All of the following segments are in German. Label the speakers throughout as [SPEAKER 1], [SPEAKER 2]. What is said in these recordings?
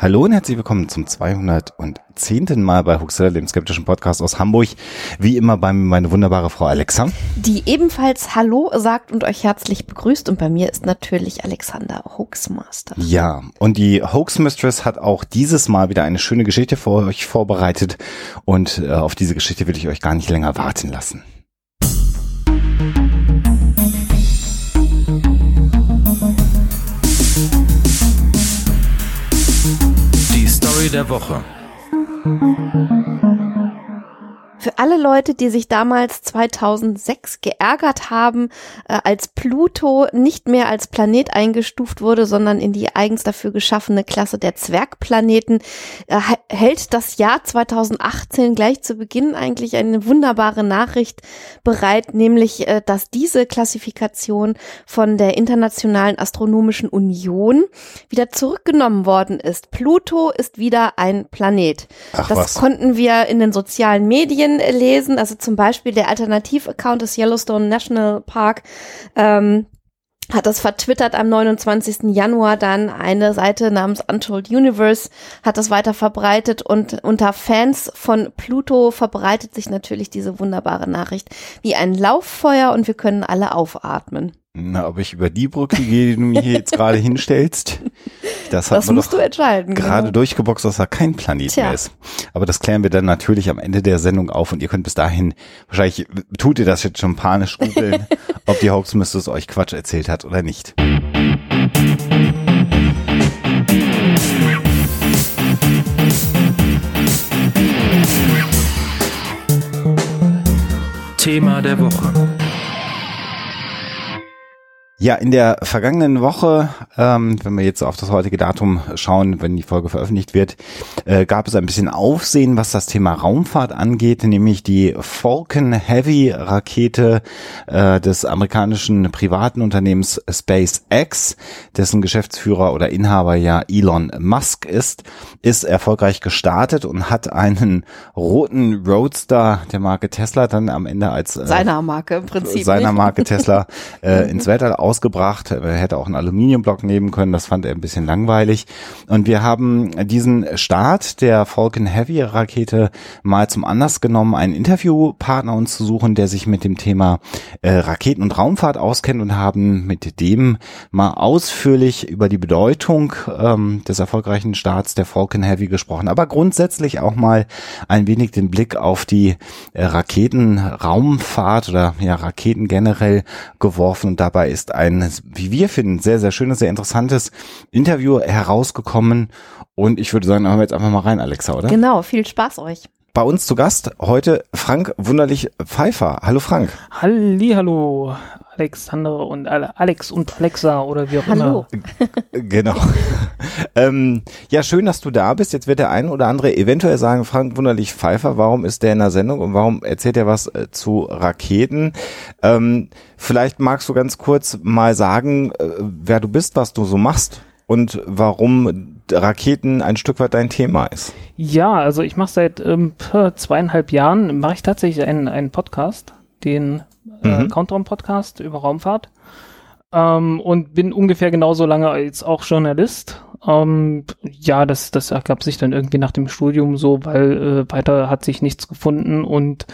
[SPEAKER 1] Hallo und herzlich willkommen zum 210. Mal bei Huxella, dem skeptischen Podcast aus Hamburg. Wie immer bei mir meine wunderbare Frau Alexa.
[SPEAKER 2] Die ebenfalls Hallo sagt und euch herzlich begrüßt. Und bei mir ist natürlich Alexander Hoaxmaster.
[SPEAKER 1] Ja, und die Hoax Mistress hat auch dieses Mal wieder eine schöne Geschichte für euch vorbereitet. Und äh, auf diese Geschichte will ich euch gar nicht länger warten lassen.
[SPEAKER 3] Story der Woche.
[SPEAKER 2] Für alle Leute, die sich damals 2006 geärgert haben, äh, als Pluto nicht mehr als Planet eingestuft wurde, sondern in die eigens dafür geschaffene Klasse der Zwergplaneten, äh, hält das Jahr 2018 gleich zu Beginn eigentlich eine wunderbare Nachricht bereit, nämlich, äh, dass diese Klassifikation von der Internationalen Astronomischen Union wieder zurückgenommen worden ist. Pluto ist wieder ein Planet.
[SPEAKER 1] Ach,
[SPEAKER 2] das
[SPEAKER 1] was.
[SPEAKER 2] konnten wir in den sozialen Medien lesen, also zum Beispiel der Alternativ-Account des Yellowstone National Park ähm, hat das vertwittert am 29. Januar dann eine Seite namens Untold Universe hat das weiter verbreitet und unter Fans von Pluto verbreitet sich natürlich diese wunderbare Nachricht wie ein Lauffeuer und wir können alle aufatmen.
[SPEAKER 1] Na, ob ich über die Brücke gehe, die du mir hier jetzt gerade hinstellst, das hat
[SPEAKER 2] Das
[SPEAKER 1] man
[SPEAKER 2] musst
[SPEAKER 1] doch
[SPEAKER 2] du entscheiden.
[SPEAKER 1] gerade
[SPEAKER 2] genau.
[SPEAKER 1] durchgeboxt, dass da kein Planet
[SPEAKER 2] Tja.
[SPEAKER 1] mehr ist. Aber das klären wir dann natürlich am Ende der Sendung auf und ihr könnt bis dahin, wahrscheinlich tut ihr das jetzt schon panisch googeln, ob die Hoax Mistress euch Quatsch erzählt hat oder nicht.
[SPEAKER 3] Thema der Woche.
[SPEAKER 1] Ja, in der vergangenen Woche, ähm, wenn wir jetzt auf das heutige Datum schauen, wenn die Folge veröffentlicht wird, äh, gab es ein bisschen Aufsehen, was das Thema Raumfahrt angeht, nämlich die Falcon Heavy Rakete äh, des amerikanischen privaten Unternehmens SpaceX, dessen Geschäftsführer oder Inhaber ja Elon Musk ist, ist erfolgreich gestartet und hat einen roten Roadster der Marke Tesla dann am Ende als äh,
[SPEAKER 2] Seiner Marke im Prinzip.
[SPEAKER 1] seiner
[SPEAKER 2] nicht?
[SPEAKER 1] Marke Tesla äh, ins Weltall ausgebracht. Er hätte auch einen Aluminiumblock nehmen können, das fand er ein bisschen langweilig. Und wir haben diesen Start der Falcon Heavy Rakete mal zum Anlass genommen, einen Interviewpartner uns zu suchen, der sich mit dem Thema äh, Raketen- und Raumfahrt auskennt und haben mit dem mal ausführlich über die Bedeutung ähm, des erfolgreichen Starts der Falcon Heavy gesprochen, aber grundsätzlich auch mal ein wenig den Blick auf die äh, Raketenraumfahrt oder ja Raketen generell geworfen und dabei ist ein, wie wir finden, sehr, sehr schönes, sehr interessantes Interview herausgekommen und ich würde sagen, da hören wir jetzt einfach mal rein, Alexa, oder?
[SPEAKER 2] Genau, viel Spaß euch.
[SPEAKER 1] Bei uns zu Gast heute Frank Wunderlich Pfeiffer. Hallo Frank.
[SPEAKER 4] Hallihallo, Alexander und Ale- Alex und Alexa oder wie auch
[SPEAKER 2] Hallo.
[SPEAKER 4] immer.
[SPEAKER 1] Genau. ähm, ja, schön, dass du da bist. Jetzt wird der ein oder andere eventuell sagen, Frank Wunderlich Pfeiffer, warum ist der in der Sendung und warum erzählt er was äh, zu Raketen? Ähm, vielleicht magst du ganz kurz mal sagen, äh, wer du bist, was du so machst und warum Raketen ein Stück weit dein Thema ist.
[SPEAKER 4] Ja, also ich mache seit ähm, zweieinhalb Jahren, mache ich tatsächlich einen, einen Podcast, den äh,
[SPEAKER 1] Mhm.
[SPEAKER 4] Countdown-Podcast über Raumfahrt ähm, und bin ungefähr genauso lange als auch Journalist. Ähm, ja, das, das ergab sich dann irgendwie nach dem Studium so, weil äh, weiter hat sich nichts gefunden und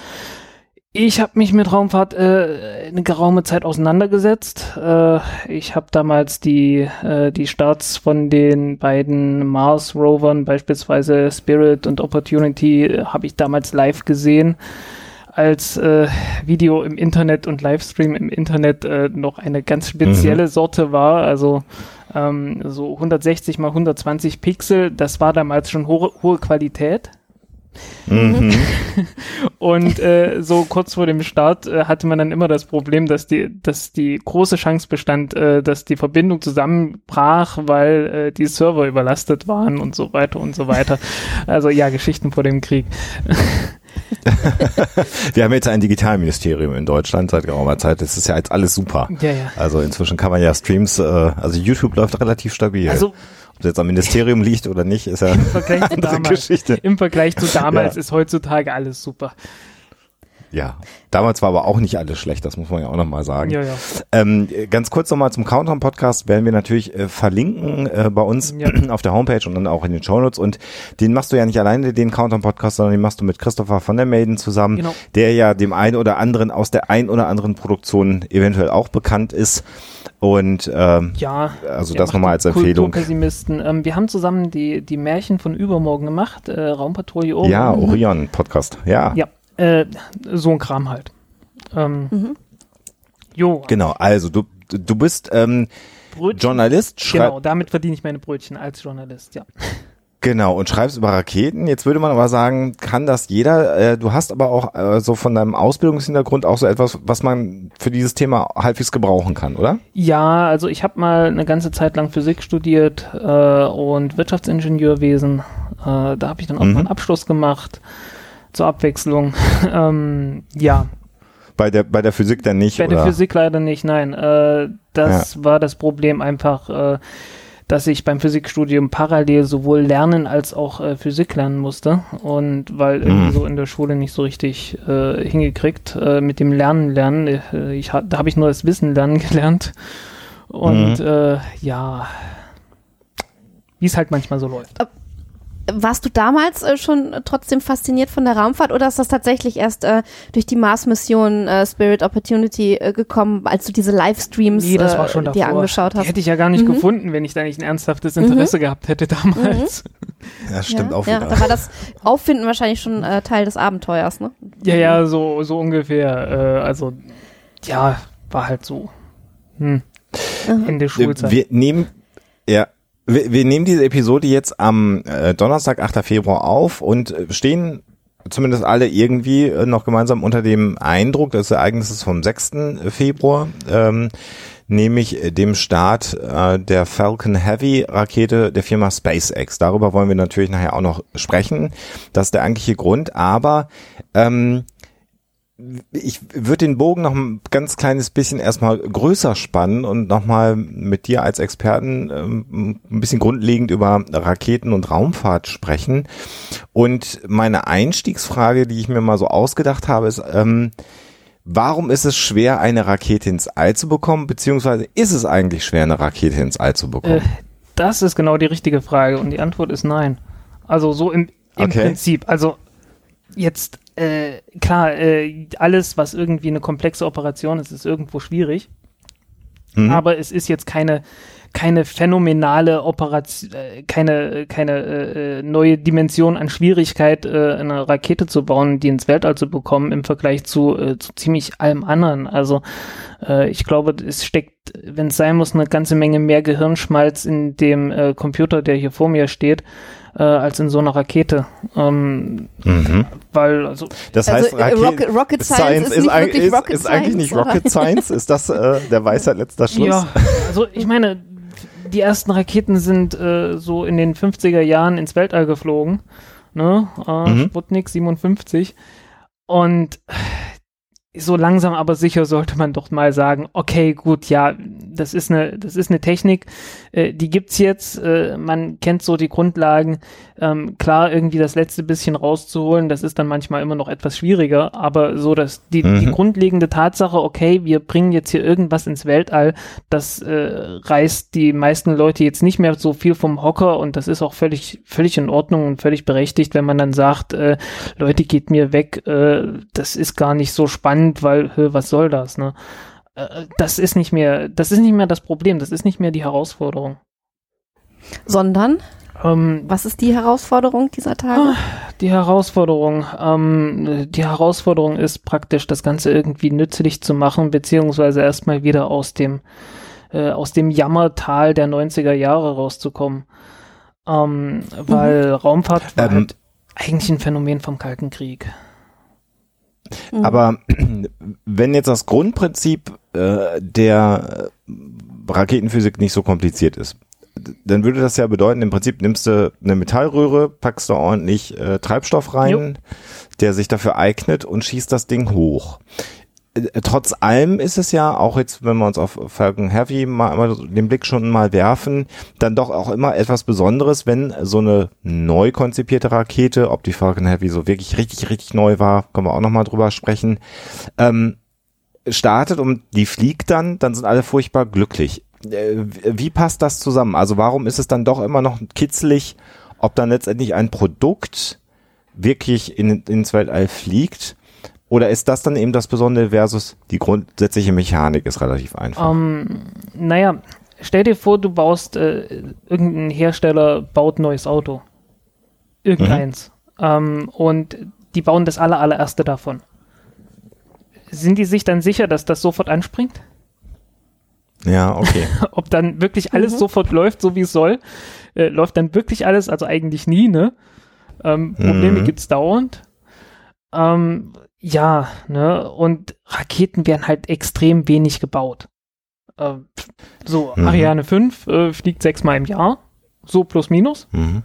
[SPEAKER 4] ich habe mich mit Raumfahrt äh, eine geraume Zeit auseinandergesetzt. Äh, ich habe damals die, äh, die Starts von den beiden Mars-Rovern, beispielsweise Spirit und Opportunity, äh, habe ich damals live gesehen, als äh, Video im Internet und Livestream im Internet äh, noch eine ganz spezielle Sorte war. Also ähm, so 160 mal 120 Pixel, das war damals schon hohe, hohe Qualität. Und äh, so kurz vor dem Start äh, hatte man dann immer das Problem, dass die, dass die große Chance bestand, äh, dass die Verbindung zusammenbrach, weil äh, die Server überlastet waren und so weiter und so weiter. Also ja, Geschichten vor dem Krieg.
[SPEAKER 1] Wir haben jetzt ein Digitalministerium in Deutschland seit geraumer Zeit. Das ist ja jetzt alles super.
[SPEAKER 4] Ja, ja.
[SPEAKER 1] Also inzwischen kann man ja Streams, äh, also YouTube läuft relativ stabil.
[SPEAKER 4] Also
[SPEAKER 5] Ob es jetzt am Ministerium liegt oder nicht, ist ja
[SPEAKER 4] Im Vergleich zu
[SPEAKER 5] eine
[SPEAKER 4] damals,
[SPEAKER 5] Geschichte.
[SPEAKER 4] im Vergleich zu damals
[SPEAKER 5] Ja.
[SPEAKER 4] ist heutzutage alles super.
[SPEAKER 5] Ja, damals war aber auch nicht alles schlecht, das muss man ja auch nochmal sagen.
[SPEAKER 4] Ja, ja.
[SPEAKER 5] Ähm, ganz kurz nochmal zum Countdown-Podcast werden wir natürlich äh, verlinken äh, bei uns
[SPEAKER 4] Ja.
[SPEAKER 5] auf der Homepage und dann auch in den Shownotes. Und den machst du ja nicht alleine, den Countdown-Podcast, sondern den machst du mit Christopher von der Maiden zusammen,
[SPEAKER 4] Genau.
[SPEAKER 5] der ja dem einen oder anderen aus der ein oder anderen Produktion eventuell auch bekannt ist. Und ähm,
[SPEAKER 4] Ja,
[SPEAKER 5] also das nochmal als Empfehlung.
[SPEAKER 4] Kulturpessimisten. Ähm, wir haben zusammen die, die Märchen von übermorgen gemacht, äh, Raumpatrouille Orion.
[SPEAKER 5] Ja, Orion-Podcast. Ja,
[SPEAKER 4] Ja, äh, so ein Kram halt. Ähm, Jo,
[SPEAKER 5] genau. Also du, du bist ähm,
[SPEAKER 4] Brötchen.
[SPEAKER 5] Journalist,
[SPEAKER 4] Genau, damit verdiene ich meine Brötchen als Journalist, ja.
[SPEAKER 5] Genau, und schreibst über Raketen. Jetzt würde man aber sagen, kann das jeder. Äh, du hast aber auch äh, so von deinem Ausbildungshintergrund auch so etwas, was man für dieses Thema halbwegs gebrauchen kann, oder?
[SPEAKER 4] Ja, also ich habe mal eine ganze Zeit lang Physik studiert äh, und Wirtschaftsingenieurwesen. Äh, da habe ich dann auch
[SPEAKER 5] Mhm.
[SPEAKER 4] mal einen Abschluss gemacht zur Abwechslung. ähm, ja,
[SPEAKER 5] Bei der bei der Physik dann nicht,
[SPEAKER 4] bei
[SPEAKER 5] oder?
[SPEAKER 4] der Physik leider nicht, nein. Äh, das war das Problem einfach, äh, dass ich beim Physikstudium parallel sowohl lernen als auch äh, Physik lernen musste. Und weil irgendwie
[SPEAKER 5] Mhm.
[SPEAKER 4] so in der Schule nicht so richtig äh, hingekriegt äh, mit dem Lernen lernen. Äh, ich, ha- da habe ich nur das Wissen lernen gelernt. Und
[SPEAKER 5] Mhm.
[SPEAKER 4] äh, ja, wie es halt manchmal so läuft.
[SPEAKER 2] Warst du damals äh, schon trotzdem fasziniert von der Raumfahrt oder ist das tatsächlich erst äh, durch die Mars-Mission äh, Spirit Opportunity äh, gekommen, als du diese Livestreams
[SPEAKER 4] Nee, das war
[SPEAKER 2] äh,
[SPEAKER 4] schon
[SPEAKER 2] dir
[SPEAKER 4] davor.
[SPEAKER 2] angeschaut
[SPEAKER 4] Die
[SPEAKER 2] hast?
[SPEAKER 4] hätte ich ja gar nicht
[SPEAKER 2] Mhm.
[SPEAKER 4] gefunden, wenn ich da nicht ein ernsthaftes Interesse gehabt hätte damals.
[SPEAKER 5] ja, stimmt
[SPEAKER 2] ja,
[SPEAKER 5] auch
[SPEAKER 2] ja,
[SPEAKER 5] wieder.
[SPEAKER 2] da war das Auffinden wahrscheinlich schon äh, Teil des Abenteuers, ne?
[SPEAKER 4] Ja, ja, so, so ungefähr. Äh, also, ja, war halt so. Hm. Ende Schulzeit.
[SPEAKER 5] Wir nehmen ja wir, wir nehmen diese Episode jetzt am äh, Donnerstag, 8. Februar auf und äh, stehen zumindest alle irgendwie äh, noch gemeinsam unter dem Eindruck des Ereignisses vom 6. Februar, ähm, nämlich dem Start äh, der Falcon Heavy Rakete der Firma SpaceX. Darüber wollen wir natürlich nachher auch noch sprechen. Das ist der eigentliche Grund, aber ähm, ich würde den Bogen noch ein ganz kleines bisschen erstmal größer spannen und nochmal mit dir als Experten ähm, ein bisschen grundlegend über Raketen und Raumfahrt sprechen. Und meine Einstiegsfrage, die ich mir mal so ausgedacht habe, ist, ähm, warum ist es schwer, eine Rakete ins All zu bekommen, beziehungsweise ist es eigentlich schwer, eine Rakete ins All zu
[SPEAKER 4] äh,
[SPEAKER 5] bekommen?
[SPEAKER 4] das ist genau die richtige Frage und die Antwort ist nein. Also so im, im
[SPEAKER 5] Okay.
[SPEAKER 4] Prinzip. Also jetzt, äh, klar, äh, alles, was irgendwie eine komplexe Operation ist, ist irgendwo schwierig.
[SPEAKER 5] Mhm.
[SPEAKER 4] aber es ist jetzt keine keine phänomenale Operation, äh, keine keine äh, äh, neue Dimension an Schwierigkeit, äh, eine Rakete zu bauen, die ins Weltall zu bekommen im Vergleich zu, äh, zu ziemlich allem anderen. Also äh, ich glaube, es steckt, wenn es sein muss, eine ganze Menge mehr Gehirnschmalz in dem äh, Computer, der hier vor mir steht, äh, als in so einer Rakete. Ähm,
[SPEAKER 5] Mhm.
[SPEAKER 4] weil also
[SPEAKER 5] Das
[SPEAKER 2] Also,
[SPEAKER 5] heißt, Rakete,
[SPEAKER 2] Rocket- Rocket Science ist nicht
[SPEAKER 5] eig-
[SPEAKER 2] wirklich
[SPEAKER 5] ist,
[SPEAKER 2] Rocket
[SPEAKER 5] ist eigentlich nicht
[SPEAKER 2] Science,
[SPEAKER 5] Rocket Science. Ist das äh, der Weisheit letzter Schluss?
[SPEAKER 4] Ja, also ich meine, die ersten Raketen sind äh, so in den 50er Jahren ins Weltall geflogen. Ne? Äh,
[SPEAKER 5] Mhm.
[SPEAKER 4] Sputnik 57. Und so langsam aber sicher sollte man doch mal sagen, okay, gut, ja, das ist eine, das ist eine Technik, äh, die gibt's jetzt, äh, man kennt so die Grundlagen, ähm, klar, irgendwie das letzte bisschen rauszuholen, das ist dann manchmal immer noch etwas schwieriger, aber so, dass die, die
[SPEAKER 5] Mhm.
[SPEAKER 4] grundlegende Tatsache, okay, wir bringen jetzt hier irgendwas ins Weltall, das äh, reißt die meisten Leute jetzt nicht mehr so viel vom Hocker und das ist auch völlig, völlig in Ordnung und völlig berechtigt, wenn man dann sagt, äh, Leute, geht mir weg, äh, das ist gar nicht so spannend, weil, hö, was soll das, ne? Äh, Das ist nicht mehr, das ist nicht mehr das Problem, das ist nicht mehr die Herausforderung.
[SPEAKER 2] Sondern,
[SPEAKER 4] Ähm,
[SPEAKER 2] was ist die Herausforderung dieser Tage?
[SPEAKER 4] Die Herausforderung, ähm, die Herausforderung ist praktisch, das Ganze irgendwie nützlich zu machen, beziehungsweise erstmal wieder aus dem, äh, aus dem Jammertal der 90er Jahre rauszukommen. Ähm, weil Raumfahrt war
[SPEAKER 5] Ähm,
[SPEAKER 4] halt eigentlich ein Phänomen vom Kalten Krieg.
[SPEAKER 2] Mhm.
[SPEAKER 5] Aber wenn jetzt das Grundprinzip äh, der Raketenphysik nicht so kompliziert ist, dann würde das ja bedeuten, im Prinzip nimmst du eine Metallröhre, packst da ordentlich äh, Treibstoff rein, der sich dafür eignet und schießt das Ding hoch. äh, trotz allem ist es ja auch jetzt, wenn wir uns auf Falcon Heavy mal, mal den Blick schon mal werfen, dann doch auch immer etwas Besonderes, wenn so eine neu konzipierte Rakete, ob die Falcon Heavy so wirklich richtig, richtig neu war, können wir auch nochmal drüber sprechen, ähm, startet und die fliegt dann, dann sind alle furchtbar glücklich. Äh, wie passt das zusammen? Also warum ist es dann doch immer noch kitzlig, ob dann letztendlich ein Produkt wirklich in, ins Weltall fliegt? Oder ist das dann eben das Besondere versus die grundsätzliche Mechanik ist relativ einfach?
[SPEAKER 4] Um, ähm, naja, stell dir vor, du baust, äh, irgendein Hersteller baut ein neues Auto. Irgendeins. Mhm. Ähm, und die bauen das aller, allererste davon. Sind die sich dann sicher, dass das sofort anspringt?
[SPEAKER 5] Ja, okay.
[SPEAKER 4] Ob dann wirklich alles mhm. sofort läuft, so wie es soll. Äh, läuft dann wirklich alles, also eigentlich nie, ne? Ähm, Probleme mhm. gibt's dauernd. Ähm, ja, ne? Und Raketen werden halt extrem wenig gebaut. Äh, so, mhm. Ariane 5 äh, fliegt sechsmal im Jahr. So plus minus. Mhm.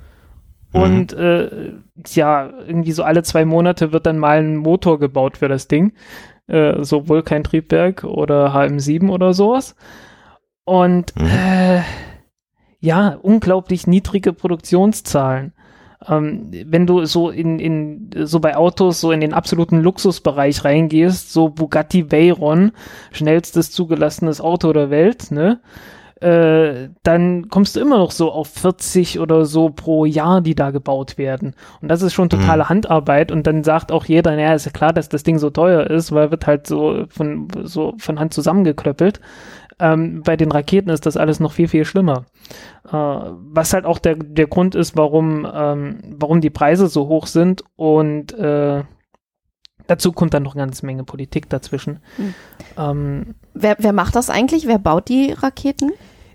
[SPEAKER 4] Und äh, ja, irgendwie so alle zwei Monate wird dann mal ein Motor gebaut für das Ding. Äh, so Vulkan-Triebwerk oder HM7 oder sowas. Und mhm. äh, ja, unglaublich niedrige Produktionszahlen. Ähm, wenn du so in, in, so bei Autos so in den absoluten Luxusbereich reingehst, so Bugatti Veyron, schnellstes zugelassenes Auto der Welt, ne? Äh, dann kommst du immer noch so auf 40 oder so pro Jahr, die da gebaut werden. Und das ist schon totale mhm. Handarbeit. Und dann sagt auch jeder, naja, ist ja klar, dass das Ding so teuer ist, weil wird halt so von, so von Hand zusammengeklöppelt. Ähm, bei den Raketen ist das alles noch viel, viel schlimmer. Äh, was halt auch der, der Grund ist, warum, ähm, warum die Preise so hoch sind und äh, dazu kommt dann noch eine ganze Menge Politik dazwischen.
[SPEAKER 2] Mhm. Ähm, wer, wer macht das eigentlich? Wer baut die Raketen?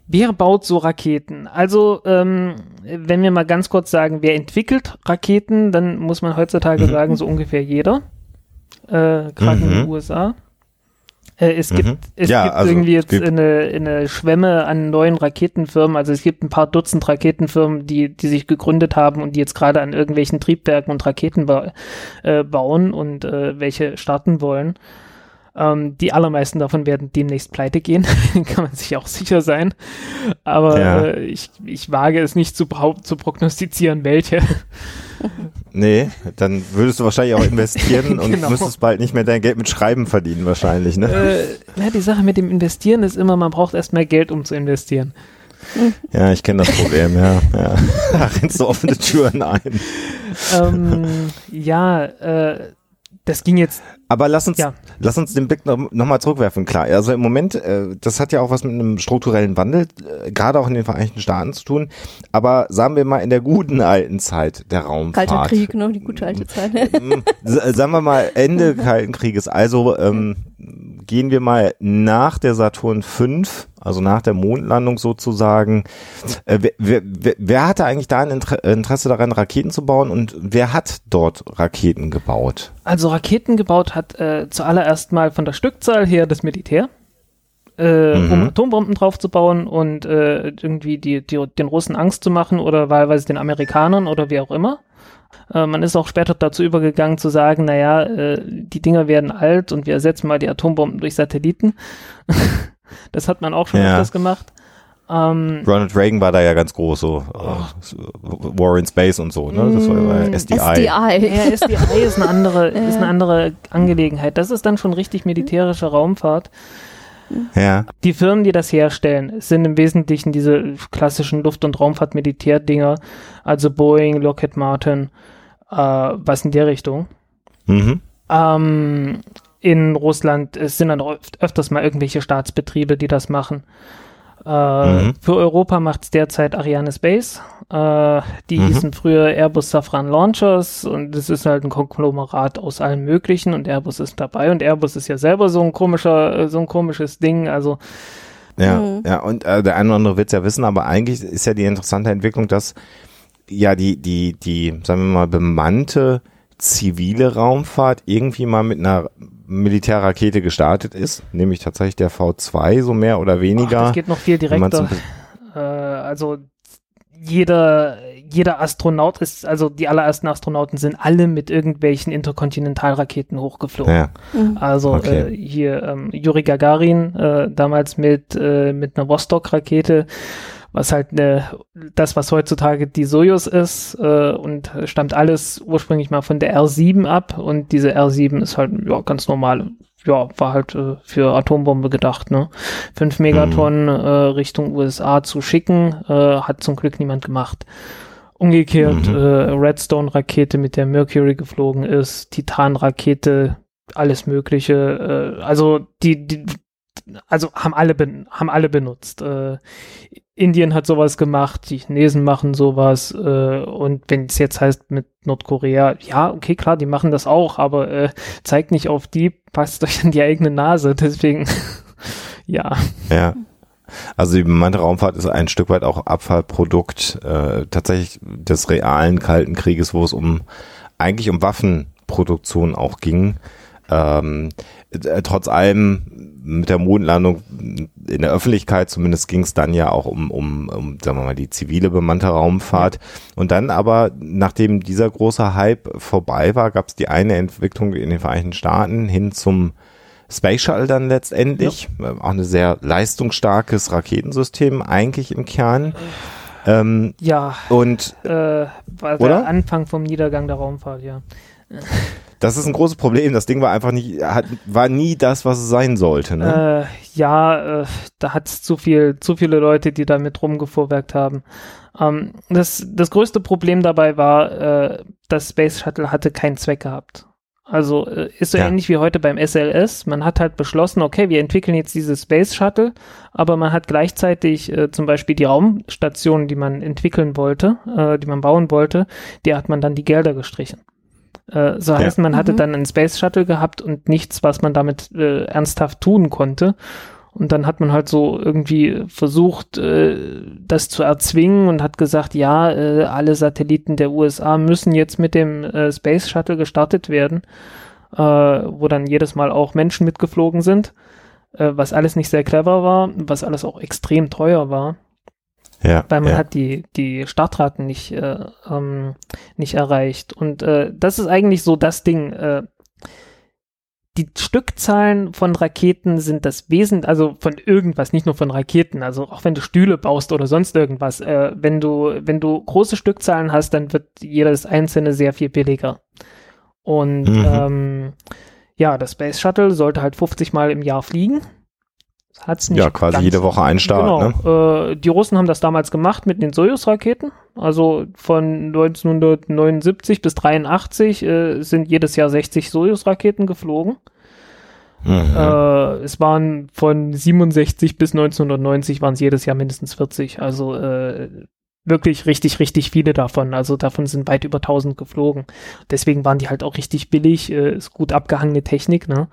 [SPEAKER 4] Wer baut so Raketen? Also, ähm, wenn wir mal ganz kurz sagen, wer entwickelt Raketen, dann muss man heutzutage mhm. sagen, so ungefähr jeder. Äh, Gerade mhm. in den USA. Äh, es mhm. gibt, es ja, gibt also, irgendwie jetzt eine, eine Schwemme an neuen Raketenfirmen. Also es gibt ein paar Dutzend Raketenfirmen, die, die sich gegründet haben und die jetzt gerade an irgendwelchen Triebwerken und Raketen ba äh, bauen und äh, welche starten wollen. Ähm, die allermeisten davon werden demnächst pleite gehen, kann man sich auch sicher sein. Aber ja. äh, ich, ich wage es nicht zu, zu prognostizieren, welche.
[SPEAKER 5] Nee, dann würdest du wahrscheinlich auch investieren und genau. müsstest bald nicht mehr dein Geld mit Schreiben verdienen wahrscheinlich, ne?
[SPEAKER 4] Äh, ja, die Sache mit dem Investieren ist immer, man braucht erst mehr Geld, um zu investieren.
[SPEAKER 5] Ja, ich kenne das Problem, ja. ja. Da rennst du offene Türen ein.
[SPEAKER 4] Ähm, ja, äh, das ging jetzt.
[SPEAKER 5] Aber lass uns, ja. lass uns den Blick noch, noch mal zurückwerfen. Klar, also im Moment, äh, das hat ja auch was mit einem strukturellen Wandel, äh, gerade auch in den Vereinigten Staaten zu tun. Aber sagen wir mal in der guten alten Zeit der Raumfahrt.
[SPEAKER 2] Kalter Krieg, ne? Die gute alte Zeit.
[SPEAKER 5] sagen wir mal Ende Kalten Krieges. Also ähm, gehen wir mal nach der Saturn V also nach der Mondlandung sozusagen. Äh, wer, wer, wer hatte eigentlich da ein Interesse daran, Raketen zu bauen und wer hat dort Raketen gebaut?
[SPEAKER 4] Also Raketen gebaut hat äh, zuallererst mal von der Stückzahl her das Militär. Äh, mhm. um Atombomben draufzubauen und äh, irgendwie die, die, den Russen Angst zu machen oder wahlweise den Amerikanern oder wie auch immer. Äh, man ist auch später dazu übergegangen zu sagen, naja, äh, die Dinger werden alt und wir ersetzen mal die Atombomben durch Satelliten. Das hat man auch schon ja. öfters gemacht.
[SPEAKER 5] Ähm, Ronald Reagan war da ja ganz groß, so uh, War in Space und so, ne? Das war ja mm,
[SPEAKER 2] SDI. SDI.
[SPEAKER 4] Ja, SDI ist eine andere, ist eine andere Angelegenheit. Das ist dann schon richtig militärische Raumfahrt.
[SPEAKER 5] Ja.
[SPEAKER 4] Die Firmen, die das herstellen, sind im Wesentlichen diese klassischen Luft- und Raumfahrt-Militärdinger, also Boeing, Lockheed Martin, äh, was in der Richtung. Mhm. Ähm, in Russland, sind dann öf öfters mal irgendwelche Staatsbetriebe, die das machen. Äh, mhm. Für Europa macht es derzeit Ariane Space. Äh, die mhm. hießen früher Airbus Safran Launchers und es ist halt ein Konglomerat aus allem Möglichen und Airbus ist dabei und Airbus ist ja selber so ein komischer, so ein komisches Ding. Also
[SPEAKER 5] ja, mhm. ja, und äh, der eine oder andere wird es ja wissen, aber eigentlich ist ja die interessante Entwicklung, dass ja die, die, die, sagen wir mal, bemannte zivile Raumfahrt irgendwie mal mit einer Militärrakete gestartet ist, nämlich tatsächlich der V2, so mehr oder weniger. Ach,
[SPEAKER 4] das geht noch viel direkter. Äh, also jeder, jeder Astronaut ist, also die allerersten Astronauten sind alle mit irgendwelchen Interkontinentalraketen hochgeflogen.
[SPEAKER 1] Ja.
[SPEAKER 2] Mhm.
[SPEAKER 4] Also
[SPEAKER 1] Okay.
[SPEAKER 4] äh, hier ähm, Juri Gagarin äh, damals mit äh, mit einer Vostok-Rakete, was halt ne, das, was heutzutage die Sojus ist äh, und stammt alles ursprünglich mal von der R7 ab und diese R7 ist halt ja ganz normal. Ja, war halt äh, für Atombombe gedacht, ne? Fünf Megatonnen äh, Richtung USA zu schicken, äh, hat zum Glück niemand gemacht. Umgekehrt,
[SPEAKER 1] Mhm.
[SPEAKER 4] äh, Redstone-Rakete, mit der Mercury geflogen ist, Titan-Rakete, alles Mögliche. Äh, also die, die, also haben alle ben, haben alle benutzt. Äh, Indien hat sowas gemacht, die Chinesen machen sowas äh, und wenn es jetzt heißt mit Nordkorea, ja, okay, klar, die machen das auch, aber äh, zeigt nicht auf die, passt euch an die eigene Nase. Deswegen, ja.
[SPEAKER 1] Ja. Also die bemannte Raumfahrt ist ein Stück weit auch Abfallprodukt äh, tatsächlich des realen Kalten Krieges, wo es um eigentlich um Waffenproduktion auch ging. Ähm, äh, trotz allem mit der Mondlandung in der Öffentlichkeit zumindest ging es dann ja auch um, um, um, sagen wir mal, die zivile bemannte Raumfahrt. Und dann aber, nachdem dieser große Hype vorbei war, gab es die eine Entwicklung in den Vereinigten Staaten hin zum Space Shuttle dann letztendlich. Äh, Auch ein sehr leistungsstarkes Raketensystem eigentlich im Kern. Ähm,
[SPEAKER 4] Ja,
[SPEAKER 1] und
[SPEAKER 4] äh, war
[SPEAKER 1] Oder?
[SPEAKER 4] der Anfang vom Niedergang der Raumfahrt, ja.
[SPEAKER 1] das ist ein großes Problem. Das Ding war einfach nicht, hat, war nie das, was es sein sollte. Ne?
[SPEAKER 4] Äh, ja, äh, da hat es zu viel, zu viele Leute, die damit rumgefuhrwerkt haben. Ähm, das, das größte Problem dabei war, äh, das Space Shuttle hatte keinen Zweck gehabt. Also äh, ist so
[SPEAKER 1] Ja.
[SPEAKER 4] ähnlich wie heute beim SLS. Man hat halt beschlossen, okay, wir entwickeln jetzt dieses Space Shuttle, aber man hat gleichzeitig äh, zum Beispiel die Raumstation, die man entwickeln wollte, äh, die man bauen wollte, die hat man dann die Gelder gestrichen. Äh, so
[SPEAKER 1] Ja.
[SPEAKER 4] heißt, man hatte
[SPEAKER 2] Mhm.
[SPEAKER 4] dann einen Space Shuttle gehabt und nichts, was man damit äh, ernsthaft tun konnte. Und dann hat man halt so irgendwie versucht, äh, das zu erzwingen und hat gesagt, ja, äh, alle Satelliten der USA müssen jetzt mit dem äh, Space Shuttle gestartet werden, äh, wo dann jedes Mal auch Menschen mitgeflogen sind, äh, was alles nicht sehr clever war, was alles auch extrem teuer war
[SPEAKER 1] ja,
[SPEAKER 4] weil man
[SPEAKER 1] ja.
[SPEAKER 4] hat die, die Startraten nicht, äh, ähm, nicht erreicht. Und äh, das ist eigentlich so das Ding. Äh, die Stückzahlen von Raketen sind das Wesen, also von irgendwas, nicht nur von Raketen, also auch wenn du Stühle baust oder sonst irgendwas, äh, wenn du, wenn du große Stückzahlen hast, dann wird jedes einzelne sehr viel billiger. Und
[SPEAKER 1] Mhm.
[SPEAKER 4] ähm, ja, das Space Shuttle sollte halt 50 Mal im Jahr fliegen. Hat's nicht
[SPEAKER 1] ja, quasi jede Woche ein Start. Ne?
[SPEAKER 4] Genau. Äh, die Russen haben das damals gemacht mit den Sojus-Raketen. Also von 1979 bis 83 äh, sind jedes Jahr 60 Sojus-Raketen geflogen.
[SPEAKER 1] Mhm.
[SPEAKER 4] Äh, es waren von 67 bis 1990 waren es jedes Jahr mindestens 40. Also äh, wirklich richtig, richtig viele davon. Also davon sind weit über 1000 geflogen. Deswegen waren die halt auch richtig billig. Äh, ist gut abgehangene Technik. Ne?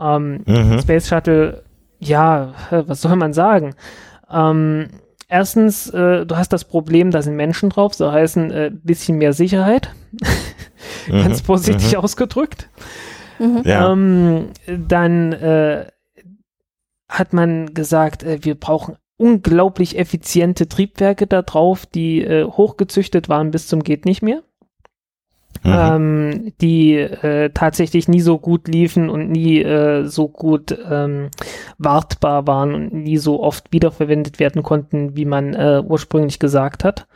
[SPEAKER 4] Ähm,
[SPEAKER 1] Mhm.
[SPEAKER 4] Space Shuttle, ja, was soll man sagen? Ähm, erstens, äh, du hast das Problem, da sind Menschen drauf, so heißen äh, bisschen mehr Sicherheit. Ganz
[SPEAKER 1] Mhm.
[SPEAKER 4] vorsichtig ausgedrückt.
[SPEAKER 2] Mhm.
[SPEAKER 1] Ja.
[SPEAKER 4] Ähm, dann äh, hat man gesagt, äh, wir brauchen unglaublich effiziente Triebwerke da drauf, die äh, hochgezüchtet waren bis zum geht nicht mehr
[SPEAKER 1] Mhm.
[SPEAKER 4] ähm, die äh, tatsächlich nie so gut liefen und nie äh, so gut ähm, wartbar waren und nie so oft wiederverwendet werden konnten, wie man äh, ursprünglich gesagt hat.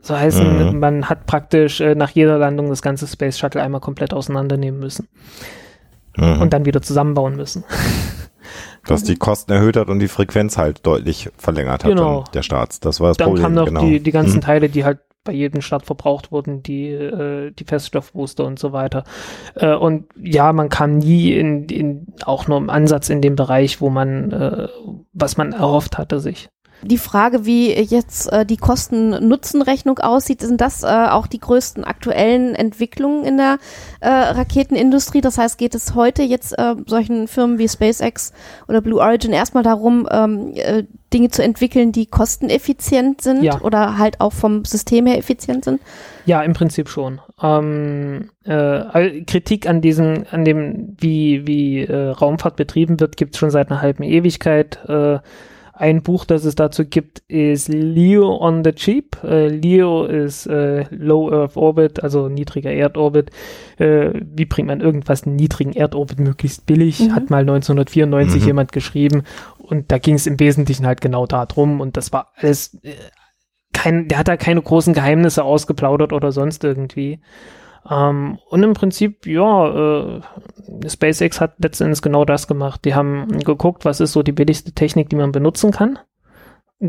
[SPEAKER 4] So heißen,
[SPEAKER 1] Mhm.
[SPEAKER 4] man hat praktisch äh, nach jeder Landung das ganze Space Shuttle einmal komplett auseinandernehmen müssen
[SPEAKER 1] Mhm.
[SPEAKER 4] und dann wieder zusammenbauen müssen.
[SPEAKER 1] Was die Kosten erhöht hat und die Frequenz halt deutlich verlängert hat
[SPEAKER 4] Genau.
[SPEAKER 1] dann der Starts. Das war das
[SPEAKER 4] Dann
[SPEAKER 1] Problem.
[SPEAKER 4] kamen noch
[SPEAKER 1] genau.
[SPEAKER 4] die, die ganzen
[SPEAKER 1] Mhm.
[SPEAKER 4] Teile, die halt bei jedem Start verbraucht wurden, die, äh, die Feststoffbooster und so weiter. Äh, und ja, man kam nie in, in auch nur im Ansatz in dem Bereich, wo man, äh, was man erhofft hatte sich.
[SPEAKER 2] Die Frage, wie jetzt äh, die Kosten-Nutzen-Rechnung aussieht, sind das äh, auch die größten aktuellen Entwicklungen in der äh, Raketenindustrie? Das heißt, geht es heute jetzt äh, solchen Firmen wie SpaceX oder Blue Origin erstmal darum, ähm, äh, Dinge zu entwickeln, die kosteneffizient sind
[SPEAKER 4] Ja.
[SPEAKER 2] oder halt auch vom System her effizient sind?
[SPEAKER 4] Ja, im Prinzip schon. Ähm, äh, Kritik an diesem, an dem, wie, wie äh, Raumfahrt betrieben wird, gibt es schon seit einer halben Ewigkeit. Äh, Ein Buch, das es dazu gibt, ist Leo on the Cheap. Äh, Leo ist äh, Low Earth Orbit, also niedriger Erdorbit. Äh, wie bringt man irgendwas in niedrigen Erdorbit möglichst billig?
[SPEAKER 2] Mhm.
[SPEAKER 4] Hat mal 1994
[SPEAKER 5] Mhm.
[SPEAKER 4] jemand geschrieben. Und da ging es im Wesentlichen halt genau darum. Und das war alles äh, kein, der hat da keine großen Geheimnisse ausgeplaudert oder sonst irgendwie. Ähm, und im Prinzip, ja, äh, SpaceX hat letztendlich genau das gemacht. Die haben geguckt, was ist so die billigste Technik, die man benutzen kann.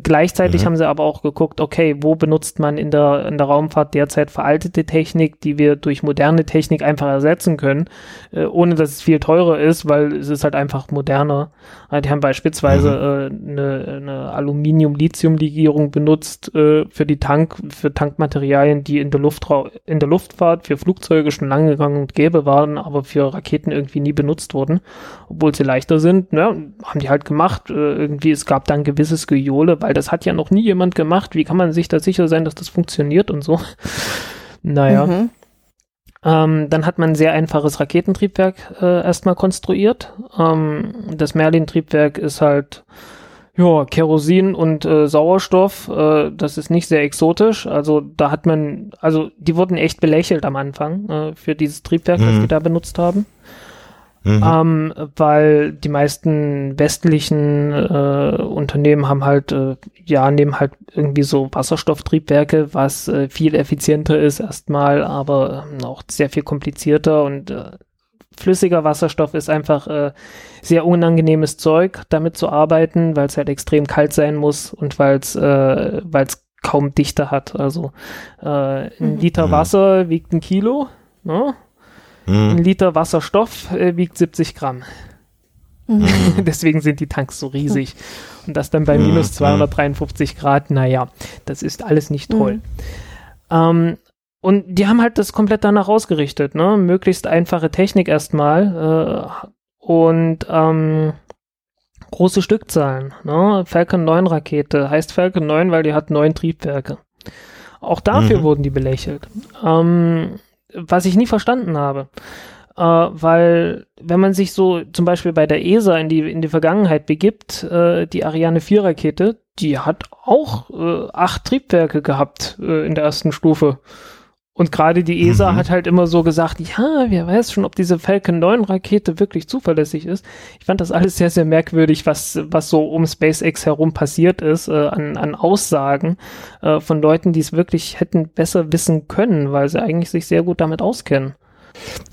[SPEAKER 4] Gleichzeitig
[SPEAKER 5] Mhm.
[SPEAKER 4] haben sie aber auch geguckt, okay, wo benutzt man in der, in der Raumfahrt derzeit veraltete Technik, die wir durch moderne Technik einfach ersetzen können, äh, ohne dass es viel teurer ist, weil es ist halt einfach moderner. Äh, die haben beispielsweise äh, eine, eine Aluminium-Lithium-Legierung benutzt äh, für die Tank, für Tankmaterialien, die in der Luftrau in der Luftfahrt für Flugzeuge schon lange gang und gäbe waren, aber für Raketen irgendwie nie benutzt wurden, obwohl sie leichter sind. Ja, haben die halt gemacht. Äh, irgendwie, es gab da ein gewisses Gejohle, weil das hat ja noch nie jemand gemacht. Wie kann man sich da sicher sein, dass das funktioniert und so? Naja.
[SPEAKER 2] Mhm.
[SPEAKER 4] Ähm, dann hat man ein sehr einfaches Raketentriebwerk äh, erstmal konstruiert. Ähm, das Merlin-Triebwerk ist halt ja, Kerosin und äh, Sauerstoff. Äh, das ist nicht sehr exotisch. Also da hat man, also die wurden echt belächelt am Anfang äh, für dieses Triebwerk, das
[SPEAKER 5] Mhm.
[SPEAKER 4] die da benutzt haben.
[SPEAKER 5] Mhm.
[SPEAKER 4] Ähm, weil die meisten westlichen äh, Unternehmen haben halt, äh, ja, nehmen halt irgendwie so Wasserstofftriebwerke, was äh, viel effizienter ist erstmal, aber ähm, auch sehr viel komplizierter und äh, flüssiger Wasserstoff ist einfach äh, sehr unangenehmes Zeug, damit zu arbeiten, weil es halt extrem kalt sein muss und weil es äh, weil's kaum Dichte hat. Also äh, ein
[SPEAKER 2] Mhm.
[SPEAKER 4] Liter
[SPEAKER 5] Mhm.
[SPEAKER 4] Wasser wiegt ein Kilo, ne? Ein
[SPEAKER 5] Mhm.
[SPEAKER 4] Liter Wasserstoff äh, wiegt 70 Gramm.
[SPEAKER 2] Mhm.
[SPEAKER 4] Deswegen sind die Tanks so riesig. Und das dann bei
[SPEAKER 5] Mhm,
[SPEAKER 4] minus
[SPEAKER 5] mhm.
[SPEAKER 4] 253 Grad, naja, das ist alles nicht toll. Ähm, und die haben halt das komplett danach ausgerichtet, ne? Möglichst einfache Technik erstmal äh, und ähm, große Stückzahlen. Ne? Falcon 9 Rakete heißt Falcon 9, weil die hat neun Triebwerke. Auch dafür
[SPEAKER 5] Mhm.
[SPEAKER 4] wurden die belächelt. Ähm, was ich nie verstanden habe. Äh, weil, wenn man sich so zum Beispiel bei der ESA in die, in die Vergangenheit begibt, äh, die Ariane 4 Rakete, die hat auch äh, acht Triebwerke gehabt äh, in der ersten Stufe. Und gerade die ESA
[SPEAKER 5] Mhm.
[SPEAKER 4] hat halt immer so gesagt, ja, wer weiß schon, ob diese Falcon 9 Rakete wirklich zuverlässig ist. Ich fand das alles sehr, sehr merkwürdig, was, was so um SpaceX herum passiert ist, äh, an, an Aussagen äh, von Leuten, die es wirklich hätten besser wissen können, weil sie eigentlich sich sehr gut damit auskennen.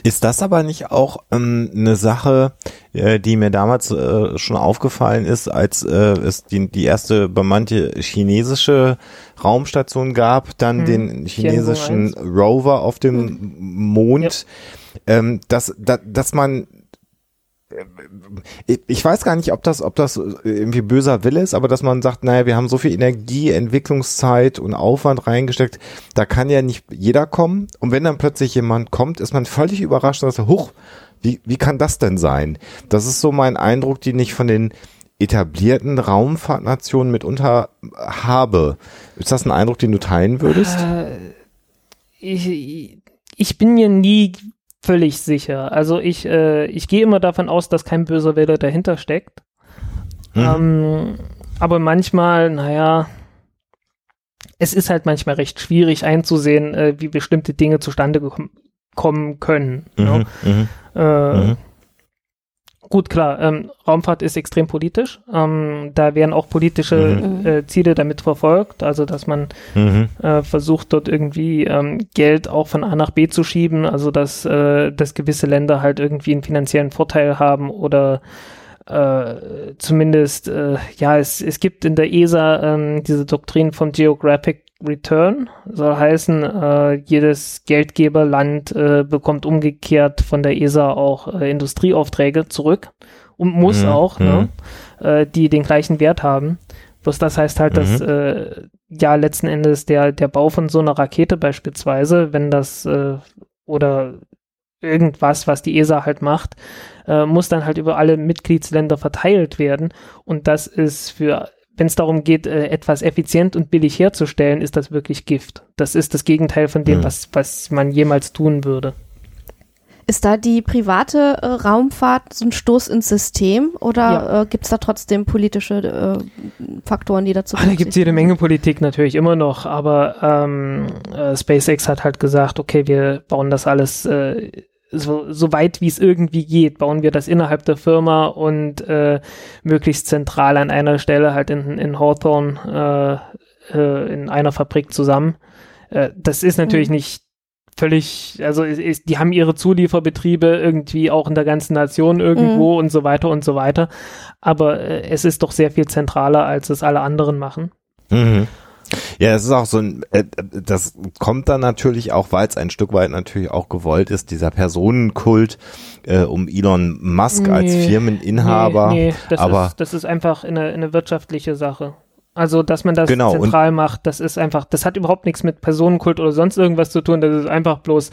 [SPEAKER 5] Ist das aber nicht auch ähm, eine Sache, äh, die mir damals äh, schon aufgefallen ist, als äh, es die, die erste bemannte chinesische Raumstation gab, dann
[SPEAKER 4] Hm.
[SPEAKER 5] den chinesischen Rover auf dem Mond, ähm, dass, dass, dass man ich- ich weiß gar nicht, ob das, ob das irgendwie böser Wille ist, aber dass man sagt, naja, wir haben so viel Energie, Entwicklungszeit und Aufwand reingesteckt, da kann ja nicht jeder kommen. Und wenn dann plötzlich jemand kommt, ist man völlig überrascht und sagt, huch, wie, wie kann das denn sein? Das ist so mein Eindruck, den ich von den etablierten Raumfahrtnationen mitunter habe. Ist das ein Eindruck, den du teilen würdest?
[SPEAKER 4] Äh, ich, ich bin mir nie völlig sicher. Also ich, äh, ich gehe immer davon aus, dass kein böser Wille dahinter steckt.
[SPEAKER 5] Mhm.
[SPEAKER 4] Ähm, aber manchmal, naja, es ist halt manchmal recht schwierig einzusehen, äh, wie bestimmte Dinge zustande kommen können. ne?
[SPEAKER 5] Mhm, mhm,
[SPEAKER 4] Äh,
[SPEAKER 5] mhm.
[SPEAKER 4] Gut, klar, ähm, Raumfahrt ist extrem politisch. Ähm, da werden auch politische
[SPEAKER 2] Mhm.
[SPEAKER 4] äh, Ziele damit verfolgt, also dass man
[SPEAKER 5] Mhm.
[SPEAKER 4] äh, versucht dort irgendwie ähm, Geld auch von A nach B zu schieben, also dass, äh, dass gewisse Länder halt irgendwie einen finanziellen Vorteil haben oder äh, zumindest, äh, ja, es, es gibt in der ESA ähm, diese Doktrin vom Geographic Return, soll heißen, äh, jedes Geldgeberland äh, bekommt umgekehrt von der ESA auch äh, Industrieaufträge zurück und muss
[SPEAKER 5] Mhm,
[SPEAKER 4] auch, ne, äh, die den gleichen Wert haben. Bloß das heißt halt, dass
[SPEAKER 5] Mhm.
[SPEAKER 4] äh, ja letzten Endes der, der Bau von so einer Rakete beispielsweise, wenn das äh, oder irgendwas, was die ESA halt macht, muss dann halt über alle Mitgliedsländer verteilt werden. Und das ist für, wenn es darum geht, äh, etwas effizient und billig herzustellen, ist das wirklich Gift. Das ist das Gegenteil von dem,
[SPEAKER 5] Mhm.
[SPEAKER 4] was, was man jemals tun würde.
[SPEAKER 2] Ist da die private äh, Raumfahrt so ein Stoß ins System oder
[SPEAKER 4] Ja.
[SPEAKER 2] äh, gibt es da trotzdem politische äh, Faktoren, die dazu
[SPEAKER 4] Ah, da gibt es jede? Menge Politik natürlich immer noch, aber ähm, äh, SpaceX hat halt gesagt, okay, wir bauen das alles äh, so, so weit wie es irgendwie geht, bauen wir das innerhalb der Firma und äh, möglichst zentral an einer Stelle halt in, in Hawthorne äh, äh, in einer Fabrik zusammen. Äh, das ist natürlich
[SPEAKER 2] Mhm.
[SPEAKER 4] nicht völlig, also ist, die haben ihre Zulieferbetriebe irgendwie auch in der ganzen Nation irgendwo und so weiter und so weiter. Aber äh, es ist doch sehr viel zentraler, als es alle anderen machen.
[SPEAKER 5] Mhm. Ja, es ist auch so ein, äh, das kommt dann natürlich auch, weil es ein Stück weit natürlich auch gewollt ist, dieser Personenkult äh, um Elon Musk als
[SPEAKER 4] Nee,
[SPEAKER 5] Firmeninhaber.
[SPEAKER 4] Nee, nee das,
[SPEAKER 5] aber-
[SPEAKER 4] ist, das ist einfach eine, eine wirtschaftliche Sache. Also, dass man das
[SPEAKER 5] Genau,
[SPEAKER 4] zentral macht, das ist einfach, das hat überhaupt nichts mit Personenkult oder sonst irgendwas zu tun. Das ist einfach bloß,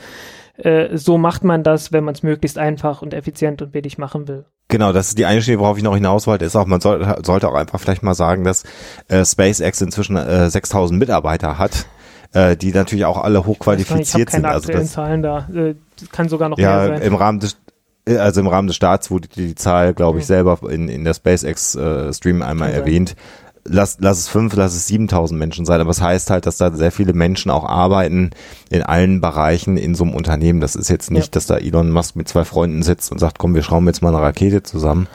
[SPEAKER 4] äh, so macht man das, wenn man es möglichst einfach und effizient und billig machen will.
[SPEAKER 5] Genau, das ist die eine Schiene, worauf ich noch hinaus wollte, ist auch, man soll, sollte auch einfach vielleicht mal sagen, dass äh, SpaceX inzwischen äh, 6000 Mitarbeiter hat, äh, die natürlich auch alle
[SPEAKER 4] ich habe
[SPEAKER 5] hochqualifiziert sind.
[SPEAKER 4] keine
[SPEAKER 5] Also das,
[SPEAKER 4] Zahlen da. Äh, das kann sogar noch
[SPEAKER 5] ja,
[SPEAKER 4] mehr sein.
[SPEAKER 5] im Rahmen des äh, also im Rahmen des Staats wurde die Zahl, glaube ich,
[SPEAKER 4] Mhm.
[SPEAKER 5] selber in, in der SpaceX äh, Stream einmal erwähnt. Lass, lass es fünf, lass es 7000 Menschen sein, aber es heißt halt, dass da sehr viele Menschen auch arbeiten in allen Bereichen in so einem Unternehmen. Das ist jetzt nicht,
[SPEAKER 4] Ja.
[SPEAKER 5] dass da Elon Musk mit zwei Freunden sitzt und sagt, komm, wir schrauben jetzt mal eine Rakete zusammen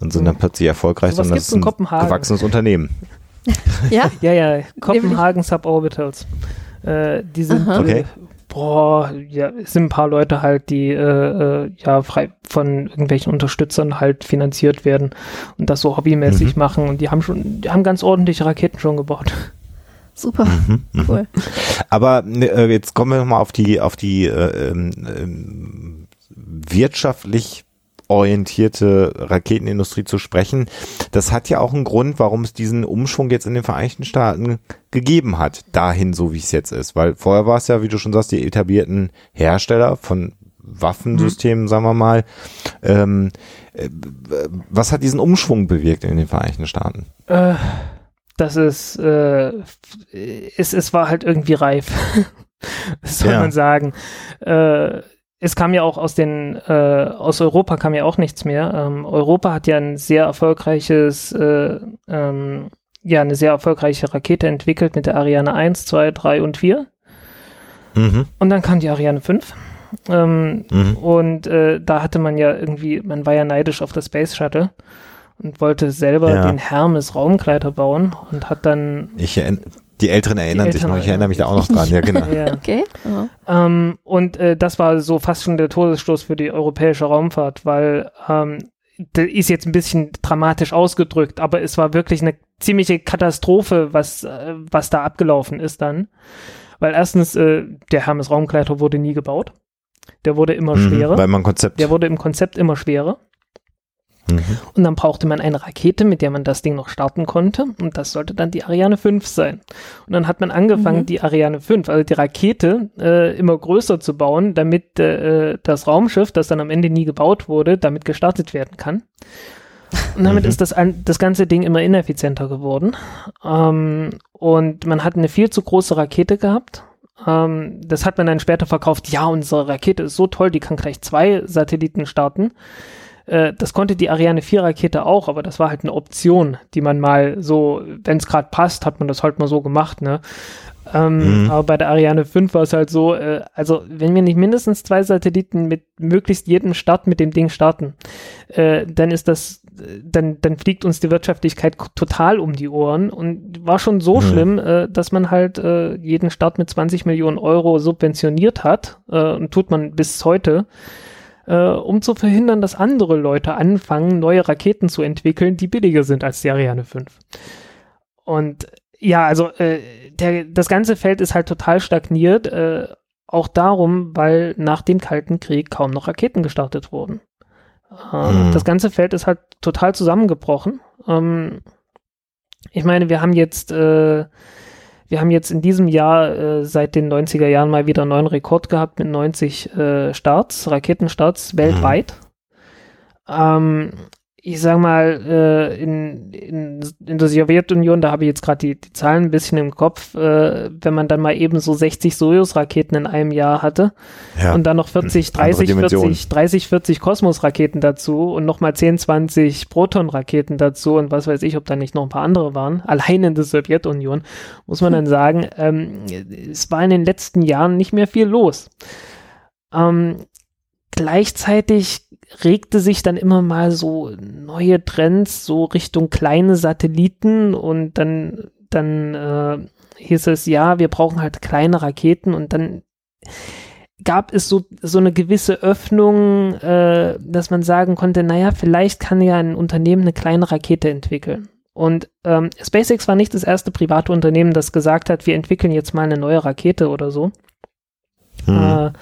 [SPEAKER 5] und sind dann plötzlich erfolgreich,
[SPEAKER 4] Sowas
[SPEAKER 5] sondern
[SPEAKER 4] gibt's
[SPEAKER 5] das ist
[SPEAKER 4] in
[SPEAKER 5] ein
[SPEAKER 4] Kopenhagen.
[SPEAKER 5] gewachsenes Unternehmen.
[SPEAKER 2] Ja,
[SPEAKER 4] Ja, ja, Kopenhagen Suborbitals. Äh, die sind.
[SPEAKER 5] Okay.
[SPEAKER 4] Äh, boah, ja, es sind ein paar Leute halt, die äh, äh, ja frei von irgendwelchen Unterstützern halt finanziert werden und das so hobbymäßig
[SPEAKER 5] Mhm.
[SPEAKER 4] machen und die haben schon, die haben ganz ordentliche Raketen schon gebaut.
[SPEAKER 2] super,
[SPEAKER 5] Mhm,
[SPEAKER 2] cool.
[SPEAKER 5] Aber ne, äh, jetzt kommen wir nochmal auf die, auf die äh, ähm, wirtschaftlich orientierte Raketenindustrie zu sprechen. Das hat ja auch einen Grund, warum es diesen Umschwung jetzt in den Vereinigten Staaten gegeben hat, dahin so wie es jetzt ist. Weil vorher war es ja, wie du schon sagst, die etablierten Hersteller von Waffensystemen, sagen wir mal. Ähm, äh, was hat diesen Umschwung bewirkt in den Vereinigten Staaten?
[SPEAKER 4] Äh, das ist, äh, es, es war halt irgendwie reif. Was soll
[SPEAKER 5] Ja.
[SPEAKER 4] man sagen? Äh, es kam ja auch aus den, äh, aus Europa kam ja auch nichts mehr. Ähm, Europa hat ja ein sehr erfolgreiches, äh, ähm, ja, eine sehr erfolgreiche Rakete entwickelt mit der Ariane 1, 2, 3 und 4.
[SPEAKER 5] Mhm.
[SPEAKER 4] Und dann kam die Ariane 5. Ähm,
[SPEAKER 5] Mhm.
[SPEAKER 4] und äh, da hatte man ja irgendwie, man war ja neidisch auf das Space Shuttle und wollte selber
[SPEAKER 5] Ja.
[SPEAKER 4] den Hermes Raumkleider bauen und hat dann
[SPEAKER 5] Ich erinn- die Älteren erinnern
[SPEAKER 4] Die
[SPEAKER 5] sich
[SPEAKER 4] Älteren
[SPEAKER 5] noch, ich erinnere mich da auch noch
[SPEAKER 2] Ich
[SPEAKER 5] dran, ja genau.
[SPEAKER 4] ja,
[SPEAKER 2] Okay. Ja.
[SPEAKER 4] ähm, und äh, das war so fast schon der Todesstoß für die europäische Raumfahrt, weil ähm, das ist jetzt ein bisschen dramatisch ausgedrückt, aber es war wirklich eine ziemliche Katastrophe, was, äh, was da abgelaufen ist dann. Weil erstens, äh, der Hermes Raumkleider wurde nie gebaut. Der wurde immer
[SPEAKER 5] Mhm,
[SPEAKER 4] schwerer.
[SPEAKER 5] Weil man Konzept.
[SPEAKER 4] Der wurde im Konzept immer schwerer.
[SPEAKER 5] Mhm.
[SPEAKER 4] Und dann brauchte man eine Rakete, mit der man das Ding noch starten konnte. Und das sollte dann die Ariane 5 sein. Und dann hat man angefangen,
[SPEAKER 2] Mhm.
[SPEAKER 4] die Ariane 5, also die Rakete, äh, immer größer zu bauen, damit äh, das Raumschiff, das dann am Ende nie gebaut wurde, damit gestartet werden kann. Und damit
[SPEAKER 5] Mhm.
[SPEAKER 4] ist das, das ganze Ding immer ineffizienter geworden. Ähm, und man hat eine viel zu große Rakete gehabt. Ähm, das hat man dann später verkauft. Ja, unsere Rakete ist so toll, die kann gleich zwei Satelliten starten. Äh, das konnte die Ariane 4 Rakete auch, aber das war halt eine Option, die man mal so, wenn es gerade passt, hat man das halt mal so gemacht, ne? Ähm,
[SPEAKER 5] Mhm.
[SPEAKER 4] Aber bei der Ariane 5 war es halt so, äh, also wenn wir nicht mindestens zwei Satelliten mit möglichst jedem Start mit dem Ding starten, äh, dann ist das, äh, dann, dann fliegt uns die Wirtschaftlichkeit total um die Ohren und war schon so
[SPEAKER 5] Mhm.
[SPEAKER 4] schlimm, äh, dass man halt äh, jeden Start mit 20 Millionen Euro subventioniert hat und tut man bis heute äh, um zu verhindern, dass andere Leute anfangen, neue Raketen zu entwickeln, die billiger sind als die Ariane 5. Und ja, also äh, der, das ganze Feld ist halt total stagniert, äh, auch darum, weil nach dem Kalten Krieg kaum noch Raketen gestartet wurden.
[SPEAKER 5] Mhm.
[SPEAKER 4] Das ganze Feld ist halt total zusammengebrochen. Ähm, ich meine, wir haben jetzt äh, wir haben jetzt in diesem Jahr äh, seit den 90er Jahren mal wieder einen neuen Rekord gehabt mit 90 äh, Starts, Raketenstarts weltweit. Ähm, ich sag mal, äh, in, in, in der Sowjetunion, da habe ich jetzt gerade die, die Zahlen ein bisschen im Kopf, äh, wenn man dann mal eben so 60 Sojus-Raketen in einem Jahr hatte
[SPEAKER 5] Ja.
[SPEAKER 4] und dann noch 40,
[SPEAKER 5] Andere
[SPEAKER 4] 30,
[SPEAKER 5] Dimension.
[SPEAKER 4] 40, 30, 40 Kosmos-Raketen dazu und nochmal 10, 20 Proton-Raketen dazu und was weiß ich, ob da nicht noch ein paar andere waren, allein in der Sowjetunion, muss man dann sagen, ähm, es war in den letzten Jahren nicht mehr viel los. Ähm, gleichzeitig regte sich dann immer mal so neue Trends so Richtung kleine Satelliten und dann, dann äh, hieß es, ja, wir brauchen halt kleine Raketen und dann gab es so, so eine gewisse Öffnung, äh, dass man sagen konnte, naja, vielleicht kann ja ein Unternehmen eine kleine Rakete entwickeln. Und ähm, SpaceX war nicht das erste private Unternehmen, das gesagt hat, wir entwickeln jetzt mal eine neue Rakete oder so.
[SPEAKER 5] Hm.
[SPEAKER 4] Äh,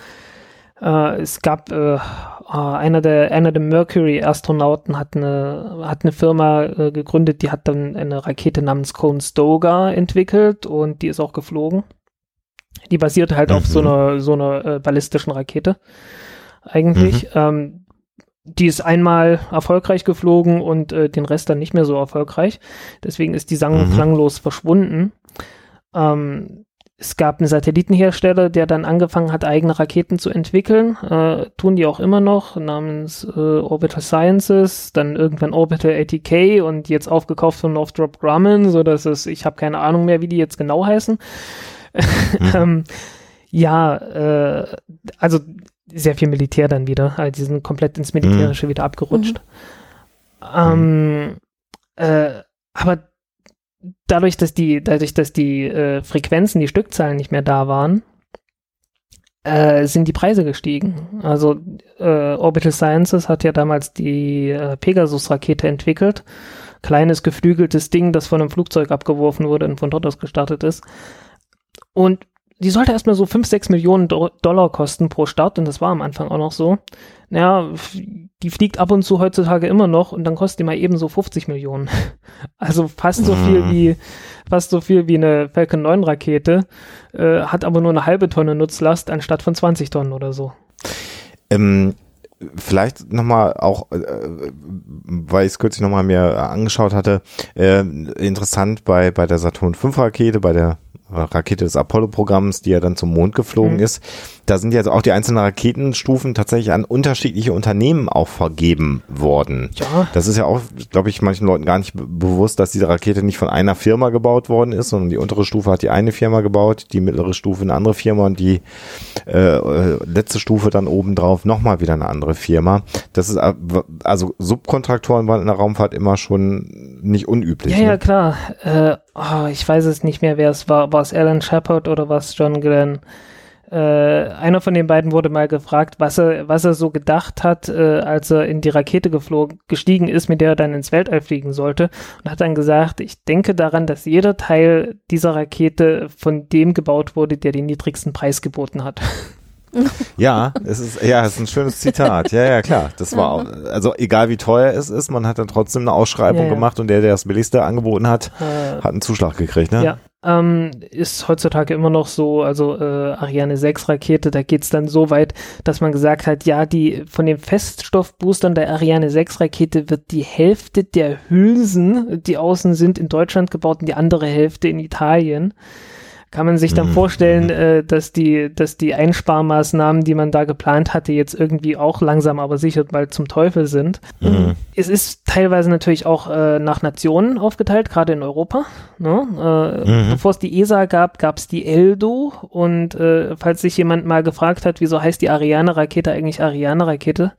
[SPEAKER 4] äh, es gab äh, äh, einer der einer der Mercury-Astronauten hat eine hat eine Firma äh, gegründet, die hat dann eine Rakete namens Conestoga entwickelt und die ist auch geflogen. Die basiert halt auf so
[SPEAKER 5] Mhm.
[SPEAKER 4] einer so einer äh, ballistischen Rakete eigentlich.
[SPEAKER 5] Mhm.
[SPEAKER 4] Ähm, die ist einmal erfolgreich geflogen und äh, den Rest dann nicht mehr so erfolgreich. Deswegen ist die sang-
[SPEAKER 5] Mhm.
[SPEAKER 4] klanglos verschwunden. Ähm, es gab einen Satellitenhersteller, der dann angefangen hat, eigene Raketen zu entwickeln. Äh, tun die auch immer noch, namens äh, Orbital Sciences, dann irgendwann Orbital ATK und jetzt aufgekauft von Northrop Grumman, so dass es, ich habe keine Ahnung mehr, wie die jetzt genau heißen. ähm, ja, äh, also sehr viel Militär dann wieder. Also die sind komplett ins Militärische wieder abgerutscht. Ähm, äh, aber dadurch, dass die, dadurch, dass die äh, Frequenzen, die Stückzahlen nicht mehr da waren, äh, sind die Preise gestiegen. Also äh, Orbital Sciences hat ja damals die äh, Pegasus-Rakete entwickelt. Kleines geflügeltes Ding, das von einem Flugzeug abgeworfen wurde und von dort aus gestartet ist. Und die sollte erstmal so 5, 6 Millionen Do Dollar kosten pro Start und das war am Anfang auch noch so. Naja, die fliegt ab und zu heutzutage immer noch und dann kostet die mal eben so 50 Millionen. Also fast so viel
[SPEAKER 5] Mhm.
[SPEAKER 4] wie, fast so viel wie eine Falcon 9 Rakete, äh, hat aber nur eine halbe Tonne Nutzlast anstatt von 20 Tonnen oder so.
[SPEAKER 5] Ähm, vielleicht nochmal auch, äh, weil ich es kürzlich nochmal mir angeschaut hatte, äh, interessant bei, bei der Saturn V Rakete, bei der Rakete des Apollo-Programms, die ja dann zum Mond geflogen
[SPEAKER 4] Mhm.
[SPEAKER 5] ist. Da sind jetzt auch die einzelnen Raketenstufen tatsächlich an unterschiedliche Unternehmen auch vergeben worden.
[SPEAKER 4] Ja,
[SPEAKER 5] Das ist ja auch, glaube ich, manchen Leuten gar nicht be- bewusst, dass diese Rakete nicht von einer Firma gebaut worden ist, sondern die untere Stufe hat die eine Firma gebaut, die mittlere Stufe eine andere Firma und die äh, äh, letzte Stufe dann obendrauf nochmal wieder eine andere Firma. Das ist äh, also Subkontraktoren waren in der Raumfahrt immer schon nicht unüblich.
[SPEAKER 4] ja, ja,
[SPEAKER 5] ne?
[SPEAKER 4] klar. Äh, oh, ich weiß es nicht mehr, wer es war. War es Alan Shepard oder war es John Glenn? Äh, einer von den beiden wurde mal gefragt, was er, was er so gedacht hat, äh, als er in die Rakete geflogen, gestiegen ist, mit der er dann ins Weltall fliegen sollte. Und hat dann gesagt, ich denke daran, dass jeder Teil dieser Rakete von dem gebaut wurde, der den niedrigsten Preis geboten hat.
[SPEAKER 5] Ja, es ist ja, es ist ein schönes Zitat. Ja, ja, klar. Das war auch, also egal wie teuer es ist, man hat dann trotzdem eine Ausschreibung
[SPEAKER 4] Ja, ja.
[SPEAKER 5] gemacht und der, der das billigste angeboten hat,
[SPEAKER 4] Äh,
[SPEAKER 5] hat einen Zuschlag gekriegt, ne?
[SPEAKER 4] Ja, ähm, ist heutzutage immer noch so, also äh, Ariane 6 Rakete, da geht's dann so weit, dass man gesagt hat, ja, die von den Feststoffboostern der Ariane 6 Rakete wird die Hälfte der Hülsen, die außen sind, in Deutschland gebaut und die andere Hälfte in Italien. Kann man sich dann
[SPEAKER 5] Mhm.
[SPEAKER 4] vorstellen, äh, dass die, dass die Einsparmaßnahmen, die man da geplant hatte, jetzt irgendwie auch langsam aber sicher mal zum Teufel sind.
[SPEAKER 5] Mhm.
[SPEAKER 4] Es ist teilweise natürlich auch äh, nach Nationen aufgeteilt, gerade in Europa. Ne? Äh,
[SPEAKER 5] Mhm.
[SPEAKER 4] Bevor es die ESA gab, gab es die ELDO. Und äh, falls sich jemand mal gefragt hat, wieso heißt die Ariane-Rakete eigentlich Ariane-Rakete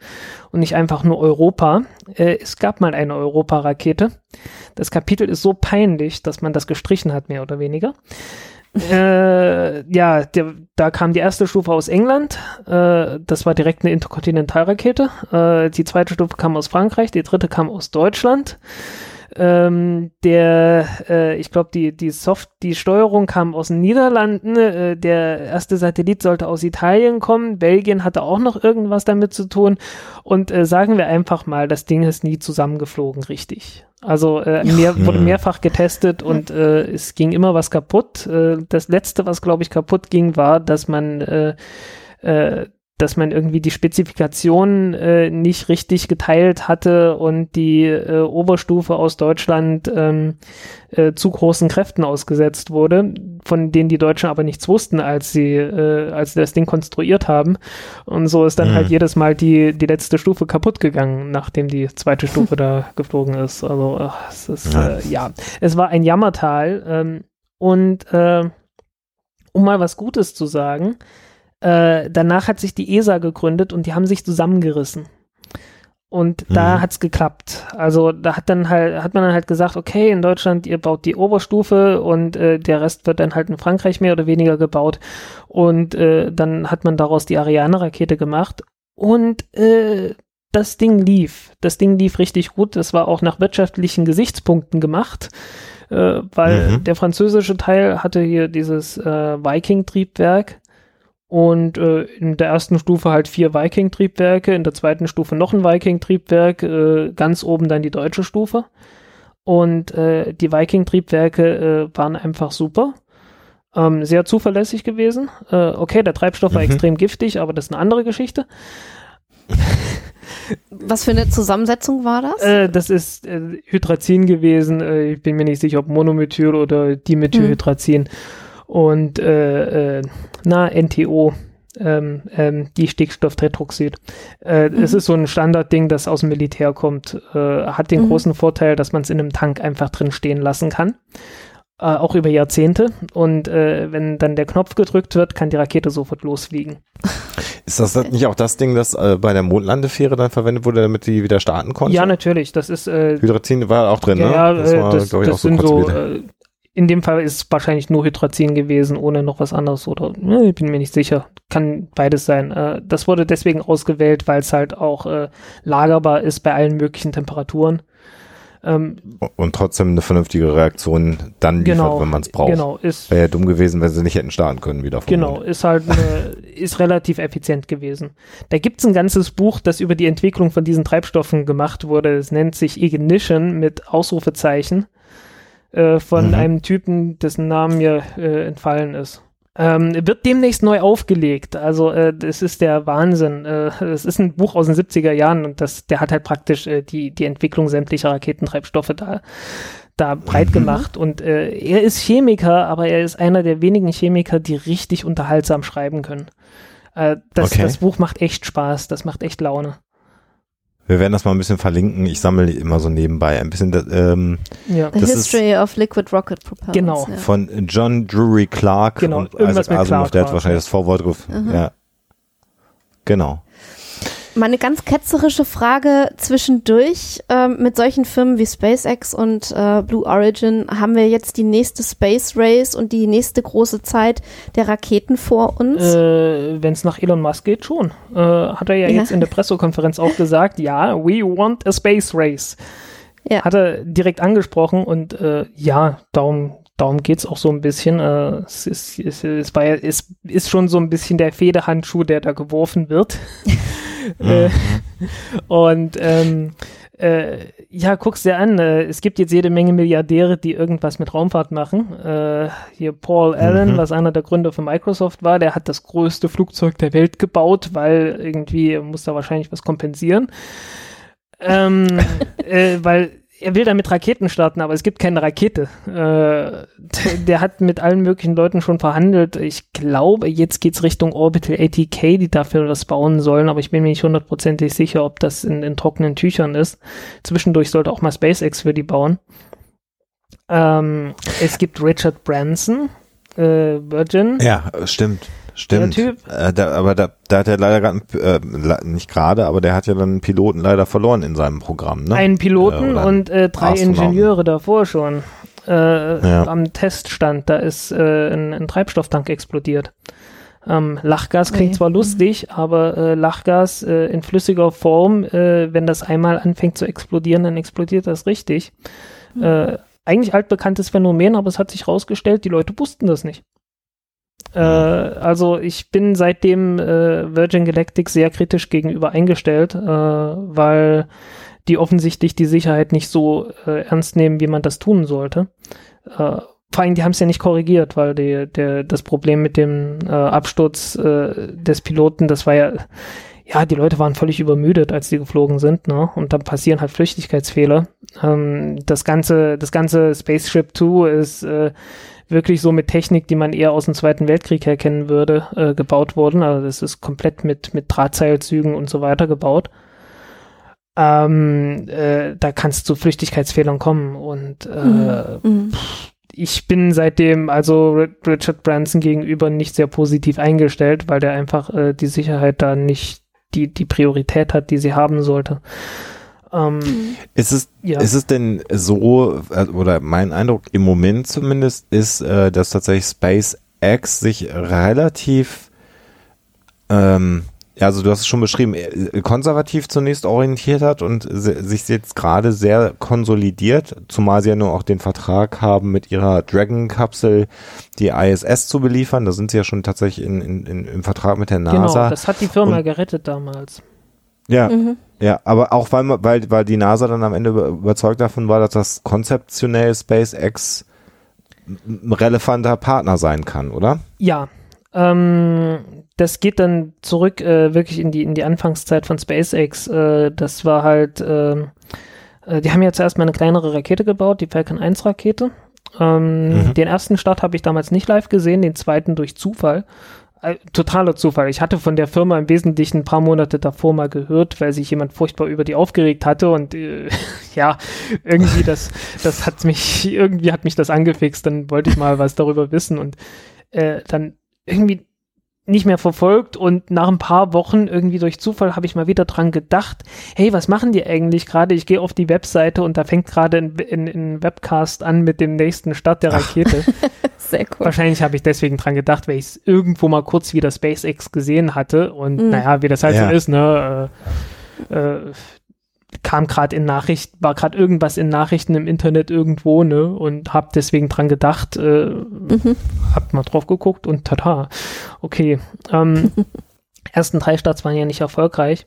[SPEAKER 4] und nicht einfach nur Europa, äh, es gab mal eine Europa-Rakete. Das Kapitel ist so peinlich, dass man das gestrichen hat, mehr oder weniger. Äh, ja, der, da kam die erste Stufe aus England. Äh, das war direkt eine Interkontinentalrakete. Äh, die zweite Stufe kam aus Frankreich, die dritte kam aus Deutschland. Ähm, der, äh, ich glaube, die, die Soft, die Steuerung kam aus den Niederlanden. Äh, der erste Satellit sollte aus Italien kommen. Belgien hatte auch noch irgendwas damit zu tun. Und äh, sagen wir einfach mal, das Ding ist nie zusammengeflogen, richtig. Also äh, mehr, wurde
[SPEAKER 5] Mhm.
[SPEAKER 4] mehrfach getestet und äh, es ging immer was kaputt. Äh, das letzte, was glaube ich kaputt ging, war, dass man äh, äh, dass man irgendwie die Spezifikation äh, nicht richtig geteilt hatte und die äh, Oberstufe aus Deutschland ähm, äh, zu großen Kräften ausgesetzt wurde, von denen die Deutschen aber nichts wussten, als sie, äh, als sie das Ding konstruiert haben. Und so ist dann
[SPEAKER 5] Mhm.
[SPEAKER 4] halt jedes Mal die, die letzte Stufe kaputt gegangen, nachdem die zweite Stufe da geflogen ist. Also ach, es ist,
[SPEAKER 5] Ja.
[SPEAKER 4] äh, ja, es war ein Jammertal. Ähm, und äh, um mal was Gutes zu sagen, äh, danach hat sich die ESA gegründet und die haben sich zusammengerissen. Und da
[SPEAKER 5] Mhm.
[SPEAKER 4] hat's geklappt. Also da hat dann halt, hat man dann halt gesagt, okay, in Deutschland, ihr baut die Oberstufe und äh, der Rest wird dann halt in Frankreich mehr oder weniger gebaut. Und äh, dann hat man daraus die Ariane-Rakete gemacht. Und äh, das Ding lief. Das Ding lief richtig gut. Das war auch nach wirtschaftlichen Gesichtspunkten gemacht, äh, weil
[SPEAKER 5] Mhm.
[SPEAKER 4] der französische Teil hatte hier dieses äh, Viking-Triebwerk und äh, in der ersten Stufe halt vier Viking-Triebwerke, in der zweiten Stufe noch ein Viking-Triebwerk, äh, ganz oben dann die deutsche Stufe. Und äh, die Viking-Triebwerke äh, waren einfach super. Ähm, sehr zuverlässig gewesen. Äh, okay, der Treibstoff war
[SPEAKER 5] Mhm.
[SPEAKER 4] extrem giftig, aber das ist eine andere Geschichte.
[SPEAKER 2] Was für eine Zusammensetzung war das?
[SPEAKER 4] Äh, das ist äh, Hydrazin gewesen. Äh, ich bin mir nicht sicher, ob Monomethyl oder Dimethylhydrazin. Und äh, äh, na, NTO, ähm, ähm, die Stickstofftetroxid. Äh, Es ist so ein Standardding, das aus dem Militär kommt. Äh, hat den
[SPEAKER 2] Mhm.
[SPEAKER 4] großen Vorteil, dass man es in einem Tank einfach drin stehen lassen kann. Äh, auch über Jahrzehnte. Und äh, wenn dann der Knopf gedrückt wird, kann die Rakete sofort losfliegen.
[SPEAKER 5] Ist das nicht auch das Ding, das äh, bei der Mondlandefähre dann verwendet wurde, damit die wieder starten konnte?
[SPEAKER 4] Ja, natürlich. Das ist äh,
[SPEAKER 5] Hydrazin war auch drin,
[SPEAKER 4] Ja,
[SPEAKER 5] ne?
[SPEAKER 4] das, äh, das,
[SPEAKER 5] glaub ich,
[SPEAKER 4] das sind so, äh, in dem Fall ist es wahrscheinlich nur Hydrazin gewesen, ohne noch was anderes oder, ne, ich bin mir nicht sicher. Kann beides sein. Äh, das wurde deswegen ausgewählt, weil es halt auch äh, lagerbar ist bei allen möglichen Temperaturen. Ähm,
[SPEAKER 5] Und trotzdem eine vernünftige Reaktion dann liefert,
[SPEAKER 4] genau,
[SPEAKER 5] wenn man es braucht.
[SPEAKER 4] genau, ist,
[SPEAKER 5] Wäre ja dumm gewesen, wenn sie nicht hätten starten können wieder.
[SPEAKER 4] Genau,
[SPEAKER 5] Mond.
[SPEAKER 4] ist halt eine, ist relativ effizient gewesen. Da gibt's ein ganzes Buch, das über die Entwicklung von diesen Treibstoffen gemacht wurde. Es nennt sich Ignition mit Ausrufezeichen äh, von
[SPEAKER 5] Mhm.
[SPEAKER 4] einem Typen, dessen Namen mir äh, entfallen ist. Ähm, wird demnächst neu aufgelegt. Also äh, das ist der Wahnsinn. Äh, Es ist ein Buch aus den 70er Jahren und das, der hat halt praktisch äh, die, die Entwicklung sämtlicher Raketentreibstoffe da, da breit gemacht. Und äh, er ist Chemiker, aber er ist einer der wenigen Chemiker, die richtig unterhaltsam schreiben können. Das,
[SPEAKER 5] Okay.
[SPEAKER 4] das Buch macht echt Spaß, das macht echt Laune.
[SPEAKER 5] Wir werden das mal ein bisschen verlinken. Ich sammle immer so nebenbei ein bisschen ähm,
[SPEAKER 4] Ja.
[SPEAKER 2] The
[SPEAKER 5] das
[SPEAKER 2] History of Liquid Rocket Propellants.
[SPEAKER 4] Genau.
[SPEAKER 2] Ja.
[SPEAKER 5] von John Drury Clark
[SPEAKER 4] Genau,
[SPEAKER 5] und Isaac Asimov,
[SPEAKER 4] Clark
[SPEAKER 5] der hat wahrscheinlich
[SPEAKER 4] ja.
[SPEAKER 5] das Vorwort gef-
[SPEAKER 2] Mhm.
[SPEAKER 5] Ja. Genau.
[SPEAKER 2] Meine ganz ketzerische Frage zwischendurch. Ähm, mit solchen Firmen wie SpaceX und äh, Blue Origin haben wir jetzt die nächste Space Race und die nächste große Zeit der Raketen vor uns.
[SPEAKER 4] Äh, Wenn es nach Elon Musk geht, schon. Äh, hat er ja,
[SPEAKER 2] Ja.
[SPEAKER 4] jetzt in der Pressekonferenz auch gesagt, ja, we want a space race.
[SPEAKER 2] Ja.
[SPEAKER 4] Hat er direkt angesprochen und äh, ja, darum, darum geht's auch so ein bisschen. Äh, es, ist, es, es, ja, es ist schon so ein bisschen der Federhandschuh, der da geworfen wird. äh, und ähm, äh, ja, guck's dir an. Äh, es gibt jetzt jede Menge Milliardäre, die irgendwas mit Raumfahrt machen. Äh, hier Paul Allen,
[SPEAKER 5] Mhm.
[SPEAKER 4] was einer der Gründer von Microsoft war, der hat das größte Flugzeug der Welt gebaut, weil irgendwie muss da wahrscheinlich was kompensieren. Ähm, äh, weil er will damit Raketen starten, aber es gibt keine Rakete. Äh, der, hat mit allen möglichen Leuten schon verhandelt. Ich glaube, jetzt geht's Richtung Orbital ATK, die dafür was bauen sollen, aber ich bin mir nicht hundertprozentig sicher, ob das in, in trockenen Tüchern ist. Zwischendurch sollte auch mal SpaceX für die bauen. Ähm, es gibt Richard Branson, äh, Virgin.
[SPEAKER 5] Ja, stimmt. Stimmt.
[SPEAKER 4] Der Typ.
[SPEAKER 5] Äh, da, aber da, da hat er leider gerade, äh, nicht gerade, aber der hat ja dann einen Piloten leider verloren in seinem Programm. Ne?
[SPEAKER 4] Einen Piloten
[SPEAKER 5] Äh,
[SPEAKER 4] und äh, drei
[SPEAKER 5] Astronauten.
[SPEAKER 4] Ingenieure davor schon. Äh,
[SPEAKER 5] Ja.
[SPEAKER 4] Am Teststand, da ist äh, ein, ein Treibstofftank explodiert. Ähm, Lachgas klingt
[SPEAKER 2] Okay.
[SPEAKER 4] zwar lustig, aber äh, Lachgas äh, in flüssiger Form, äh, wenn das einmal anfängt zu explodieren, dann explodiert das richtig. Äh, eigentlich altbekanntes Phänomen, aber es hat sich rausgestellt, die Leute wussten das nicht. Äh, also ich bin seitdem äh, Virgin Galactic sehr kritisch gegenüber eingestellt, äh, weil die offensichtlich die Sicherheit nicht so äh, ernst nehmen, wie man das tun sollte. Äh, vor allem, die haben es ja nicht korrigiert, weil die, der, das Problem mit dem äh, Absturz des Piloten, das war ja, ja, die Leute waren völlig übermüdet, als die geflogen sind, ne? Und dann passieren halt Flüchtigkeitsfehler. Ähm, das ganze, das ganze Spaceship 2 ist äh, wirklich so mit Technik, die man eher aus dem Zweiten Weltkrieg herkennen würde, äh, gebaut worden. Also das ist komplett mit, mit Drahtseilzügen und so weiter gebaut. Ähm, äh, da kannst zu Flüchtigkeitsfehlern kommen und äh,
[SPEAKER 2] Mhm.
[SPEAKER 4] ich bin seitdem also Richard Branson gegenüber nicht sehr positiv eingestellt, weil der einfach äh, die Sicherheit da nicht die, die Priorität hat, die sie haben sollte. Ähm,
[SPEAKER 5] Ist es,
[SPEAKER 4] ja.
[SPEAKER 5] ist es denn so, äh, oder mein Eindruck im Moment zumindest ist, äh, dass tatsächlich SpaceX sich relativ, ähm, ja, also du hast es schon beschrieben, äh, konservativ zunächst orientiert hat und sich jetzt gerade sehr konsolidiert, zumal sie ja nur auch den Vertrag haben, mit ihrer Dragon-Kapsel die ISS zu beliefern. Da sind sie ja schon tatsächlich in, in, in, im Vertrag mit der
[SPEAKER 4] genau,
[SPEAKER 5] NASA.
[SPEAKER 4] das hat die Firma
[SPEAKER 5] Und-
[SPEAKER 4] gerettet damals.
[SPEAKER 5] ja,
[SPEAKER 2] Mhm.
[SPEAKER 5] Ja, aber auch weil, weil, weil die NASA dann am Ende über- überzeugt davon war, dass das konzeptionell SpaceX ein relevanter Partner sein kann, oder?
[SPEAKER 4] Ja, ähm, das geht dann zurück äh, wirklich in die in die Anfangszeit von SpaceX. Äh, das war halt, ähm, äh, die haben ja zuerst mal eine kleinere Rakete gebaut, die Falcon 1 Rakete. Ähm,
[SPEAKER 5] Mhm.
[SPEAKER 4] Den ersten Start habe ich damals nicht live gesehen, den zweiten durch Zufall. Totaler Zufall. Ich hatte von der Firma im Wesentlichen ein paar Monate davor mal gehört, weil sich jemand furchtbar über die aufgeregt hatte und äh, ja, irgendwie das, das hat mich, irgendwie hat mich das angefixt, dann wollte ich mal was darüber wissen und äh, dann irgendwie nicht mehr verfolgt und nach ein paar Wochen irgendwie durch Zufall habe ich mal wieder dran gedacht, hey, was machen die eigentlich gerade? Ich gehe auf die Webseite und da fängt gerade ein, ein, ein Webcast an mit dem nächsten Start der Rakete.
[SPEAKER 2] Sehr cool.
[SPEAKER 4] Wahrscheinlich habe ich deswegen dran gedacht, weil ich es irgendwo mal kurz wieder SpaceX gesehen hatte und
[SPEAKER 2] Mhm.
[SPEAKER 4] naja, wie das halt
[SPEAKER 5] Ja.
[SPEAKER 4] so ist, ne, äh, äh, kam gerade in Nachrichten, war gerade irgendwas in Nachrichten im Internet irgendwo, ne, und hab deswegen dran gedacht, äh,
[SPEAKER 2] Mhm.
[SPEAKER 4] hab mal drauf geguckt und tata, okay. Ähm, ersten drei Starts waren ja nicht erfolgreich.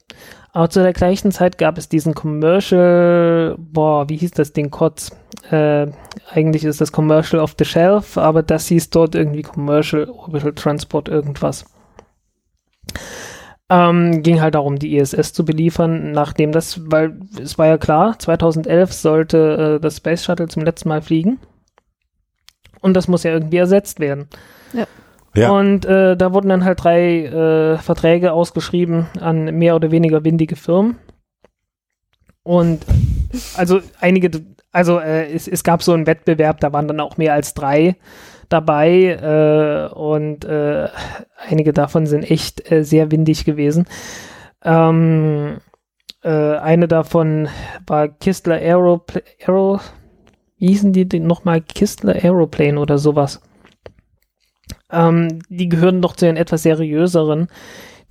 [SPEAKER 4] Aber zu der gleichen Zeit gab es diesen Commercial, boah, wie hieß das Ding Kotz? Äh, eigentlich ist das Commercial off the Shelf, aber das hieß dort irgendwie Commercial Orbital Transport irgendwas. Ähm, ging halt darum, die ISS zu beliefern, nachdem das, weil es war ja klar, 2011 sollte äh, das Space Shuttle zum letzten Mal fliegen. Und das muss ja irgendwie ersetzt werden.
[SPEAKER 5] Ja.
[SPEAKER 4] Und äh, da wurden dann halt drei äh, Verträge ausgeschrieben an mehr oder weniger windige Firmen. Und also einige, also äh, es, es gab so einen Wettbewerb, da waren dann auch mehr als drei dabei äh, und äh, einige davon sind echt äh, sehr windig gewesen. Ähm, äh, eine davon war Kistler Aero, Aero wie hießen die denn nochmal? Kistler Aeroplane oder sowas. Ähm, die gehören doch zu den etwas seriöseren.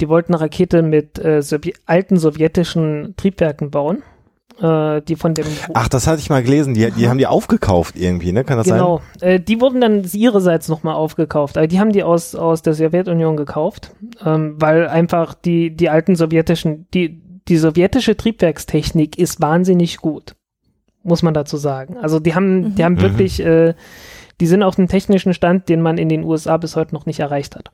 [SPEAKER 4] Die wollten eine Rakete mit äh, alten sowjetischen Triebwerken bauen, äh, die von dem
[SPEAKER 5] Ach, das hatte ich mal gelesen. Die, die haben die aufgekauft irgendwie, ne? Kann das sein?
[SPEAKER 4] genau. Äh, die wurden dann ihrerseits nochmal aufgekauft. Also die haben die aus, aus der Sowjetunion gekauft, ähm, weil einfach die, die alten sowjetischen, die, die sowjetische Triebwerkstechnik ist wahnsinnig gut. Muss man dazu sagen. Also die haben, die haben
[SPEAKER 5] Mhm.
[SPEAKER 4] wirklich, äh, die sind auf einem technischen Stand, den man in den USA bis heute noch nicht erreicht hat.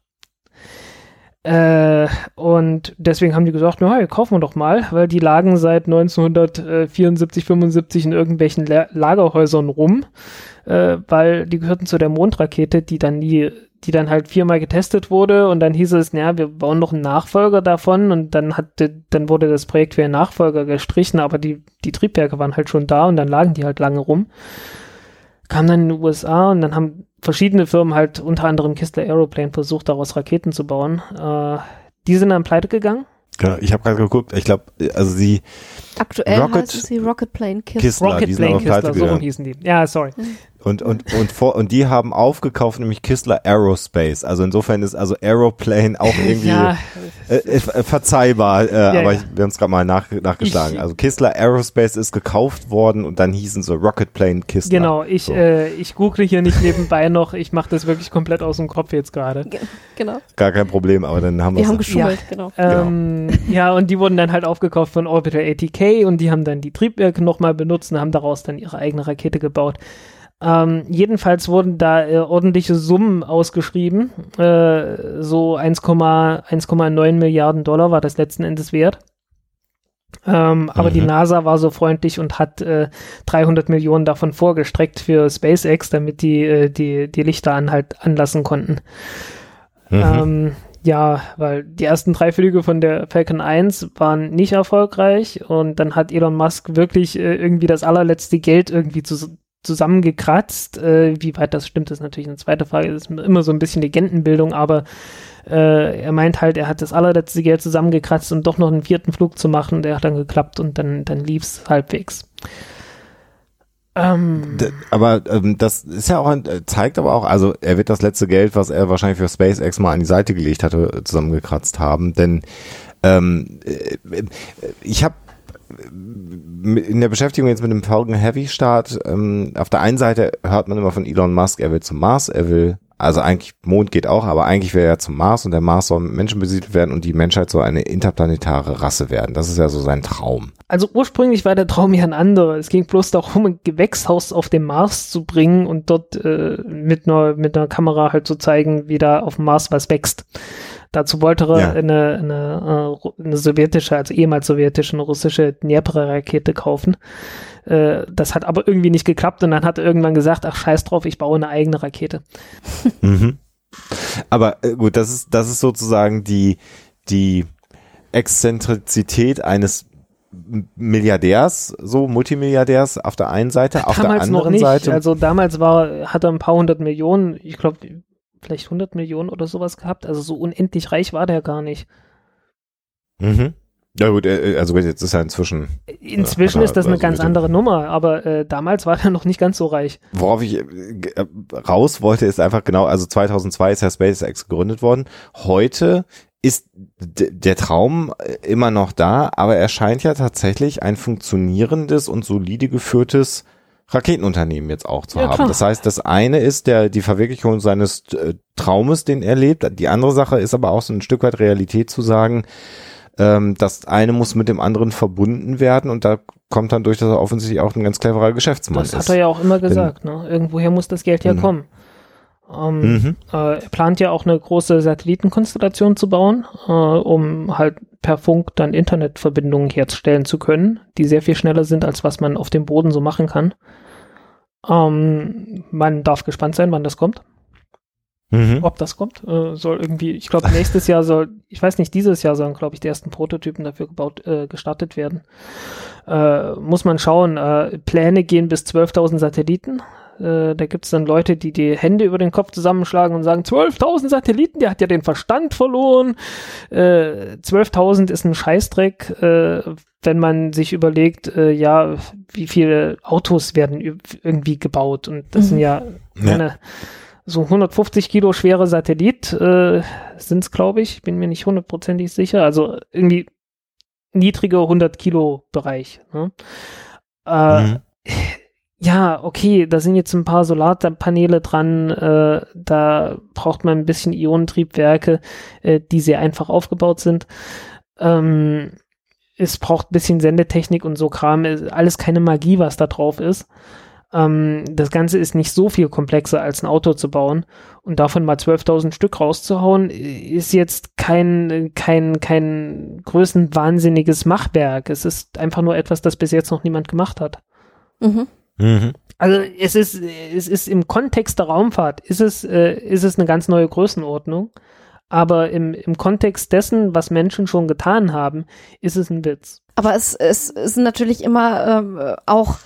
[SPEAKER 4] Äh, und deswegen haben die gesagt, na, hey, kaufen wir doch mal, weil die lagen seit 1974, 75 in irgendwelchen La Lagerhäusern rum, äh, weil die gehörten zu der Mondrakete, die dann nie, die dann halt viermal getestet wurde und dann hieß es, naja, wir bauen noch einen Nachfolger davon und dann hatte, dann wurde das Projekt für einen Nachfolger gestrichen, aber die, die Triebwerke waren halt schon da und dann lagen die halt lange rum. Kam dann in den USA und dann haben verschiedene Firmen halt unter anderem Kistler Aeroplane versucht, daraus Raketen zu bauen. Äh, die sind dann pleite gegangen.
[SPEAKER 5] Genau, ich habe gerade geguckt. Ich glaube, also sie
[SPEAKER 2] Aktuell
[SPEAKER 5] Rocket-
[SPEAKER 2] heißen sie Rocket Plane.
[SPEAKER 5] Kistler,
[SPEAKER 4] Rocket
[SPEAKER 5] die sind
[SPEAKER 4] Plane Kistler, so rum hießen die. Ja, sorry.
[SPEAKER 5] Und, und, und, vor, und die haben aufgekauft, nämlich Kistler Aerospace. Also insofern ist also Aeroplane auch irgendwie
[SPEAKER 4] Ja,
[SPEAKER 5] äh, äh, verzeihbar, äh, aber
[SPEAKER 4] ja.
[SPEAKER 5] Ich, wir haben es gerade mal nach, nachgeschlagen.
[SPEAKER 4] Ich-
[SPEAKER 5] also Kistler Aerospace ist gekauft worden und dann hießen sie Rocket Plane Kistler.
[SPEAKER 4] genau. Ich,
[SPEAKER 5] So.
[SPEAKER 4] äh, ich google hier nicht nebenbei noch. Ich mache das wirklich komplett aus dem Kopf jetzt gerade.
[SPEAKER 2] Ge- Genau.
[SPEAKER 5] Gar kein Problem, aber dann haben
[SPEAKER 2] Wir
[SPEAKER 5] wir
[SPEAKER 2] haben geschummelt, genau.
[SPEAKER 4] Ähm, ja, und die wurden dann halt aufgekauft von Orbital ATK und die haben dann die Triebwerke nochmal benutzt und haben daraus dann ihre eigene Rakete gebaut. Ähm, jedenfalls wurden da äh, ordentliche Summen ausgeschrieben. Äh, so 1,9 Milliarden Dollar war das letzten Endes wert. Ähm, aber
[SPEAKER 5] Mhm.
[SPEAKER 4] die NASA war so freundlich und hat äh, 300 Millionen davon vorgestreckt für SpaceX, damit die äh, die, die Lichter anhalt, anlassen konnten.
[SPEAKER 5] Mhm.
[SPEAKER 4] Ähm, ja, weil die ersten drei Flüge von der Falcon 1 waren nicht erfolgreich und dann hat Elon Musk wirklich äh, irgendwie das allerletzte Geld irgendwie zu, zusammengekratzt. Äh, wie weit das stimmt, ist natürlich eine zweite Frage. Das ist immer so ein bisschen Legendenbildung, aber äh, er meint halt, er hat das allerletzte Geld zusammengekratzt, um doch noch einen vierten Flug zu machen. Der hat dann geklappt und dann, dann lief's halbwegs. Ähm,
[SPEAKER 5] Aber ähm, das ist ja auch ein, zeigt aber auch, also er wird das letzte Geld, was er wahrscheinlich für SpaceX mal an die Seite gelegt hatte, zusammengekratzt haben. Denn ähm, äh, äh, ich habe in der Beschäftigung jetzt mit dem Falcon Heavy Start, ähm, auf der einen Seite hört man immer von Elon Musk, er will zum Mars, er will, also eigentlich Mond geht auch, aber eigentlich will er zum Mars und der Mars soll mit Menschen besiedelt werden und die Menschheit soll eine interplanetare Rasse werden. Das ist ja so sein Traum.
[SPEAKER 4] Also ursprünglich war der Traum ja ein anderer. Es ging bloß darum, ein Gewächshaus auf den Mars zu bringen und dort äh, mit einer mit einer Kamera halt zu zeigen, wie da auf dem Mars was wächst. Dazu wollte er
[SPEAKER 5] Ja.
[SPEAKER 4] eine, eine, äh, eine sowjetische, also ehemals sowjetische, eine russische Dnepr-Rakete kaufen. Äh, das hat aber irgendwie nicht geklappt und dann hat er irgendwann gesagt, ach scheiß drauf, ich baue eine eigene Rakete.
[SPEAKER 5] Mhm. Aber äh, gut, das ist, das ist sozusagen die, die Exzentrizität eines Milliardärs, so Multimilliardärs auf der einen Seite, auf der
[SPEAKER 4] damals
[SPEAKER 5] anderen
[SPEAKER 4] noch nicht.
[SPEAKER 5] Seite.
[SPEAKER 4] Also damals war, hat er ein paar hundert Millionen, ich glaube, vielleicht 100 Millionen oder sowas gehabt. Also so unendlich reich war der gar nicht.
[SPEAKER 5] mhm. Ja gut, äh, also gut, jetzt ist er inzwischen,
[SPEAKER 4] Inzwischen
[SPEAKER 5] Ja,
[SPEAKER 4] ist das eine
[SPEAKER 5] also
[SPEAKER 4] ganz
[SPEAKER 5] bitte.
[SPEAKER 4] andere Nummer, aber äh, damals war er noch nicht ganz so reich.
[SPEAKER 5] worauf ich äh, äh, raus wollte, ist einfach genau, also 2002 ist ja SpaceX gegründet worden. Heute ist der Traum äh, immer noch da, aber er scheint ja tatsächlich ein funktionierendes und solide geführtes Raketenunternehmen jetzt auch zu
[SPEAKER 4] Ja,
[SPEAKER 5] haben.
[SPEAKER 4] klar.
[SPEAKER 5] Das heißt, das eine ist der die Verwirklichung seines äh, Traumes, den er lebt. Die andere Sache ist aber auch so ein Stück weit Realität zu sagen, ähm, das eine muss mit dem anderen verbunden werden und da kommt dann durch, dass er offensichtlich auch ein ganz cleverer Geschäftsmann
[SPEAKER 4] Das
[SPEAKER 5] ist.
[SPEAKER 4] hat er ja auch immer gesagt. Ne? Irgendwoher muss das Geld ja
[SPEAKER 5] Mhm.
[SPEAKER 4] kommen. Ähm,
[SPEAKER 5] Mhm.
[SPEAKER 4] äh, er plant ja auch eine große Satellitenkonstellation zu bauen, äh, um halt per Funk dann Internetverbindungen herstellen zu können, die sehr viel schneller sind, als was man auf dem Boden so machen kann. Ähm, man darf gespannt sein, wann das kommt.
[SPEAKER 5] Mhm.
[SPEAKER 4] ob das kommt. Äh, soll irgendwie, ich glaube, nächstes Jahr soll, ich weiß nicht, dieses Jahr sollen, glaube ich, die ersten Prototypen dafür gebaut, äh, gestartet werden. Äh, muss man schauen. Äh, Pläne gehen bis 12.000 Satelliten. Äh, da gibt es dann Leute, die die Hände über den Kopf zusammenschlagen und sagen, 12.000 Satelliten, der hat ja den Verstand verloren. Äh, 12.000 ist ein Scheißdreck, äh, wenn man sich überlegt, äh, ja, wie viele Autos werden irgendwie gebaut. Und das
[SPEAKER 2] Mhm.
[SPEAKER 4] sind ja,
[SPEAKER 5] Ja.
[SPEAKER 4] Eine, so 150 Kilo schwere Satellit äh, sind es, glaube ich. Bin mir nicht hundertprozentig sicher. Also irgendwie niedrige 100 Kilo Bereich. Ne? Äh,
[SPEAKER 5] Mhm.
[SPEAKER 4] Ja, okay, da sind jetzt ein paar Solarpaneele dran. Äh, da braucht man ein bisschen Ionentriebwerke, äh, die sehr einfach aufgebaut sind. Ähm, es braucht ein bisschen Sendetechnik und so Kram. Alles keine Magie, was da drauf ist. Ähm, das Ganze ist nicht so viel komplexer als ein Auto zu bauen. Und davon mal 12.000 Stück rauszuhauen, ist jetzt kein, kein, kein größenwahnsinniges Machwerk. Es ist einfach nur etwas, das bis jetzt noch niemand gemacht hat.
[SPEAKER 2] Mhm.
[SPEAKER 5] Mhm.
[SPEAKER 4] Also es ist, es ist im Kontext der Raumfahrt, ist es, äh, ist es eine ganz neue Größenordnung. Aber im, im Kontext dessen, was Menschen schon getan haben, ist es ein Witz.
[SPEAKER 2] Aber es, es, es sind natürlich immer ähm, auch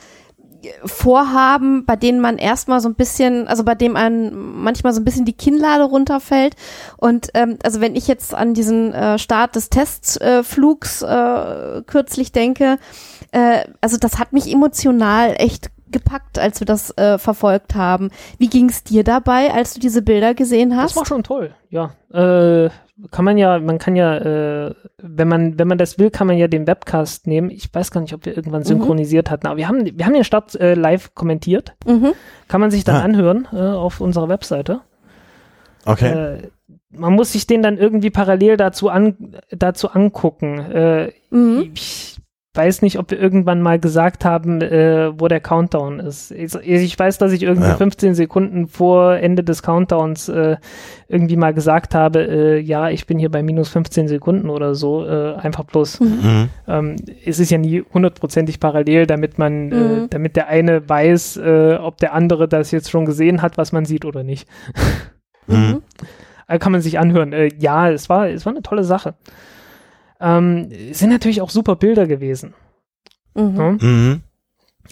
[SPEAKER 2] Vorhaben, bei denen man erstmal so ein bisschen, also bei dem einem manchmal so ein bisschen die Kinnlade runterfällt. Und ähm, also wenn ich jetzt an diesen äh, Start des Testflugs äh, kürzlich denke, äh, also das hat mich emotional echt gepackt, als wir das äh, verfolgt haben. Wie ging es dir dabei, als du diese Bilder gesehen hast?
[SPEAKER 4] Das war schon toll, ja. Äh, kann man ja, man kann ja, äh, wenn man, wenn man das will, kann man ja den Webcast nehmen. Ich weiß gar nicht, ob wir irgendwann synchronisiert hatten, aber wir haben, wir haben den Start äh, live kommentiert.
[SPEAKER 2] mhm.
[SPEAKER 4] Kann man sich dann
[SPEAKER 5] Ah.
[SPEAKER 4] anhören äh, auf unserer Webseite.
[SPEAKER 5] Okay.
[SPEAKER 4] Äh, man muss sich den dann irgendwie parallel dazu an dazu angucken. Äh,
[SPEAKER 2] Mhm.
[SPEAKER 4] ich weiß nicht, ob wir irgendwann mal gesagt haben, äh, wo der Countdown ist. Ich, ich weiß, dass ich irgendwie
[SPEAKER 5] Ja.
[SPEAKER 4] 15 Sekunden vor Ende des Countdowns äh, irgendwie mal gesagt habe, äh, ja, ich bin hier bei minus 15 Sekunden oder so, äh, einfach bloß.
[SPEAKER 5] Mhm.
[SPEAKER 4] Ähm, es ist ja nie hundertprozentig parallel, damit man, äh,
[SPEAKER 2] Mhm.
[SPEAKER 4] damit der eine weiß, äh, ob der andere das jetzt schon gesehen hat, was man sieht oder nicht.
[SPEAKER 5] Mhm.
[SPEAKER 4] Also kann man sich anhören. Äh, ja, es war, es war eine tolle Sache. Ähm, sind natürlich auch super Bilder gewesen.
[SPEAKER 2] Mhm.
[SPEAKER 4] Ne?
[SPEAKER 5] Mhm.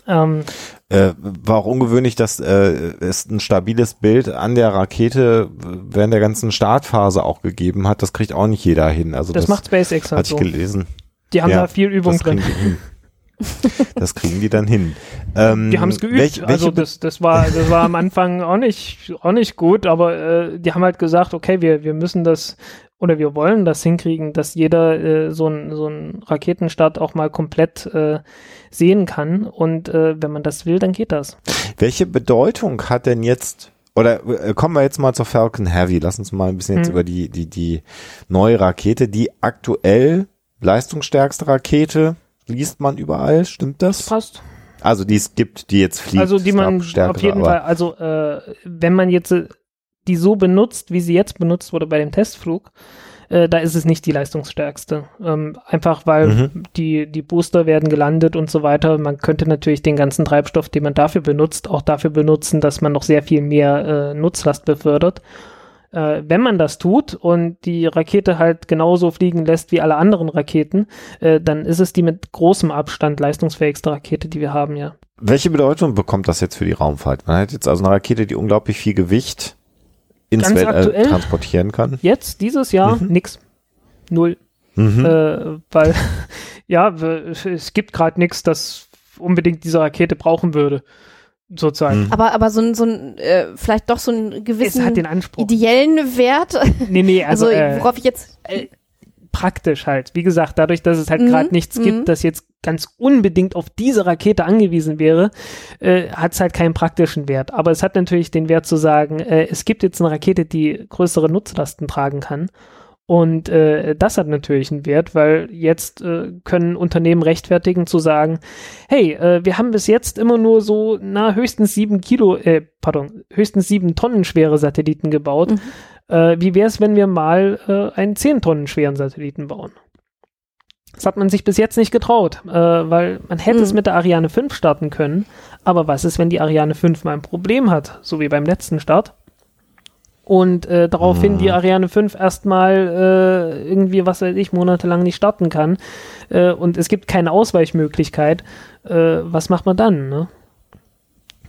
[SPEAKER 4] Ähm,
[SPEAKER 5] Äh, war auch ungewöhnlich, dass äh, es ein stabiles Bild an der Rakete während der ganzen Startphase auch gegeben hat. Das kriegt auch nicht jeder hin. Also
[SPEAKER 4] das,
[SPEAKER 5] das,
[SPEAKER 4] macht SpaceX halt
[SPEAKER 5] hatte ich
[SPEAKER 4] so.
[SPEAKER 5] gelesen.
[SPEAKER 4] Die haben
[SPEAKER 5] ja,
[SPEAKER 4] da viel Übung
[SPEAKER 5] das
[SPEAKER 4] drin.
[SPEAKER 5] Das kriegen die dann hin. Ähm,
[SPEAKER 4] Die haben es geübt.
[SPEAKER 5] welch- welche
[SPEAKER 4] also das, das war, das war am Anfang auch nicht, auch nicht gut, aber äh, die haben halt gesagt, okay, wir, wir müssen das oder wir wollen das hinkriegen, dass jeder äh, so ein so ein Raketenstart auch mal komplett äh, sehen kann. Und äh, wenn man das will, dann geht das.
[SPEAKER 5] Welche Bedeutung hat denn jetzt oder äh, kommen wir jetzt mal zur Falcon Heavy. Lass uns mal ein bisschen jetzt
[SPEAKER 4] Hm.
[SPEAKER 5] über die die die neue Rakete, die aktuell leistungsstärkste Rakete liest man überall, stimmt das?
[SPEAKER 4] Passt.
[SPEAKER 5] Also die es gibt, die jetzt fliegt.
[SPEAKER 4] Also die man auf jeden
[SPEAKER 5] aber-
[SPEAKER 4] Fall, also äh, wenn man jetzt äh, die so benutzt, wie sie jetzt benutzt wurde bei dem Testflug, äh, da ist es nicht die leistungsstärkste. Ähm, einfach weil
[SPEAKER 5] Mhm.
[SPEAKER 4] die, die Booster werden gelandet und so weiter. Man könnte natürlich den ganzen Treibstoff, den man dafür benutzt, auch dafür benutzen, dass man noch sehr viel mehr äh, Nutzlast befördert. Äh, wenn man das tut und die Rakete halt genauso fliegen lässt wie alle anderen Raketen, äh, dann ist es die mit großem Abstand leistungsfähigste Rakete, die wir haben, ja.
[SPEAKER 5] Welche Bedeutung bekommt das jetzt für die Raumfahrt? Man hat jetzt also eine Rakete, die unglaublich viel Gewicht ins
[SPEAKER 4] Ganz
[SPEAKER 5] Weltall
[SPEAKER 4] aktuell?
[SPEAKER 5] transportieren kann.
[SPEAKER 4] Jetzt, dieses Jahr,
[SPEAKER 5] Mhm.
[SPEAKER 4] nix. Null.
[SPEAKER 5] Mhm.
[SPEAKER 4] Äh, weil, ja, es gibt gerade nichts, das unbedingt diese Rakete brauchen würde. Sozusagen.
[SPEAKER 5] Mhm.
[SPEAKER 2] Aber, aber so ein, so ein äh, vielleicht doch so einen
[SPEAKER 4] Es
[SPEAKER 2] gewissen
[SPEAKER 4] hat den Anspruch.
[SPEAKER 2] ideellen Wert.
[SPEAKER 4] nee, nee, also,
[SPEAKER 2] Also,
[SPEAKER 4] äh,
[SPEAKER 2] worauf ich jetzt.
[SPEAKER 4] Praktisch halt. Wie gesagt, dadurch, dass es halt
[SPEAKER 2] Mhm,
[SPEAKER 4] gerade nichts
[SPEAKER 2] mhm.
[SPEAKER 4] gibt, das jetzt ganz unbedingt auf diese Rakete angewiesen wäre, äh, hat es halt keinen praktischen Wert. Aber es hat natürlich den Wert zu sagen, äh, es gibt jetzt eine Rakete, die größere Nutzlasten tragen kann. Und äh, das hat natürlich einen Wert, weil jetzt äh, können Unternehmen rechtfertigen zu sagen, hey, äh, wir haben bis jetzt immer nur so na höchstens sieben Kilo, äh, pardon, höchstens sieben Tonnen schwere Satelliten gebaut.
[SPEAKER 2] Mhm.
[SPEAKER 4] Äh, wie wäre es, wenn wir mal äh, einen zehn Tonnen schweren Satelliten bauen? Das hat man sich bis jetzt nicht getraut, äh, weil man hätte es
[SPEAKER 2] Mhm.
[SPEAKER 4] mit der Ariane 5 starten können. Aber was ist, wenn die Ariane 5 mal ein Problem hat, so wie beim letzten Start? Und äh, daraufhin
[SPEAKER 5] Mhm.
[SPEAKER 4] die Ariane 5 erstmal äh, irgendwie, was weiß ich, monatelang nicht starten kann. Äh, und es gibt keine Ausweichmöglichkeit. Äh, was macht man dann? Ne?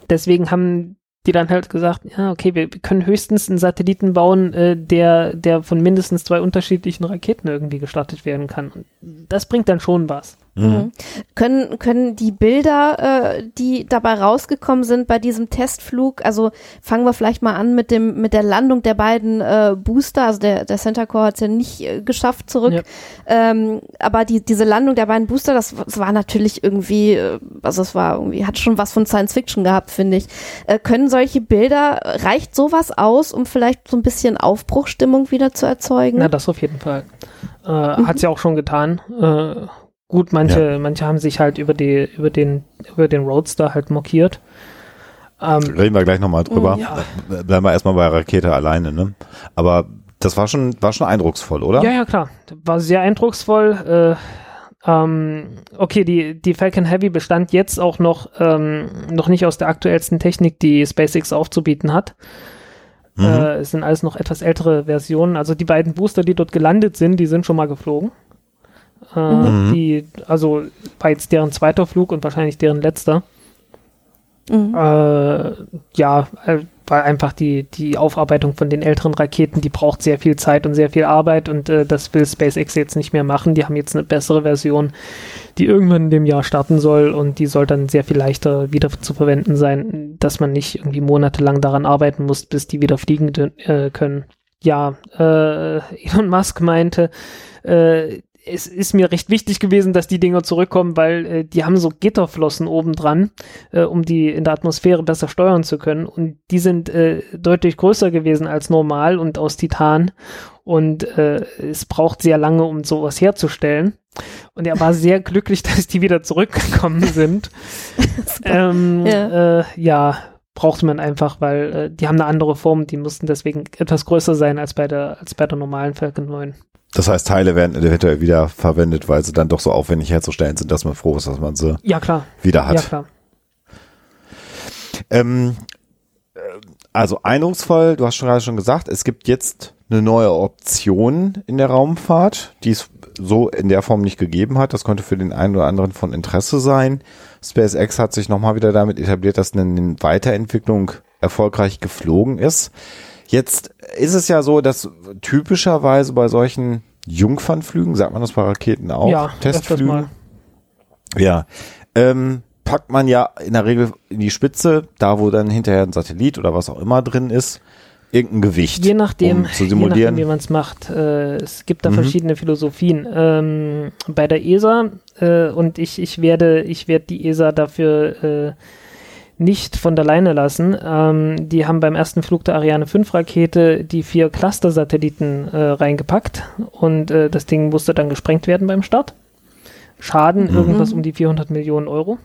[SPEAKER 4] Deswegen haben die dann halt gesagt, ja, okay, wir, wir können höchstens einen Satelliten bauen, äh, der, der von mindestens zwei unterschiedlichen Raketen irgendwie gestartet werden kann. Das bringt dann schon was.
[SPEAKER 5] Mhm.
[SPEAKER 2] Können, können die Bilder, äh, die dabei rausgekommen sind bei diesem Testflug, also fangen wir vielleicht mal an mit dem, mit der Landung der beiden äh, Booster, also der, der Center Core hat es ja nicht äh, geschafft zurück,
[SPEAKER 4] Ja.
[SPEAKER 2] ähm, aber die, diese Landung der beiden Booster, das, das war natürlich irgendwie, äh, also es war irgendwie, hat schon was von Science Fiction gehabt, finde ich. Äh, können solche Bilder, reicht sowas aus, um vielleicht so ein bisschen Aufbruchstimmung wieder zu erzeugen?
[SPEAKER 4] Na, das auf jeden Fall. Äh,
[SPEAKER 2] Mhm.
[SPEAKER 4] Hat sie auch schon getan. Äh, gut, manche, manche haben sich halt über die, über den, über den Roadster halt mokiert. Ähm,
[SPEAKER 5] Reden wir gleich nochmal drüber.
[SPEAKER 4] Ja.
[SPEAKER 5] Äh, Bleiben wir erstmal bei Rakete alleine, ne? Aber das war schon, war schon eindrucksvoll, oder?
[SPEAKER 4] Ja, ja, klar. War sehr eindrucksvoll. Äh, ähm, okay, die, die Falcon Heavy bestand jetzt auch noch, ähm, noch nicht aus der aktuellsten Technik, die SpaceX aufzubieten hat.
[SPEAKER 5] Mhm.
[SPEAKER 4] Äh, es sind alles noch etwas ältere Versionen. Also die beiden Booster, die dort gelandet sind, die sind schon mal geflogen. Äh,
[SPEAKER 5] Mhm.
[SPEAKER 4] Die, also war jetzt deren zweiter Flug und wahrscheinlich deren letzter.
[SPEAKER 2] Mhm.
[SPEAKER 4] Äh, ja, äh, weil einfach die, die Aufarbeitung von den älteren Raketen, die braucht sehr viel Zeit und sehr viel Arbeit und äh, das will SpaceX jetzt nicht mehr machen. Die haben jetzt eine bessere Version, die irgendwann in dem Jahr starten soll und die soll dann sehr viel leichter wieder zu verwenden sein, dass man nicht irgendwie monatelang daran arbeiten muss, bis die wieder fliegen äh, können. Ja, äh, Elon Musk meinte, äh, es ist mir recht wichtig gewesen, dass die Dinger zurückkommen, weil äh, die haben so Gitterflossen oben dran, äh, um die in der Atmosphäre besser steuern zu können. Und die sind äh, deutlich größer gewesen als normal und aus Titan. Und äh, es braucht sehr lange, um sowas herzustellen. Und er war sehr glücklich, dass die wieder zurückgekommen sind. ähm, ja. Äh, ja, brauchte man einfach, weil äh, die haben eine andere Form, die mussten deswegen etwas größer sein als bei der, als bei der normalen Falcon 9.
[SPEAKER 1] Das heißt, Teile werden eventuell wieder verwendet, weil sie dann doch so aufwendig herzustellen sind, dass man froh ist, dass man sie
[SPEAKER 4] ja, klar.
[SPEAKER 1] wieder hat.
[SPEAKER 4] Ja, klar.
[SPEAKER 1] Ähm, äh, also eindrucksvoll, du hast schon gerade schon gesagt, es gibt jetzt eine neue Option in der Raumfahrt, die es so in der Form nicht gegeben hat. Das könnte für den einen oder anderen von Interesse sein. SpaceX hat sich nochmal wieder damit etabliert, dass eine Weiterentwicklung erfolgreich geflogen ist. Jetzt ist es ja so, dass typischerweise bei solchen Jungfernflügen, sagt man das bei Raketen auch,
[SPEAKER 4] ja,
[SPEAKER 1] Testflügen, ja, ähm, packt man ja in der Regel in die Spitze, da wo dann hinterher ein Satellit oder was auch immer drin ist, irgendein Gewicht.
[SPEAKER 4] Je nachdem, um zu simulieren. je nachdem wie man es macht. Äh, es gibt da mhm. verschiedene Philosophien. Ähm, bei der ESA äh, und ich, ich werde, ich werde die ESA dafür äh, nicht von der Leine lassen. Ähm, die haben beim ersten Flug der Ariane 5 Rakete die vier Cluster-Satelliten äh, reingepackt und äh, das Ding musste dann gesprengt werden beim Start. Schaden mhm. irgendwas um die 400 Millionen Euro.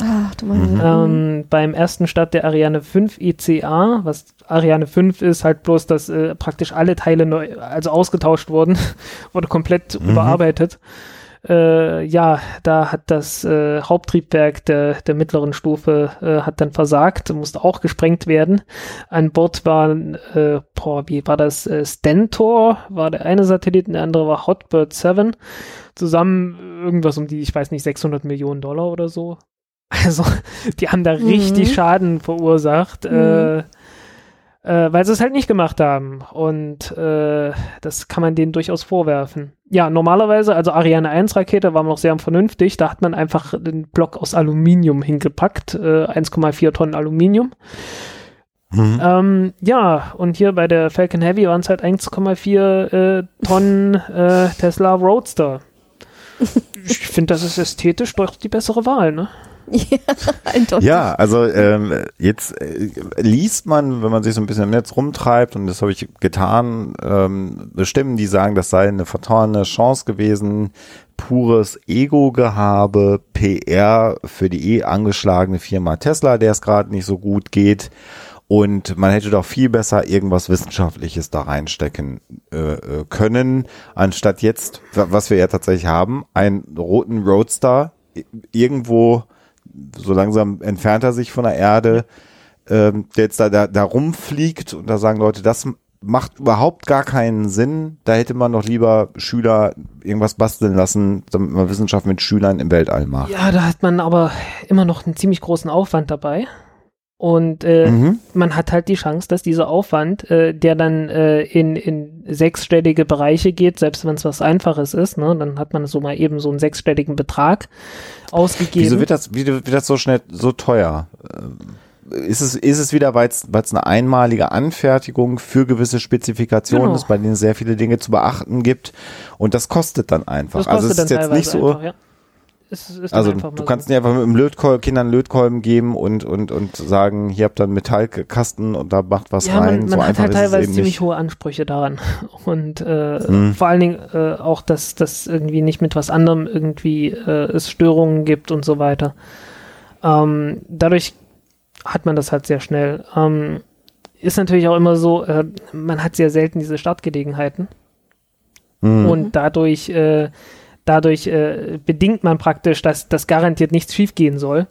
[SPEAKER 2] Ach, du meinst.
[SPEAKER 4] Mhm. Ähm, beim ersten Start der Ariane 5 ECA, was Ariane 5 ist, halt bloß, dass äh, praktisch alle Teile neu, also ausgetauscht wurden, wurde komplett mhm. überarbeitet. Äh, ja, da hat das äh, Haupttriebwerk der, der mittleren Stufe äh, hat dann versagt, musste auch gesprengt werden. An Bord waren, äh, boah, wie war das? Äh, Stentor war der eine Satellit, der andere war Hotbird 7. Zusammen irgendwas um die, ich weiß nicht, 600 Millionen Dollar oder so. Also, die haben da mhm. richtig Schaden verursacht. Mhm. Äh, äh, weil sie es halt nicht gemacht haben. Und äh, das kann man denen durchaus vorwerfen. Ja, normalerweise, also Ariane 1 Rakete war noch sehr vernünftig. Da hat man einfach den Block aus Aluminium hingepackt, äh, 1,4 Tonnen Aluminium. Mhm. Ähm, ja, und hier bei der Falcon Heavy waren es halt 1,4 äh, Tonnen äh, Tesla Roadster. ich finde, das ist ästhetisch doch die bessere Wahl, ne?
[SPEAKER 1] Ja. Ja, also ähm, jetzt äh, liest man, wenn man sich so ein bisschen im Netz rumtreibt, und das habe ich getan, ähm, Stimmen, die sagen, das sei eine vertorene Chance gewesen, pures Ego-Gehabe, PR für die eh angeschlagene Firma Tesla, der es gerade nicht so gut geht. Und man hätte doch viel besser irgendwas Wissenschaftliches da reinstecken äh, äh können, anstatt jetzt, was wir ja tatsächlich haben, einen roten Roadster irgendwo so langsam entfernt er sich von der Erde, ähm, der jetzt da, da, da rumfliegt und da sagen Leute, das macht überhaupt gar keinen Sinn. Da hätte man doch lieber Schüler irgendwas basteln lassen, damit man Wissenschaft mit Schülern im Weltall macht.
[SPEAKER 4] Ja, da hat man aber immer noch einen ziemlich großen Aufwand dabei. Und äh, mhm. man hat halt die Chance, dass dieser Aufwand, äh, der dann äh, in, in sechsstellige Bereiche geht, selbst wenn es was Einfaches ist, ne, dann hat man so mal eben so einen sechsstelligen Betrag ausgegeben.
[SPEAKER 1] Wieso wird das, wie wird das so schnell so teuer? Ähm, ist es, ist es wieder, weil es eine einmalige Anfertigung für gewisse Spezifikationen genau. ist, bei denen es sehr viele Dinge zu beachten gibt und das kostet dann einfach.
[SPEAKER 4] Das
[SPEAKER 1] also es ist jetzt nicht so.
[SPEAKER 4] Einfach, ja. Ist, ist
[SPEAKER 1] also du kannst so. nicht einfach mit dem Lötkolben, Kindern Lötkolben geben und, und, und sagen, hier habt ihr einen Metallkasten und da macht was
[SPEAKER 4] ja,
[SPEAKER 1] rein.
[SPEAKER 4] Man, man so hat halt teilweise ziemlich hohe Ansprüche daran. Und äh, hm. vor allen Dingen äh, auch, dass das irgendwie nicht mit was anderem irgendwie äh, es Störungen gibt und so weiter. Ähm, dadurch hat man das halt sehr schnell. Ähm, ist natürlich auch immer so, äh, man hat sehr selten diese Startgelegenheiten. Mhm. Und dadurch äh, dadurch äh, bedingt man praktisch, dass das garantiert nichts schiefgehen soll.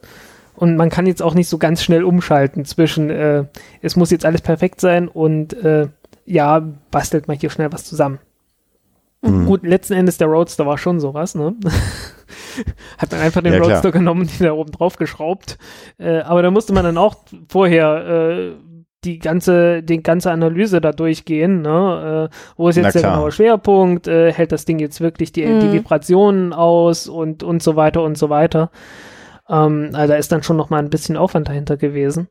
[SPEAKER 4] Und man kann jetzt auch nicht so ganz schnell umschalten zwischen, äh, es muss jetzt alles perfekt sein und äh, ja, bastelt man hier schnell was zusammen. Mhm. Gut, letzten Endes der Roadster war schon sowas, ne? Hat man einfach den ja, Roadster genommen und den da oben drauf geschraubt. Äh, aber da musste man dann auch vorher äh, die ganze, die ganze Analyse da durchgehen, ne? Äh, wo ist jetzt der genaue Schwerpunkt, äh, hält das Ding jetzt wirklich die, mhm. die Vibrationen aus und, und so weiter und so weiter. Ähm, also da ist dann schon noch mal ein bisschen Aufwand dahinter gewesen.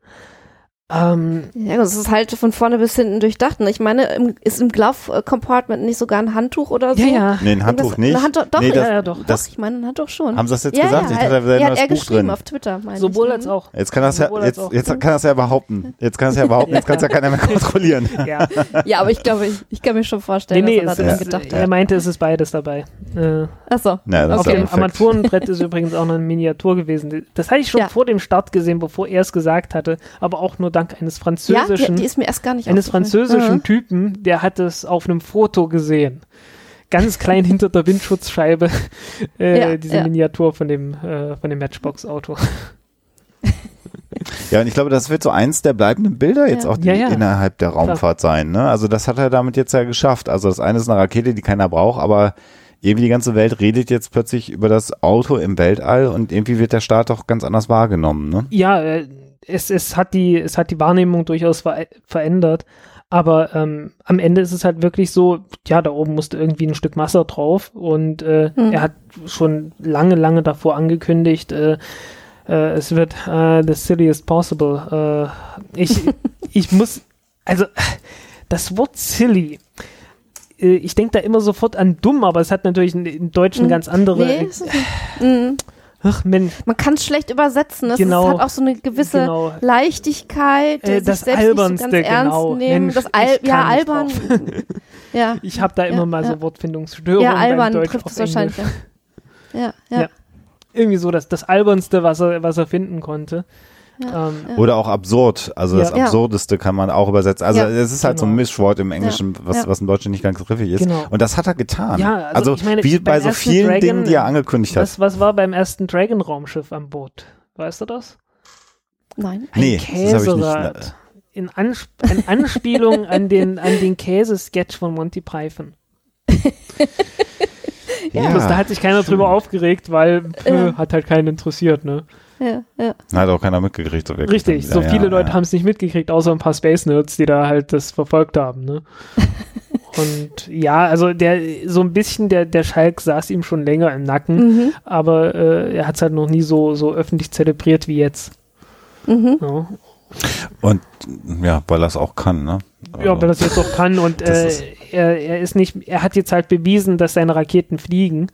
[SPEAKER 4] Ähm,
[SPEAKER 2] Ja, das ist halt von vorne bis hinten durchdacht. Ne? Ich meine, im, ist im Glove Compartment nicht sogar ein Handtuch oder so?
[SPEAKER 4] ja, ja.
[SPEAKER 1] Nee, ein Handtuch
[SPEAKER 2] Irgendwas-
[SPEAKER 1] nicht.
[SPEAKER 2] Ein Handtuch, doch,
[SPEAKER 1] nee,
[SPEAKER 2] ja,
[SPEAKER 1] das,
[SPEAKER 4] ja, doch.
[SPEAKER 1] Das,
[SPEAKER 2] doch, ich meine ein Handtuch schon.
[SPEAKER 1] haben sie das jetzt
[SPEAKER 2] ja,
[SPEAKER 1] gesagt?
[SPEAKER 2] Ja,
[SPEAKER 1] ich dachte, da
[SPEAKER 2] ja,
[SPEAKER 1] wäre
[SPEAKER 2] ja,
[SPEAKER 1] nur
[SPEAKER 2] hat er
[SPEAKER 1] das Buch
[SPEAKER 2] geschrieben
[SPEAKER 1] drin.
[SPEAKER 2] auf Twitter, meine
[SPEAKER 4] Sowohl
[SPEAKER 2] ich.
[SPEAKER 4] als auch.
[SPEAKER 1] Jetzt kann das ja, jetzt,
[SPEAKER 4] auch.
[SPEAKER 1] jetzt kann das ja behaupten. Jetzt kann es ja behaupten, jetzt kann es ja keiner mehr kontrollieren.
[SPEAKER 4] Ja.
[SPEAKER 2] Ja, aber ich glaube, ich, ich kann mir schon
[SPEAKER 4] Nee,
[SPEAKER 2] vorstellen,
[SPEAKER 4] nee,
[SPEAKER 2] dass
[SPEAKER 4] es,
[SPEAKER 2] er daran gedacht
[SPEAKER 4] er
[SPEAKER 2] hat.
[SPEAKER 4] meinte, es ist beides dabei. Äh,
[SPEAKER 2] Achso.
[SPEAKER 1] Ja, das
[SPEAKER 4] auf
[SPEAKER 1] ist ja
[SPEAKER 4] dem. Armaturenbrett ist übrigens auch noch eine Miniatur gewesen. Das hatte ich schon
[SPEAKER 2] Ja.
[SPEAKER 4] vor dem Start gesehen, bevor er es gesagt hatte, aber auch nur dank eines
[SPEAKER 2] Ja, die,
[SPEAKER 4] französischen,
[SPEAKER 2] die ist mir erst gar nicht
[SPEAKER 4] eines französischen
[SPEAKER 2] Mhm.
[SPEAKER 4] Typen, der hat es auf einem Foto gesehen. Ganz klein hinter der Windschutzscheibe, äh,
[SPEAKER 2] Ja,
[SPEAKER 4] diese
[SPEAKER 2] ja.
[SPEAKER 4] Miniatur von dem, äh, von dem Matchbox-Auto.
[SPEAKER 1] Ja, und ich glaube, das wird so eins der bleibenden Bilder jetzt
[SPEAKER 2] Ja.
[SPEAKER 1] auch die
[SPEAKER 4] Ja, ja.
[SPEAKER 1] innerhalb der Raumfahrt sein. Ne? Also das hat er damit jetzt ja geschafft. Also das eine ist eine Rakete, die keiner braucht, aber irgendwie die ganze Welt redet jetzt plötzlich über das Auto im Weltall und irgendwie wird der Start doch ganz anders wahrgenommen. Ne?
[SPEAKER 4] Ja, äh, es, es, hat die, es hat die Wahrnehmung durchaus ver verändert. Aber ähm, am Ende ist es halt wirklich so, ja, da oben musste irgendwie ein Stück Wasser drauf und äh,
[SPEAKER 2] Mhm.
[SPEAKER 4] er hat schon lange, lange davor angekündigt, äh, äh, es wird äh, the silliest possible. Äh, ich, ich muss, also das Wort silly, äh, ich denke da immer sofort an dumm, aber es hat natürlich in, im Deutschen
[SPEAKER 2] Mhm.
[SPEAKER 4] ganz andere.
[SPEAKER 2] Nee, mhm.
[SPEAKER 4] Ach Mensch,
[SPEAKER 2] Man kann es schlecht übersetzen. Es
[SPEAKER 4] Genau.
[SPEAKER 2] ist, hat auch so eine gewisse
[SPEAKER 4] genau.
[SPEAKER 2] Leichtigkeit,
[SPEAKER 4] Äh,
[SPEAKER 2] sich
[SPEAKER 4] das
[SPEAKER 2] selbst
[SPEAKER 4] Albernste,
[SPEAKER 2] nicht so ganz ernst
[SPEAKER 4] genau.
[SPEAKER 2] nehmen.
[SPEAKER 4] Mensch,
[SPEAKER 2] das Al
[SPEAKER 4] ich
[SPEAKER 2] ja, albern. ja,
[SPEAKER 4] Ich habe da immer
[SPEAKER 2] Ja,
[SPEAKER 4] mal
[SPEAKER 2] ja.
[SPEAKER 4] so Wortfindungsstörungen
[SPEAKER 2] ja, albern
[SPEAKER 4] Deutsch
[SPEAKER 2] trifft es wahrscheinlich. Ja, ja, ja.
[SPEAKER 4] Ja. Irgendwie so das, das Albernste, was er, was er finden konnte.
[SPEAKER 2] Ja.
[SPEAKER 4] Ähm,
[SPEAKER 2] Ja.
[SPEAKER 1] Oder auch absurd. Also das
[SPEAKER 4] Ja.
[SPEAKER 2] Ja.
[SPEAKER 1] Absurdeste kann man auch übersetzen. Also
[SPEAKER 2] Ja.
[SPEAKER 1] es ist halt so ein
[SPEAKER 4] Genau.
[SPEAKER 1] Mischwort im Englischen, was,
[SPEAKER 2] Ja.
[SPEAKER 1] was im Deutschen nicht ganz griffig ist.
[SPEAKER 4] Genau.
[SPEAKER 1] Und das hat er getan.
[SPEAKER 4] Ja, also
[SPEAKER 1] also
[SPEAKER 4] ich meine,
[SPEAKER 1] wie bei so vielen
[SPEAKER 4] Dragon-
[SPEAKER 1] Dingen, die er angekündigt hat.
[SPEAKER 4] was, was war beim ersten Dragon-Raumschiff am Boot? Weißt du das?
[SPEAKER 2] Nein.
[SPEAKER 4] Ein
[SPEAKER 1] Nee, das hab ich nicht.
[SPEAKER 4] Käserad. In Ansp in Anspielung an den, an den Käsesketch von Monty Python.
[SPEAKER 1] Ja.
[SPEAKER 4] Bloß da hat sich keiner drüber aufgeregt, weil äh,
[SPEAKER 2] Ja.
[SPEAKER 4] hat halt keinen interessiert, ne?
[SPEAKER 2] Ja, ja.
[SPEAKER 1] Hat auch keiner mitgekriegt. So wirklich
[SPEAKER 4] Richtig, so viele
[SPEAKER 1] ja,
[SPEAKER 4] Leute
[SPEAKER 1] ja.
[SPEAKER 4] haben es nicht mitgekriegt, außer ein paar Space Nerds, die da halt das verfolgt haben, ne? Und ja, also der so ein bisschen der der Schalk saß ihm schon länger im Nacken,
[SPEAKER 2] Mhm.
[SPEAKER 4] aber äh, er hat es halt noch nie so so öffentlich zelebriert wie jetzt.
[SPEAKER 2] Mhm.
[SPEAKER 4] Ja,
[SPEAKER 1] Und ja, weil er es auch kann, ne?
[SPEAKER 4] ja
[SPEAKER 1] Also,
[SPEAKER 4] weil das jetzt auch kann und äh,
[SPEAKER 1] ist-
[SPEAKER 4] er, er ist nicht, er hat jetzt halt bewiesen, dass seine Raketen fliegen.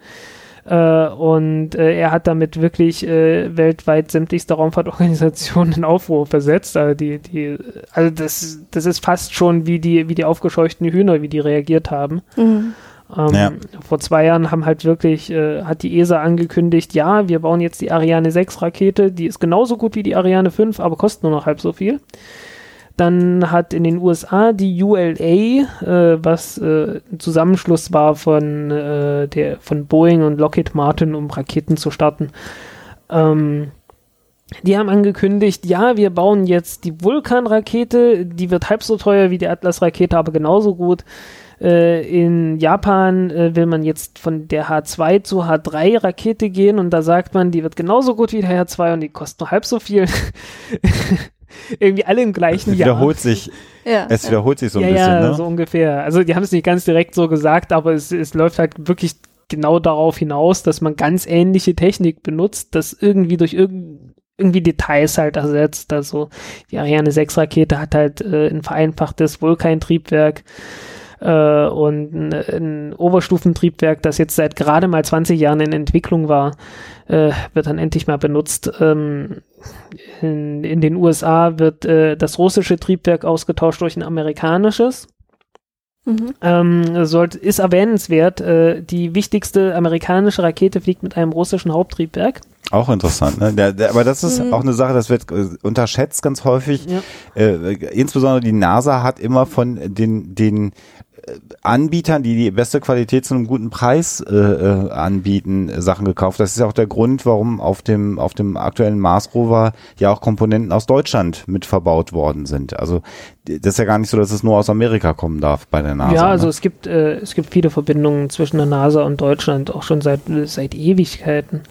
[SPEAKER 4] Äh, und äh, er hat damit wirklich äh, weltweit sämtlichste Raumfahrtorganisationen in Aufruhr versetzt. Also, die, die, also das, das ist fast schon wie die, wie die aufgescheuchten Hühner, wie die reagiert haben.
[SPEAKER 2] Mhm.
[SPEAKER 4] Ähm,
[SPEAKER 1] Ja.
[SPEAKER 4] Vor zwei Jahren haben halt wirklich, äh, hat die ESA angekündigt, ja, wir bauen jetzt die Ariane 6 Rakete, die ist genauso gut wie die Ariane 5, aber kostet nur noch halb so viel. Dann hat in den USA die ULA, äh, was äh, ein Zusammenschluss war von, äh, der, von Boeing und Lockheed Martin, um Raketen zu starten, ähm, die haben angekündigt, ja, wir bauen jetzt die Vulkan-Rakete, die wird halb so teuer wie die Atlas-Rakete, aber genauso gut. Äh, in Japan äh, will man jetzt von der H2 zu H3-Rakete gehen und da sagt man, die wird genauso gut wie der H2 und die kostet nur halb so viel. Irgendwie alle im
[SPEAKER 1] es
[SPEAKER 4] gleichen Jahr.
[SPEAKER 1] wiederholt sich,
[SPEAKER 2] Ja.
[SPEAKER 1] es wiederholt sich so ein
[SPEAKER 4] ja,
[SPEAKER 1] bisschen,
[SPEAKER 4] ja,
[SPEAKER 1] ne?
[SPEAKER 4] so ungefähr. Also die haben es nicht ganz direkt so gesagt, aber es, es läuft halt wirklich genau darauf hinaus, dass man ganz ähnliche Technik benutzt, das irgendwie durch irgend, irgendwie Details halt ersetzt. Also die Ariane 6 Rakete hat halt äh, ein vereinfachtes Vulkantriebwerk äh, und ein, ein Oberstufentriebwerk, das jetzt seit gerade mal 20 Jahren in Entwicklung war, äh, wird dann endlich mal benutzt. Ähm, in, in den USA wird äh, das russische Triebwerk ausgetauscht durch ein amerikanisches.
[SPEAKER 2] Mhm.
[SPEAKER 4] Ähm, sollte, ist erwähnenswert, äh, die wichtigste amerikanische Rakete fliegt mit einem russischen Haupttriebwerk.
[SPEAKER 1] Auch interessant, ne? Der, der, aber das ist
[SPEAKER 2] Mhm.
[SPEAKER 1] auch eine Sache, das wird äh, unterschätzt ganz häufig.
[SPEAKER 4] Ja.
[SPEAKER 1] Äh, insbesondere die NASA hat immer von den, den Anbietern, die die beste Qualität zu einem guten Preis äh, äh, anbieten, Sachen gekauft. Das ist ja auch der Grund, warum auf dem auf dem aktuellen Mars Rover ja auch Komponenten aus Deutschland mit verbaut worden sind. Also das ist ja gar nicht so, dass es nur aus Amerika kommen darf bei der NASA.
[SPEAKER 4] ja, also
[SPEAKER 1] ne?
[SPEAKER 4] es gibt äh, es gibt viele Verbindungen zwischen der NASA und Deutschland, auch schon seit seit Ewigkeiten.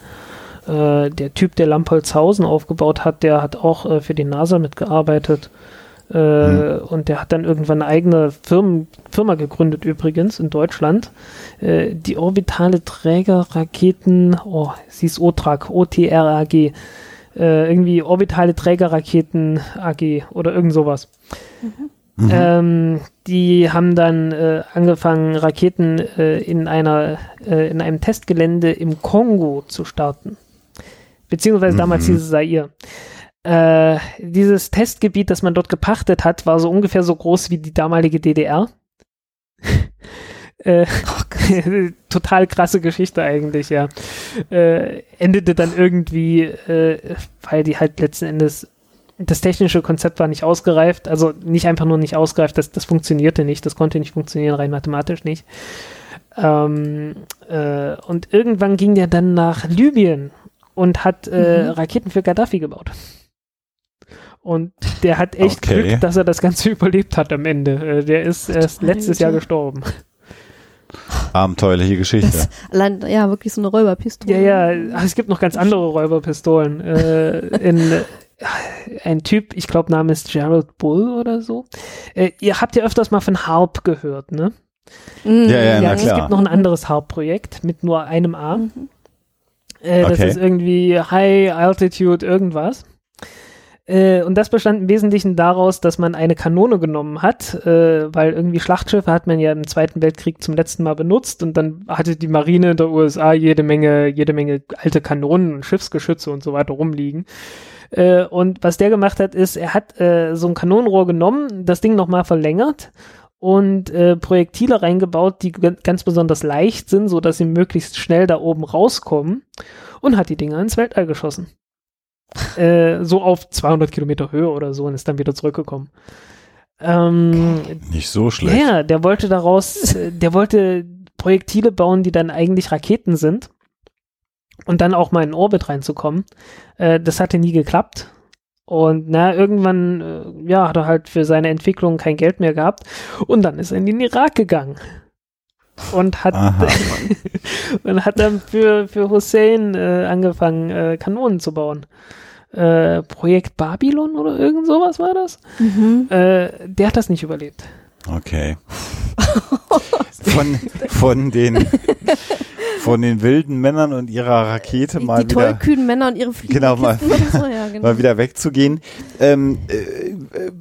[SPEAKER 4] Äh, der Typ, der Lampolzhausen aufgebaut hat, der hat auch äh, für die NASA mitgearbeitet. Äh,
[SPEAKER 1] Hm.
[SPEAKER 4] Und der hat dann irgendwann eine eigene Firmen, Firma gegründet, übrigens in Deutschland. Äh, die orbitale Trägerraketen, oh, sie ist OTRAG, O-T-R-A-G. Äh, irgendwie Orbitale Trägerraketen AG oder irgend sowas.
[SPEAKER 1] Mhm.
[SPEAKER 4] Ähm, die haben dann äh, angefangen, Raketen äh, in einer äh, in einem Testgelände im Kongo zu starten. Beziehungsweise damals
[SPEAKER 1] Mhm.
[SPEAKER 4] hieß es Zaire. Äh, dieses Testgebiet, das man dort gepachtet hat, war so ungefähr so groß wie die damalige DDR. äh, total krasse Geschichte eigentlich, ja. Äh, endete dann irgendwie, äh, weil die halt letzten Endes das technische Konzept war nicht ausgereift, also nicht einfach nur nicht ausgereift, das, das funktionierte nicht, das konnte nicht funktionieren, rein mathematisch nicht. Ähm, äh, und irgendwann ging der dann nach Libyen und hat äh,
[SPEAKER 2] Mhm.
[SPEAKER 4] Raketen für Gaddafi gebaut. Und der hat echt
[SPEAKER 1] Okay.
[SPEAKER 4] Glück, dass er das Ganze überlebt hat am Ende. Äh, der ist erst letztes. Jahr gestorben.
[SPEAKER 1] Abenteuerliche Geschichte.
[SPEAKER 2] Das, allein, ja, wirklich so eine Räuberpistole.
[SPEAKER 4] Ja, ja, es gibt noch ganz andere Räuberpistolen. Äh, in, äh, ein Typ, ich glaube, Name ist Gerald Bull oder so. Äh, ihr habt ja öfters mal von Harp gehört, ne?
[SPEAKER 2] Mhm.
[SPEAKER 1] Ja, ja, na
[SPEAKER 4] es
[SPEAKER 1] klar.
[SPEAKER 4] gibt noch ein anderes Harp-Projekt mit nur einem A.
[SPEAKER 2] Mhm.
[SPEAKER 4] Äh, das
[SPEAKER 1] Okay.
[SPEAKER 4] ist irgendwie High Altitude irgendwas. Äh, und das bestand im Wesentlichen daraus, dass man eine Kanone genommen hat, äh, weil irgendwie Schlachtschiffe hat man ja im Zweiten Weltkrieg zum letzten Mal benutzt und dann hatte die Marine der USA jede Menge, jede Menge alte Kanonen und Schiffsgeschütze und so weiter rumliegen. Äh, und was der gemacht hat, ist, er hat äh, so ein Kanonenrohr genommen, das Ding nochmal verlängert und äh, Projektile reingebaut, die ganz besonders leicht sind, so dass sie möglichst schnell da oben rauskommen und hat die Dinger ins Weltall geschossen. äh, so auf 200 Kilometer Höhe oder so und ist dann wieder zurückgekommen. Ähm,
[SPEAKER 1] Nicht so schlecht.
[SPEAKER 4] ja, der wollte daraus, äh, der wollte Projektile bauen, die dann eigentlich Raketen sind und dann auch mal in Orbit reinzukommen. Äh, das hatte nie geklappt. Und na, irgendwann, äh, ja, hat er halt für seine Entwicklung kein Geld mehr gehabt. Und dann ist er in den Irak gegangen. Und hat, und hat dann für, für Hussein äh, angefangen, äh, Kanonen zu bauen. Äh, Projekt Babylon oder irgend sowas war das?
[SPEAKER 2] Mhm.
[SPEAKER 4] Äh, der hat das nicht überlebt.
[SPEAKER 1] Okay. Von, von den von den wilden Männern und ihrer Rakete
[SPEAKER 2] Die,
[SPEAKER 1] mal
[SPEAKER 2] die
[SPEAKER 1] wieder
[SPEAKER 2] tollkühnen Männer und ihre
[SPEAKER 1] Genau, mal-
[SPEAKER 2] so, ja, genau.
[SPEAKER 1] mal wieder wegzugehen. Ähm, äh,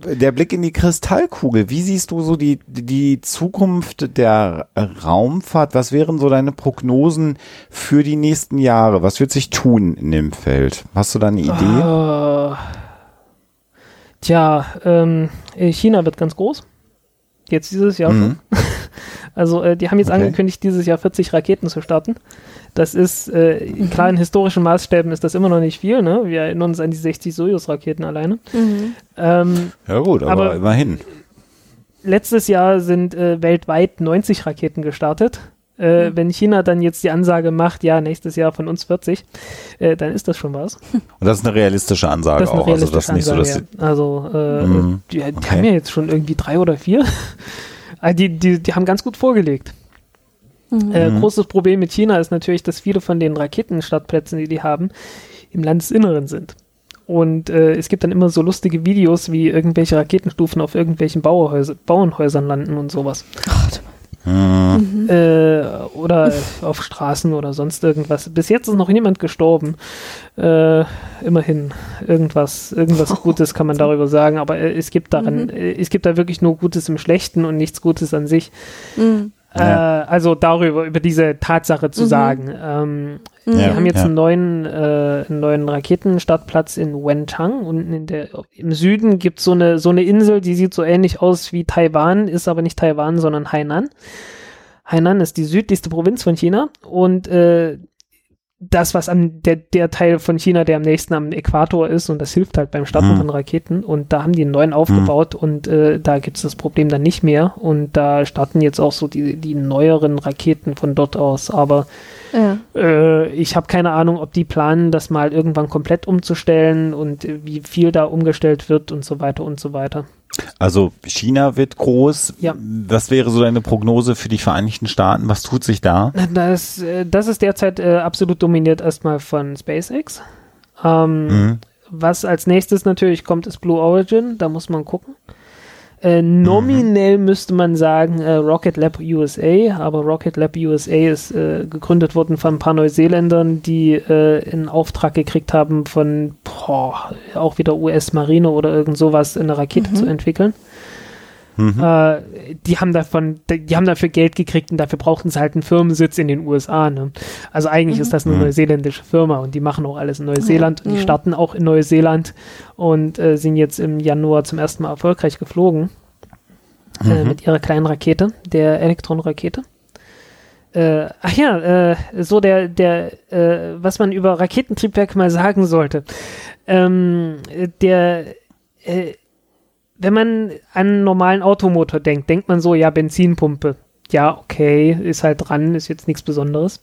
[SPEAKER 1] äh, der Blick in die Kristallkugel. Wie siehst du so die, die Zukunft der Raumfahrt? Was wären so deine Prognosen für die nächsten Jahre? Was wird sich tun in dem Feld? Hast du da eine Idee?
[SPEAKER 4] Äh, tja, ähm, äh, China wird ganz groß. Jetzt dieses Jahr schon.
[SPEAKER 1] Mhm.
[SPEAKER 4] Also äh, die haben jetzt
[SPEAKER 1] Okay.
[SPEAKER 4] angekündigt, dieses Jahr 40 Raketen zu starten. Das ist, äh, in klaren historischen Maßstäben ist das immer noch nicht viel. Ne? Wir erinnern uns an die 60 Soyuz-Raketen alleine.
[SPEAKER 2] Mhm.
[SPEAKER 4] Ähm,
[SPEAKER 1] Ja gut, aber,
[SPEAKER 4] Aber-
[SPEAKER 1] immerhin.
[SPEAKER 4] letztes Jahr sind äh, weltweit 90 Raketen gestartet. Äh, Wenn China dann jetzt die Ansage macht, ja, nächstes Jahr von uns 40, äh, dann ist das schon was.
[SPEAKER 1] Und das ist eine realistische Ansage
[SPEAKER 4] eine
[SPEAKER 1] auch. Also das so, dass
[SPEAKER 4] ja. Also, äh,
[SPEAKER 1] Mhm.
[SPEAKER 4] die, die
[SPEAKER 1] Okay.
[SPEAKER 4] haben ja jetzt schon irgendwie drei oder vier. Ah, die, die, die haben ganz gut vorgelegt.
[SPEAKER 2] Mhm.
[SPEAKER 4] Äh,
[SPEAKER 1] Mhm.
[SPEAKER 4] großes Problem mit China ist natürlich, dass viele von den Raketenstartplätzen, die die haben, im Landesinneren sind. Und äh, es gibt dann immer so lustige Videos, wie irgendwelche Raketenstufen auf irgendwelchen Bauerhäuser, Bauernhäusern landen und sowas.
[SPEAKER 1] Mhm.
[SPEAKER 4] Äh, oder auf Straßen oder sonst irgendwas. Bis jetzt ist noch niemand gestorben. Äh, immerhin irgendwas, irgendwas Gutes kann man darüber sagen, aber äh, es gibt daran,
[SPEAKER 2] Mhm.
[SPEAKER 4] äh, es gibt da wirklich nur Gutes im Schlechten und nichts Gutes an sich.
[SPEAKER 2] Mhm.
[SPEAKER 1] Ja.
[SPEAKER 4] Äh, also darüber, über diese Tatsache zu
[SPEAKER 2] Mhm.
[SPEAKER 4] sagen. Ähm,
[SPEAKER 2] Mhm.
[SPEAKER 1] Ja.
[SPEAKER 4] wir haben jetzt
[SPEAKER 1] ja.
[SPEAKER 4] einen neuen, äh, einen neuen Raketenstartplatz in Wenchang und in der, im Süden gibt so eine, so eine Insel, die sieht so ähnlich aus wie Taiwan, ist aber nicht Taiwan, sondern Hainan. Hainan ist die südlichste Provinz von China und äh, das, was am, der, der Teil von China, der am nächsten am Äquator ist und das hilft halt beim Starten
[SPEAKER 1] Mhm.
[SPEAKER 4] von Raketen und da haben die einen neuen aufgebaut und äh, da gibt es das Problem dann nicht mehr und da starten jetzt auch so die, die neueren Raketen von dort aus, aber
[SPEAKER 2] Ja.
[SPEAKER 4] äh, ich habe keine Ahnung, ob die planen, das mal irgendwann komplett umzustellen und äh, wie viel da umgestellt wird und so weiter und so weiter.
[SPEAKER 1] Also China wird groß.
[SPEAKER 4] Ja.
[SPEAKER 1] Was wäre so deine Prognose für die Vereinigten Staaten? Was tut sich da?
[SPEAKER 4] Das, äh, das ist derzeit äh, absolut dominiert erstmal von SpaceX. Ähm,
[SPEAKER 1] Mhm.
[SPEAKER 4] Was als nächstes natürlich kommt, ist Blue Origin. Da muss man gucken. Äh, nominell müsste man sagen äh, Rocket Lab USA, aber Rocket Lab USA ist äh, gegründet worden von ein paar Neuseeländern, die äh, einen Auftrag gekriegt haben von boah, auch wieder US-Marine oder irgend sowas, eine Rakete
[SPEAKER 2] Mhm.
[SPEAKER 4] zu entwickeln.
[SPEAKER 1] Mhm.
[SPEAKER 4] Äh, die haben davon, die haben dafür Geld gekriegt und dafür brauchten sie halt einen Firmensitz in den USA. Ne? Also eigentlich ist das eine
[SPEAKER 1] Mhm.
[SPEAKER 4] neuseeländische Firma und die machen auch alles in Neuseeland und die
[SPEAKER 2] Mhm.
[SPEAKER 4] starten auch in Neuseeland und äh, sind jetzt im Januar zum ersten Mal erfolgreich geflogen äh,
[SPEAKER 1] Mhm.
[SPEAKER 4] mit ihrer kleinen Rakete, der Elektron-Rakete. Äh, ach ja, äh, so der, der, äh, was man über Raketentriebwerke mal sagen sollte. Ähm, der, äh, wenn man an einen normalen Automotor denkt, denkt man so, ja, Benzinpumpe. Ja, okay, ist halt dran, ist jetzt nichts Besonderes.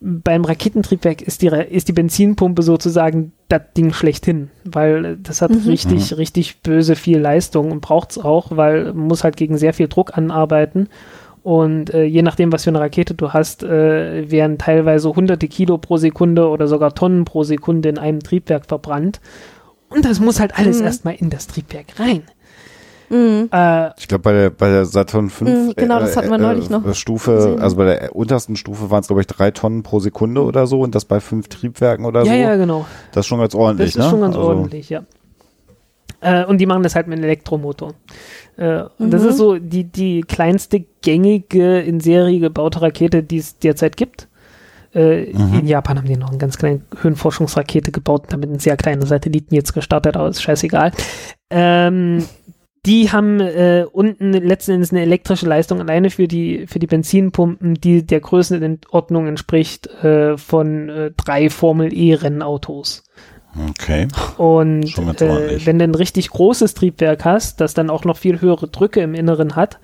[SPEAKER 4] Beim Raketentriebwerk ist die, ist die Benzinpumpe sozusagen das Ding schlechthin, weil das hat richtig, richtig böse viel Leistung und braucht's auch, weil man muss halt gegen sehr viel Druck anarbeiten. Und äh, je nachdem, was für eine Rakete du hast, äh, werden teilweise hunderte Kilo pro Sekunde oder sogar Tonnen pro Sekunde in einem Triebwerk verbrannt. Und das muss halt alles
[SPEAKER 2] Mhm.
[SPEAKER 4] erstmal in das Triebwerk rein.
[SPEAKER 2] Mhm.
[SPEAKER 4] Äh,
[SPEAKER 1] Ich glaube, bei der, bei der Saturn 5
[SPEAKER 2] Mhm, genau, das hatten wir neulich noch
[SPEAKER 1] Stufe,
[SPEAKER 2] gesehen.
[SPEAKER 1] also bei der untersten Stufe waren es, glaube ich, drei Tonnen pro Sekunde oder so und das bei fünf Triebwerken oder
[SPEAKER 4] ja,
[SPEAKER 1] so.
[SPEAKER 4] ja, genau.
[SPEAKER 1] Das ist schon ganz ordentlich,
[SPEAKER 4] Das ist
[SPEAKER 1] ne?
[SPEAKER 4] schon ganz
[SPEAKER 1] also,
[SPEAKER 4] ordentlich, ja. Äh, und die machen das halt mit einem Elektromotor. Äh, und das
[SPEAKER 2] Mhm.
[SPEAKER 4] ist so die, die kleinste gängige in Serie gebaute Rakete, die es derzeit gibt. Äh,
[SPEAKER 1] Mhm.
[SPEAKER 4] In Japan haben die noch eine ganz kleine Höhenforschungsrakete gebaut, damit einen sehr kleinen Satelliten jetzt gestartet, aber ist scheißegal. Ähm, die haben äh, unten letzten Endes eine elektrische Leistung alleine für die, für die Benzinpumpen, die der Größenordnung entspricht äh, von äh, drei Formel E-Rennautos.
[SPEAKER 1] Okay.
[SPEAKER 4] Und äh, wenn du ein richtig großes Triebwerk hast, das dann auch noch viel höhere Drücke im Inneren hat,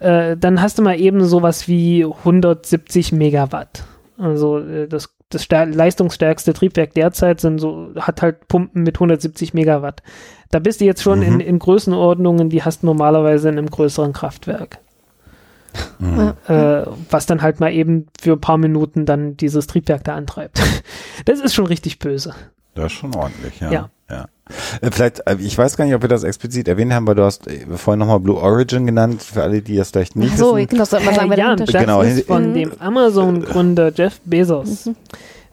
[SPEAKER 4] äh, dann hast du mal eben sowas wie 170 Megawatt. Also äh, das, das stär- leistungsstärkste Triebwerk derzeit sind so, hat halt Pumpen mit 170 Megawatt. Da bist du jetzt schon in,
[SPEAKER 1] Mhm.
[SPEAKER 4] in Größenordnungen, die hast du normalerweise in einem größeren Kraftwerk.
[SPEAKER 1] Mhm.
[SPEAKER 4] Äh, was dann halt mal eben für ein paar Minuten dann dieses Triebwerk da antreibt. Das ist schon richtig böse.
[SPEAKER 1] Das ist schon ordentlich, ja.
[SPEAKER 4] Ja.
[SPEAKER 1] ja. Äh, Vielleicht, äh, ich weiß gar nicht, ob wir das explizit erwähnt haben, weil du hast äh, vorhin nochmal Blue Origin genannt, für alle, die das vielleicht nicht
[SPEAKER 2] Ach so,
[SPEAKER 1] wissen.
[SPEAKER 2] genau, sollte man sagen, wer
[SPEAKER 4] ja, das.
[SPEAKER 1] Genau,
[SPEAKER 4] ist von
[SPEAKER 2] Mhm.
[SPEAKER 4] dem Amazon-Gründer Jeff Bezos.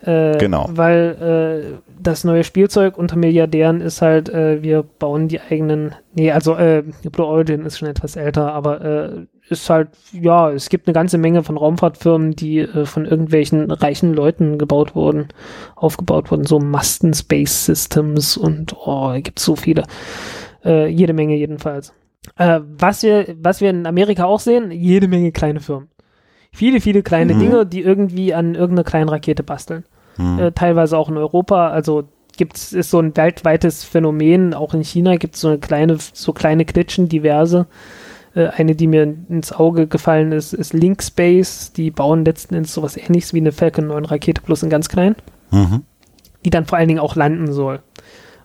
[SPEAKER 4] Äh,
[SPEAKER 1] Genau.
[SPEAKER 4] Weil äh, das neue Spielzeug unter Milliardären ist halt, äh, wir bauen die eigenen, nee, also äh, Blue Origin ist schon etwas älter, aber äh, ist halt, ja, es gibt eine ganze Menge von Raumfahrtfirmen, die äh, von irgendwelchen reichen Leuten gebaut wurden, aufgebaut wurden, so Masten Space Systems und oh, gibt so viele. Äh, jede Menge jedenfalls. Äh, was wir, was wir in Amerika auch sehen, jede Menge kleine Firmen. Viele, viele kleine
[SPEAKER 1] Mhm.
[SPEAKER 4] Dinge, die irgendwie an irgendeiner kleinen Rakete basteln.
[SPEAKER 1] Hm.
[SPEAKER 4] Äh, teilweise auch in Europa. Also gibt's, ist so ein weltweites Phänomen. Auch in China gibt es so eine kleine, so kleine Klitschen, diverse. Äh, eine, die mir ins Auge gefallen ist, ist Linkspace. Die bauen letzten Endes sowas ähnliches wie eine Falcon 9 Rakete, bloß in ganz klein,
[SPEAKER 1] Mhm.
[SPEAKER 4] die dann vor allen Dingen auch landen soll.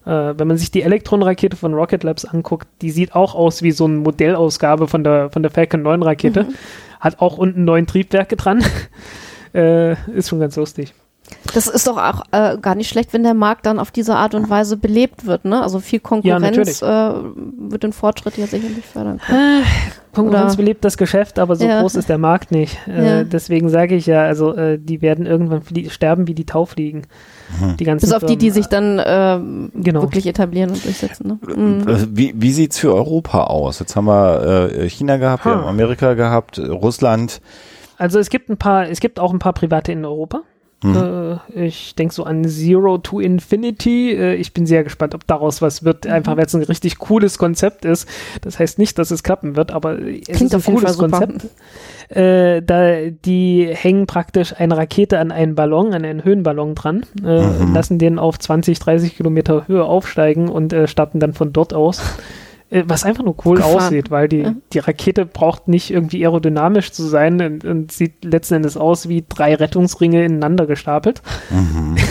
[SPEAKER 4] Äh, wenn man sich die Elektron-Rakete von Rocket Labs anguckt, die sieht auch aus wie so eine Modellausgabe von der, von der Falcon 9 Rakete. Hat auch unten neun Triebwerke dran. äh, ist schon ganz lustig.
[SPEAKER 2] Das ist doch auch äh, gar nicht schlecht, wenn der Markt dann auf diese Art und Weise belebt wird. Ne? Also viel Konkurrenz
[SPEAKER 4] natürlich.
[SPEAKER 2] äh, wird den Fortschritt ja sicherlich fördern können.
[SPEAKER 4] Konkurrenz
[SPEAKER 2] Oder-
[SPEAKER 4] belebt das Geschäft, aber so
[SPEAKER 2] Ja.
[SPEAKER 4] groß ist der Markt nicht. Äh,
[SPEAKER 2] Ja.
[SPEAKER 4] Deswegen sage ich ja, also äh, die werden irgendwann flie sterben wie die Taufliegen. Die ganzen
[SPEAKER 2] Bis auf die, die
[SPEAKER 4] Firmen.
[SPEAKER 2] sich dann ähm,
[SPEAKER 4] Genau.
[SPEAKER 2] wirklich etablieren und durchsetzen. Ne? Mhm.
[SPEAKER 1] Äh, Wie, wie sieht's für Europa aus? Jetzt haben wir äh, China gehabt, wir
[SPEAKER 4] Ha.
[SPEAKER 1] haben Amerika gehabt, äh, Russland.
[SPEAKER 4] Also es gibt ein paar, es gibt auch ein paar private in Europa.
[SPEAKER 1] Mhm.
[SPEAKER 4] Äh, ich denke so an Zero to Infinity. Äh, ich bin sehr gespannt, ob daraus was wird.
[SPEAKER 2] Mhm.
[SPEAKER 4] Einfach weil es ein richtig cooles Konzept ist. Das heißt nicht, dass es klappen wird, aber es
[SPEAKER 2] Klingt
[SPEAKER 4] ist ein cooles. Konzept. Äh, da, die hängen praktisch eine Rakete an einen Ballon, an einen Höhenballon dran, äh,
[SPEAKER 1] Mhm.
[SPEAKER 4] lassen den auf 20, 30 Kilometer Höhe aufsteigen und äh, starten dann von dort aus. Äh, Was einfach nur cool
[SPEAKER 2] Gefahren.
[SPEAKER 4] aussieht, weil die,
[SPEAKER 2] Ja.
[SPEAKER 4] die Rakete braucht nicht irgendwie aerodynamisch zu sein und, und sieht letzten Endes aus wie drei Rettungsringe ineinander gestapelt.
[SPEAKER 1] Mhm.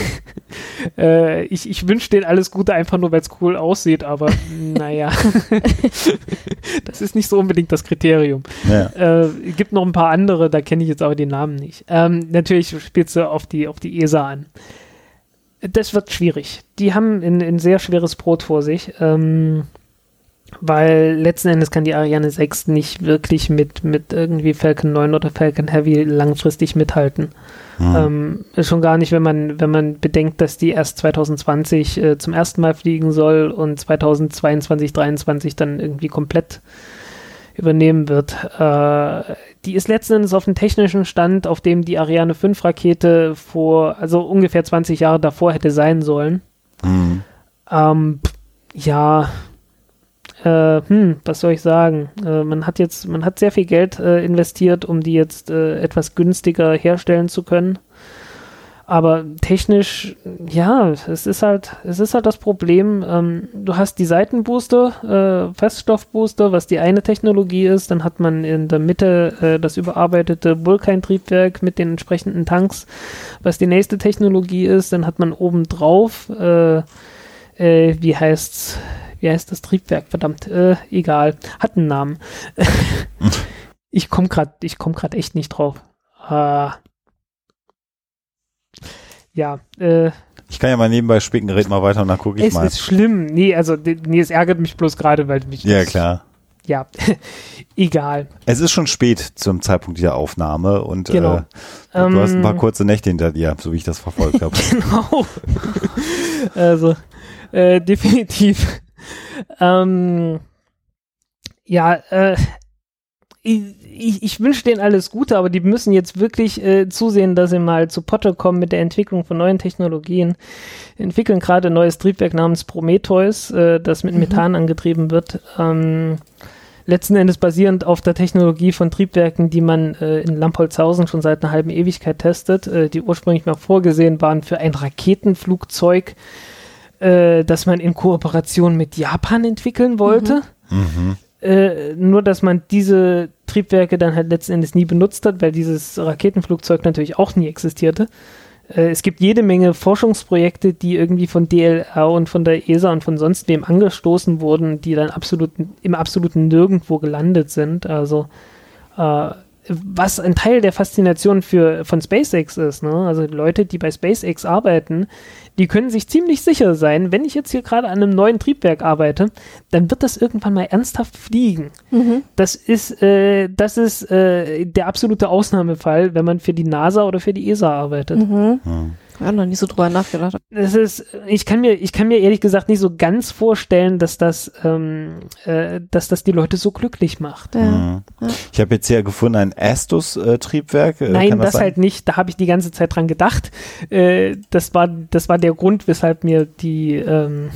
[SPEAKER 4] Äh, ich ich wünsche denen alles Gute einfach nur, weil es cool aussieht, aber naja. das ist nicht so unbedingt das Kriterium.
[SPEAKER 1] Ja.
[SPEAKER 4] Äh, gibt noch ein paar andere, da kenne ich jetzt aber die Namen nicht. Ähm, natürlich spielst du auf die, auf die ESA an. Das wird schwierig. Die haben ein, ein sehr schweres Brot vor sich. Ähm, weil letzten Endes kann die Ariane 6 nicht wirklich mit, mit irgendwie Falcon 9 oder Falcon Heavy langfristig mithalten.
[SPEAKER 1] Hm.
[SPEAKER 4] Ähm, schon gar nicht, wenn man, wenn man bedenkt, dass die erst 2020 äh, zum ersten Mal fliegen soll und 2022, 2023 dann irgendwie komplett übernehmen wird. Äh, die ist letzten Endes auf dem technischen Stand, auf dem die Ariane 5 Rakete vor, also ungefähr 20 Jahre davor hätte sein sollen.
[SPEAKER 1] Hm.
[SPEAKER 4] Ähm, ja, äh, hm, was soll ich sagen? Äh, man hat jetzt, man hat sehr viel Geld äh, investiert, um die jetzt äh, etwas günstiger herstellen zu können. Aber technisch, ja, es ist halt, es ist halt das Problem. Ähm, du hast die Seitenbooster, äh, Feststoffbooster, was die eine Technologie ist. Dann hat man in der Mitte äh, das überarbeitete Vulkan-Triebwerk mit den entsprechenden Tanks, was die nächste Technologie ist. Dann hat man obendrauf, äh, wie heißt's? Wie heißt das Triebwerk? Verdammt, äh, egal. Hat einen Namen. ich komme gerade, ich komme gerade echt nicht drauf. Ah. Ja, äh,
[SPEAKER 1] Ich kann ja mal nebenbei spicken, red mal weiter und dann gucke ich
[SPEAKER 4] es
[SPEAKER 1] mal.
[SPEAKER 4] ist schlimm. Nee, also, nee, es ärgert mich bloß gerade, weil mich
[SPEAKER 1] Ja, klar.
[SPEAKER 4] Ja, egal.
[SPEAKER 1] Es ist schon spät zum Zeitpunkt dieser Aufnahme und
[SPEAKER 4] Genau.
[SPEAKER 1] äh, du hast ein paar
[SPEAKER 4] Ähm,
[SPEAKER 1] kurze Nächte hinter dir, so wie ich das verfolgt habe.
[SPEAKER 4] Genau. also, äh, definitiv. Ähm, ja, äh, ich, ich, wünsche denen alles Gute, aber die müssen jetzt wirklich äh, zusehen, dass sie mal zu Potte kommen mit der Entwicklung von neuen Technologien. Entwickeln gerade ein neues Triebwerk namens Prometheus, äh, das mit Methan angetrieben wird. Ähm, letzten Endes basierend auf der Technologie von Triebwerken, die man äh, in Lampolzhausen schon seit einer halben Ewigkeit testet, äh, die ursprünglich mal vorgesehen waren für ein Raketenflugzeug, äh, das man in Kooperation mit Japan entwickeln wollte.
[SPEAKER 1] mhm.
[SPEAKER 4] Äh, nur, dass man diese Triebwerke dann halt letzten Endes nie benutzt hat, weil dieses Raketenflugzeug natürlich auch nie existierte. Äh, es gibt jede Menge Forschungsprojekte, die irgendwie von DLR und von der ESA und von sonst wem angestoßen wurden, die dann absolut, im absoluten Nirgendwo gelandet sind. Also äh, was ein Teil der Faszination für, von SpaceX ist. Ne? Also Leute, die bei SpaceX arbeiten, die können sich ziemlich sicher sein, wenn ich jetzt hier gerade an einem neuen Triebwerk arbeite, dann wird das irgendwann mal ernsthaft fliegen.
[SPEAKER 2] Mhm.
[SPEAKER 4] Das ist, äh, das ist äh, der absolute Ausnahmefall, wenn man für die NASA oder für die ESA arbeitet.
[SPEAKER 2] Mhm.
[SPEAKER 1] Hm.
[SPEAKER 2] Ich habe noch nie so drüber nachgedacht.
[SPEAKER 4] Das ist, ich kann mir, ich kann mir ehrlich gesagt nicht so ganz vorstellen, dass das, ähm, äh, dass das die Leute so glücklich macht.
[SPEAKER 2] Ja.
[SPEAKER 1] Mhm. Ich habe jetzt hier gefunden ein Astus-Triebwerk. Äh,
[SPEAKER 4] Nein,
[SPEAKER 1] kann
[SPEAKER 4] das,
[SPEAKER 1] sein?
[SPEAKER 4] halt nicht. Da habe ich die ganze Zeit dran gedacht. Äh, das war, das war der Grund, weshalb mir die, ähm,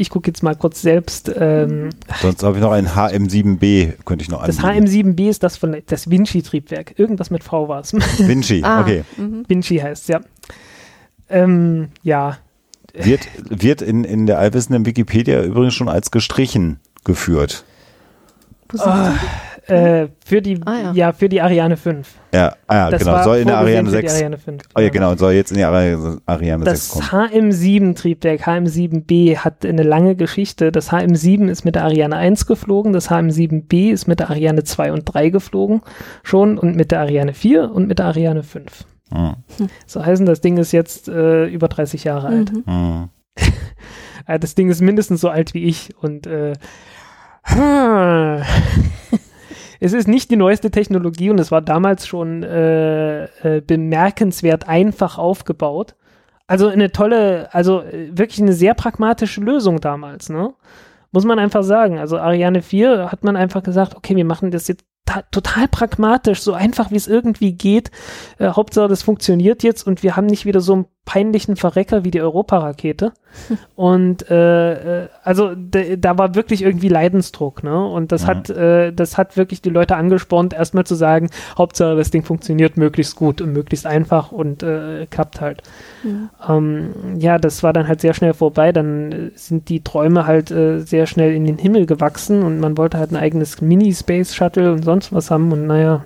[SPEAKER 4] ich gucke jetzt mal kurz selbst. Ähm,
[SPEAKER 1] Sonst habe ich noch ein HM7B, könnte ich noch
[SPEAKER 4] das
[SPEAKER 1] anbieten.
[SPEAKER 4] HM7B ist das von das Vinci-Triebwerk. Irgendwas mit V war es.
[SPEAKER 1] Vinci,
[SPEAKER 2] Ah,
[SPEAKER 1] okay.
[SPEAKER 2] Mhm.
[SPEAKER 4] Vinci heißt ja. Ähm, ja,
[SPEAKER 1] Wird, wird in, in der allwissenden Wikipedia übrigens schon als gestrichen geführt.
[SPEAKER 2] Wo sind
[SPEAKER 4] Ah, äh, für die,
[SPEAKER 2] Ah, ja.
[SPEAKER 4] ja. für die Ariane 5.
[SPEAKER 1] Ja, ah, ja
[SPEAKER 4] Das
[SPEAKER 1] genau. Soll in der Ariane
[SPEAKER 4] für die
[SPEAKER 1] 6.
[SPEAKER 4] Ariane 5.
[SPEAKER 1] Oh ja, genau. Soll jetzt in die Ari- Ariane 6
[SPEAKER 4] Das
[SPEAKER 1] kommen.
[SPEAKER 4] HM7-Triebwerk, HM7B, hat eine lange Geschichte. Das HM7 ist mit der Ariane 1 geflogen, das HM7B ist mit der Ariane 2 und 3 geflogen schon und mit der Ariane 4 und mit der Ariane 5.
[SPEAKER 1] Hm.
[SPEAKER 4] So heißen, das Ding ist jetzt äh, über 30 Jahre alt.
[SPEAKER 2] Mhm.
[SPEAKER 1] Hm.
[SPEAKER 4] Das Ding ist mindestens so alt wie ich und äh, es ist nicht die neueste Technologie und es war damals schon äh, äh, bemerkenswert einfach aufgebaut. Also eine tolle, also äh, wirklich eine sehr pragmatische Lösung damals, ne? Muss man einfach sagen. Also Ariane 4 hat man einfach gesagt, okay, wir machen das jetzt ta- total pragmatisch, so einfach wie es irgendwie geht. Äh, Hauptsache, das funktioniert jetzt und wir haben nicht wieder so einen peinlichen Verrecker wie die Europarakete. Und äh, äh, also da war wirklich irgendwie Leidensdruck, ne? Und das
[SPEAKER 1] Mhm.
[SPEAKER 4] hat äh, das hat wirklich die Leute angespornt, erstmal zu sagen, Hauptsache das Ding funktioniert möglichst gut und möglichst einfach und äh, klappt halt.
[SPEAKER 2] Ja.
[SPEAKER 4] Ähm, ja, das war dann halt sehr schnell vorbei. Dann äh, sind die Träume halt äh, sehr schnell in den Himmel gewachsen und man wollte halt ein eigenes Mini-Space-Shuttle und sonst was haben und naja.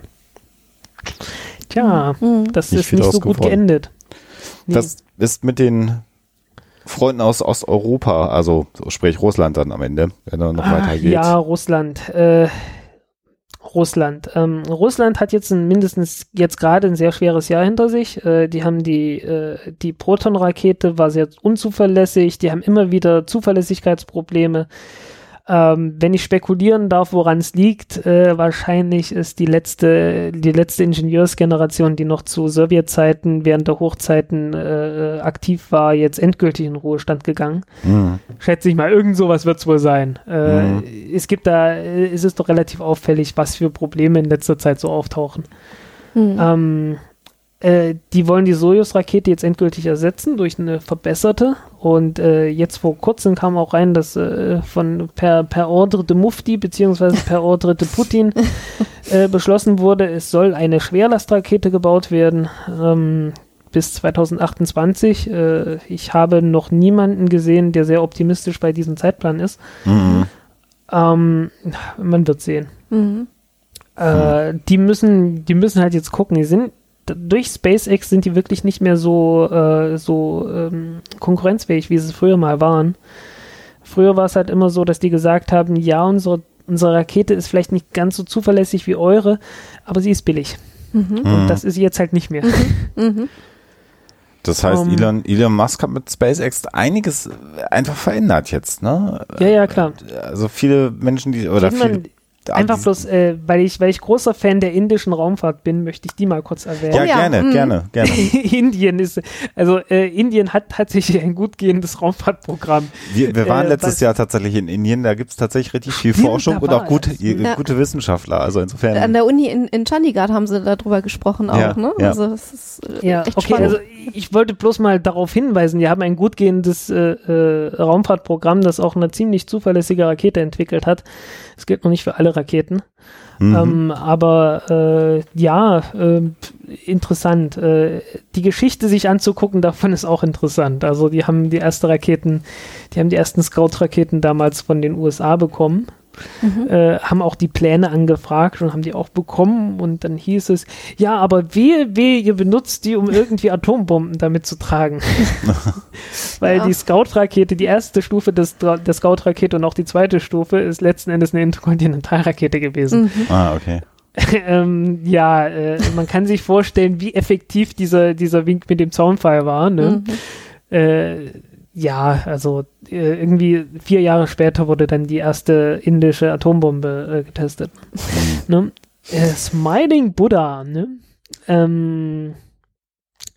[SPEAKER 4] Tja,
[SPEAKER 2] Mhm.
[SPEAKER 4] das
[SPEAKER 1] Nicht
[SPEAKER 4] ist nicht so gut geendet. Nee.
[SPEAKER 1] Das ist mit den Freunden aus Osteuropa, also so sprich Russland dann am Ende, wenn er noch
[SPEAKER 4] Ah,
[SPEAKER 1] weitergeht.
[SPEAKER 4] Ja, Russland. Äh, Russland. Ähm, Russland hat jetzt ein, mindestens jetzt gerade ein sehr schweres Jahr hinter sich. Äh, die haben die, äh, die Proton-Rakete war sehr unzuverlässig. Die haben immer wieder Zuverlässigkeitsprobleme. Ähm, wenn ich spekulieren darf, woran es liegt, äh, wahrscheinlich ist die letzte, die letzte Ingenieursgeneration, die noch zu Sowjetzeiten während der Hochzeiten äh, aktiv war, jetzt endgültig in Ruhestand gegangen.
[SPEAKER 1] Mhm.
[SPEAKER 4] Schätze ich mal, irgend sowas wird es wohl sein. Äh,
[SPEAKER 1] Mhm.
[SPEAKER 4] Es gibt da, äh, es ist doch relativ auffällig, was für Probleme in letzter Zeit so auftauchen.
[SPEAKER 2] Hm.
[SPEAKER 4] Ähm, äh, die wollen die Soyuz-Rakete jetzt endgültig ersetzen durch eine verbesserte. Und äh, jetzt vor kurzem kam auch rein, dass äh, von per, per Ordre de Mufti beziehungsweise per Ordre de Putin äh, beschlossen wurde, es soll eine Schwerlastrakete gebaut werden. Ähm, bis 2028. Äh, ich habe noch niemanden gesehen, der sehr optimistisch bei diesem Zeitplan ist.
[SPEAKER 1] Mhm.
[SPEAKER 4] Ähm, man wird sehen.
[SPEAKER 2] Mhm.
[SPEAKER 4] Äh, die müssen, die müssen halt jetzt gucken. Die sind durch SpaceX sind die wirklich nicht mehr so äh, so ähm, konkurrenzfähig, wie sie es früher mal waren. Früher war es halt immer so, dass die gesagt haben, ja, unsere unsere Rakete ist vielleicht nicht ganz so zuverlässig wie eure, aber sie ist billig.
[SPEAKER 2] Mhm.
[SPEAKER 4] Und das ist sie jetzt halt nicht mehr.
[SPEAKER 2] Mhm.
[SPEAKER 1] Das heißt,
[SPEAKER 4] Um,
[SPEAKER 1] Elon, Elon Musk hat mit SpaceX einiges einfach verändert jetzt, ne?
[SPEAKER 4] Ja, ja, klar.
[SPEAKER 1] Also viele Menschen, die oder viele,
[SPEAKER 4] Einfach bloß, äh, weil ich, weil ich großer Fan der indischen Raumfahrt bin, möchte ich die mal kurz erwähnen.
[SPEAKER 1] Ja,
[SPEAKER 2] Oh ja,
[SPEAKER 1] gerne,
[SPEAKER 2] mhm.
[SPEAKER 1] gerne, gerne.
[SPEAKER 4] Indien ist, also äh, Indien hat tatsächlich ein gut gehendes Raumfahrtprogramm.
[SPEAKER 1] Wir, wir waren
[SPEAKER 4] Äh,
[SPEAKER 1] letztes
[SPEAKER 4] was-
[SPEAKER 1] Jahr tatsächlich in Indien, da gibt's tatsächlich richtig viel
[SPEAKER 4] Stimmt,
[SPEAKER 1] Forschung und auch gute.
[SPEAKER 2] Ja.
[SPEAKER 1] gute Wissenschaftler. Also insofern.
[SPEAKER 2] An der Uni in, in Chandigarh haben sie darüber gesprochen auch,
[SPEAKER 1] Ja,
[SPEAKER 2] ne?
[SPEAKER 1] ja.
[SPEAKER 2] Also das ist äh,
[SPEAKER 4] Ja,
[SPEAKER 2] echt
[SPEAKER 4] okay,
[SPEAKER 2] spannend.
[SPEAKER 4] also ich wollte bloß mal darauf hinweisen, die haben ein gut gehendes äh, äh, Raumfahrtprogramm, das auch eine ziemlich zuverlässige Rakete entwickelt hat. Es gilt noch nicht für alle Raketen.
[SPEAKER 1] Mhm.
[SPEAKER 4] Ähm, aber äh, ja, äh, interessant. Äh, die Geschichte sich anzugucken, davon ist auch interessant. Also die haben die erste Raketen, die haben die ersten Scout-Raketen damals von den USA bekommen.
[SPEAKER 2] Mhm.
[SPEAKER 4] Äh, haben auch die Pläne angefragt und haben die auch bekommen und dann hieß es, ja, aber wehe, wehe, ihr benutzt die, um irgendwie Atombomben damit zu tragen. Weil
[SPEAKER 2] Ja.
[SPEAKER 4] die Scout-Rakete, die erste Stufe des, der Scout-Rakete und auch die zweite Stufe ist letzten Endes eine Interkontinentalrakete gewesen.
[SPEAKER 2] Mhm.
[SPEAKER 1] ah, okay.
[SPEAKER 4] ähm, ja, äh, man kann sich vorstellen, wie effektiv dieser, dieser Wink mit dem Zaunpfeil war. Ne?
[SPEAKER 2] Mhm.
[SPEAKER 4] Äh, ja, also äh, irgendwie vier Jahre später wurde dann die erste indische Atombombe äh, getestet. ne? äh, Smiling Buddha, ne? Ähm,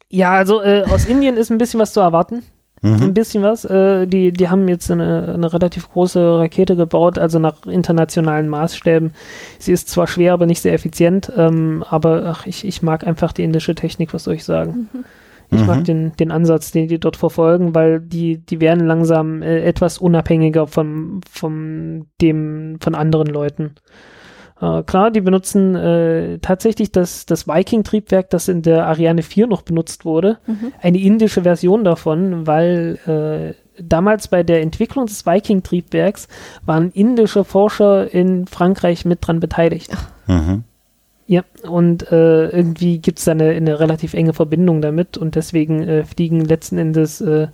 [SPEAKER 4] ja, also äh, aus Indien ist ein bisschen was zu erwarten. Ein
[SPEAKER 1] Mhm.
[SPEAKER 4] bisschen was. Äh, die, die haben jetzt eine, eine relativ große Rakete gebaut, also nach internationalen Maßstäben. Sie ist zwar schwer, aber nicht sehr effizient. Ähm, aber ach, ich, ich mag einfach die indische Technik, was soll ich sagen. Ich
[SPEAKER 1] Mhm.
[SPEAKER 4] mag den, den Ansatz, den die dort verfolgen, weil die, die werden langsam äh, etwas unabhängiger von, von dem, von anderen Leuten. Äh, klar, die benutzen äh, tatsächlich das, das Viking-Triebwerk, das in der Ariane 4 noch benutzt wurde,
[SPEAKER 2] Mhm.
[SPEAKER 4] eine indische Version davon, weil äh, damals bei der Entwicklung des Viking-Triebwerks waren indische Forscher in Frankreich mit dran beteiligt.
[SPEAKER 1] Mhm.
[SPEAKER 4] Ja, und äh, irgendwie gibt es da eine, eine relativ enge Verbindung damit und deswegen äh, fliegen letzten Endes äh,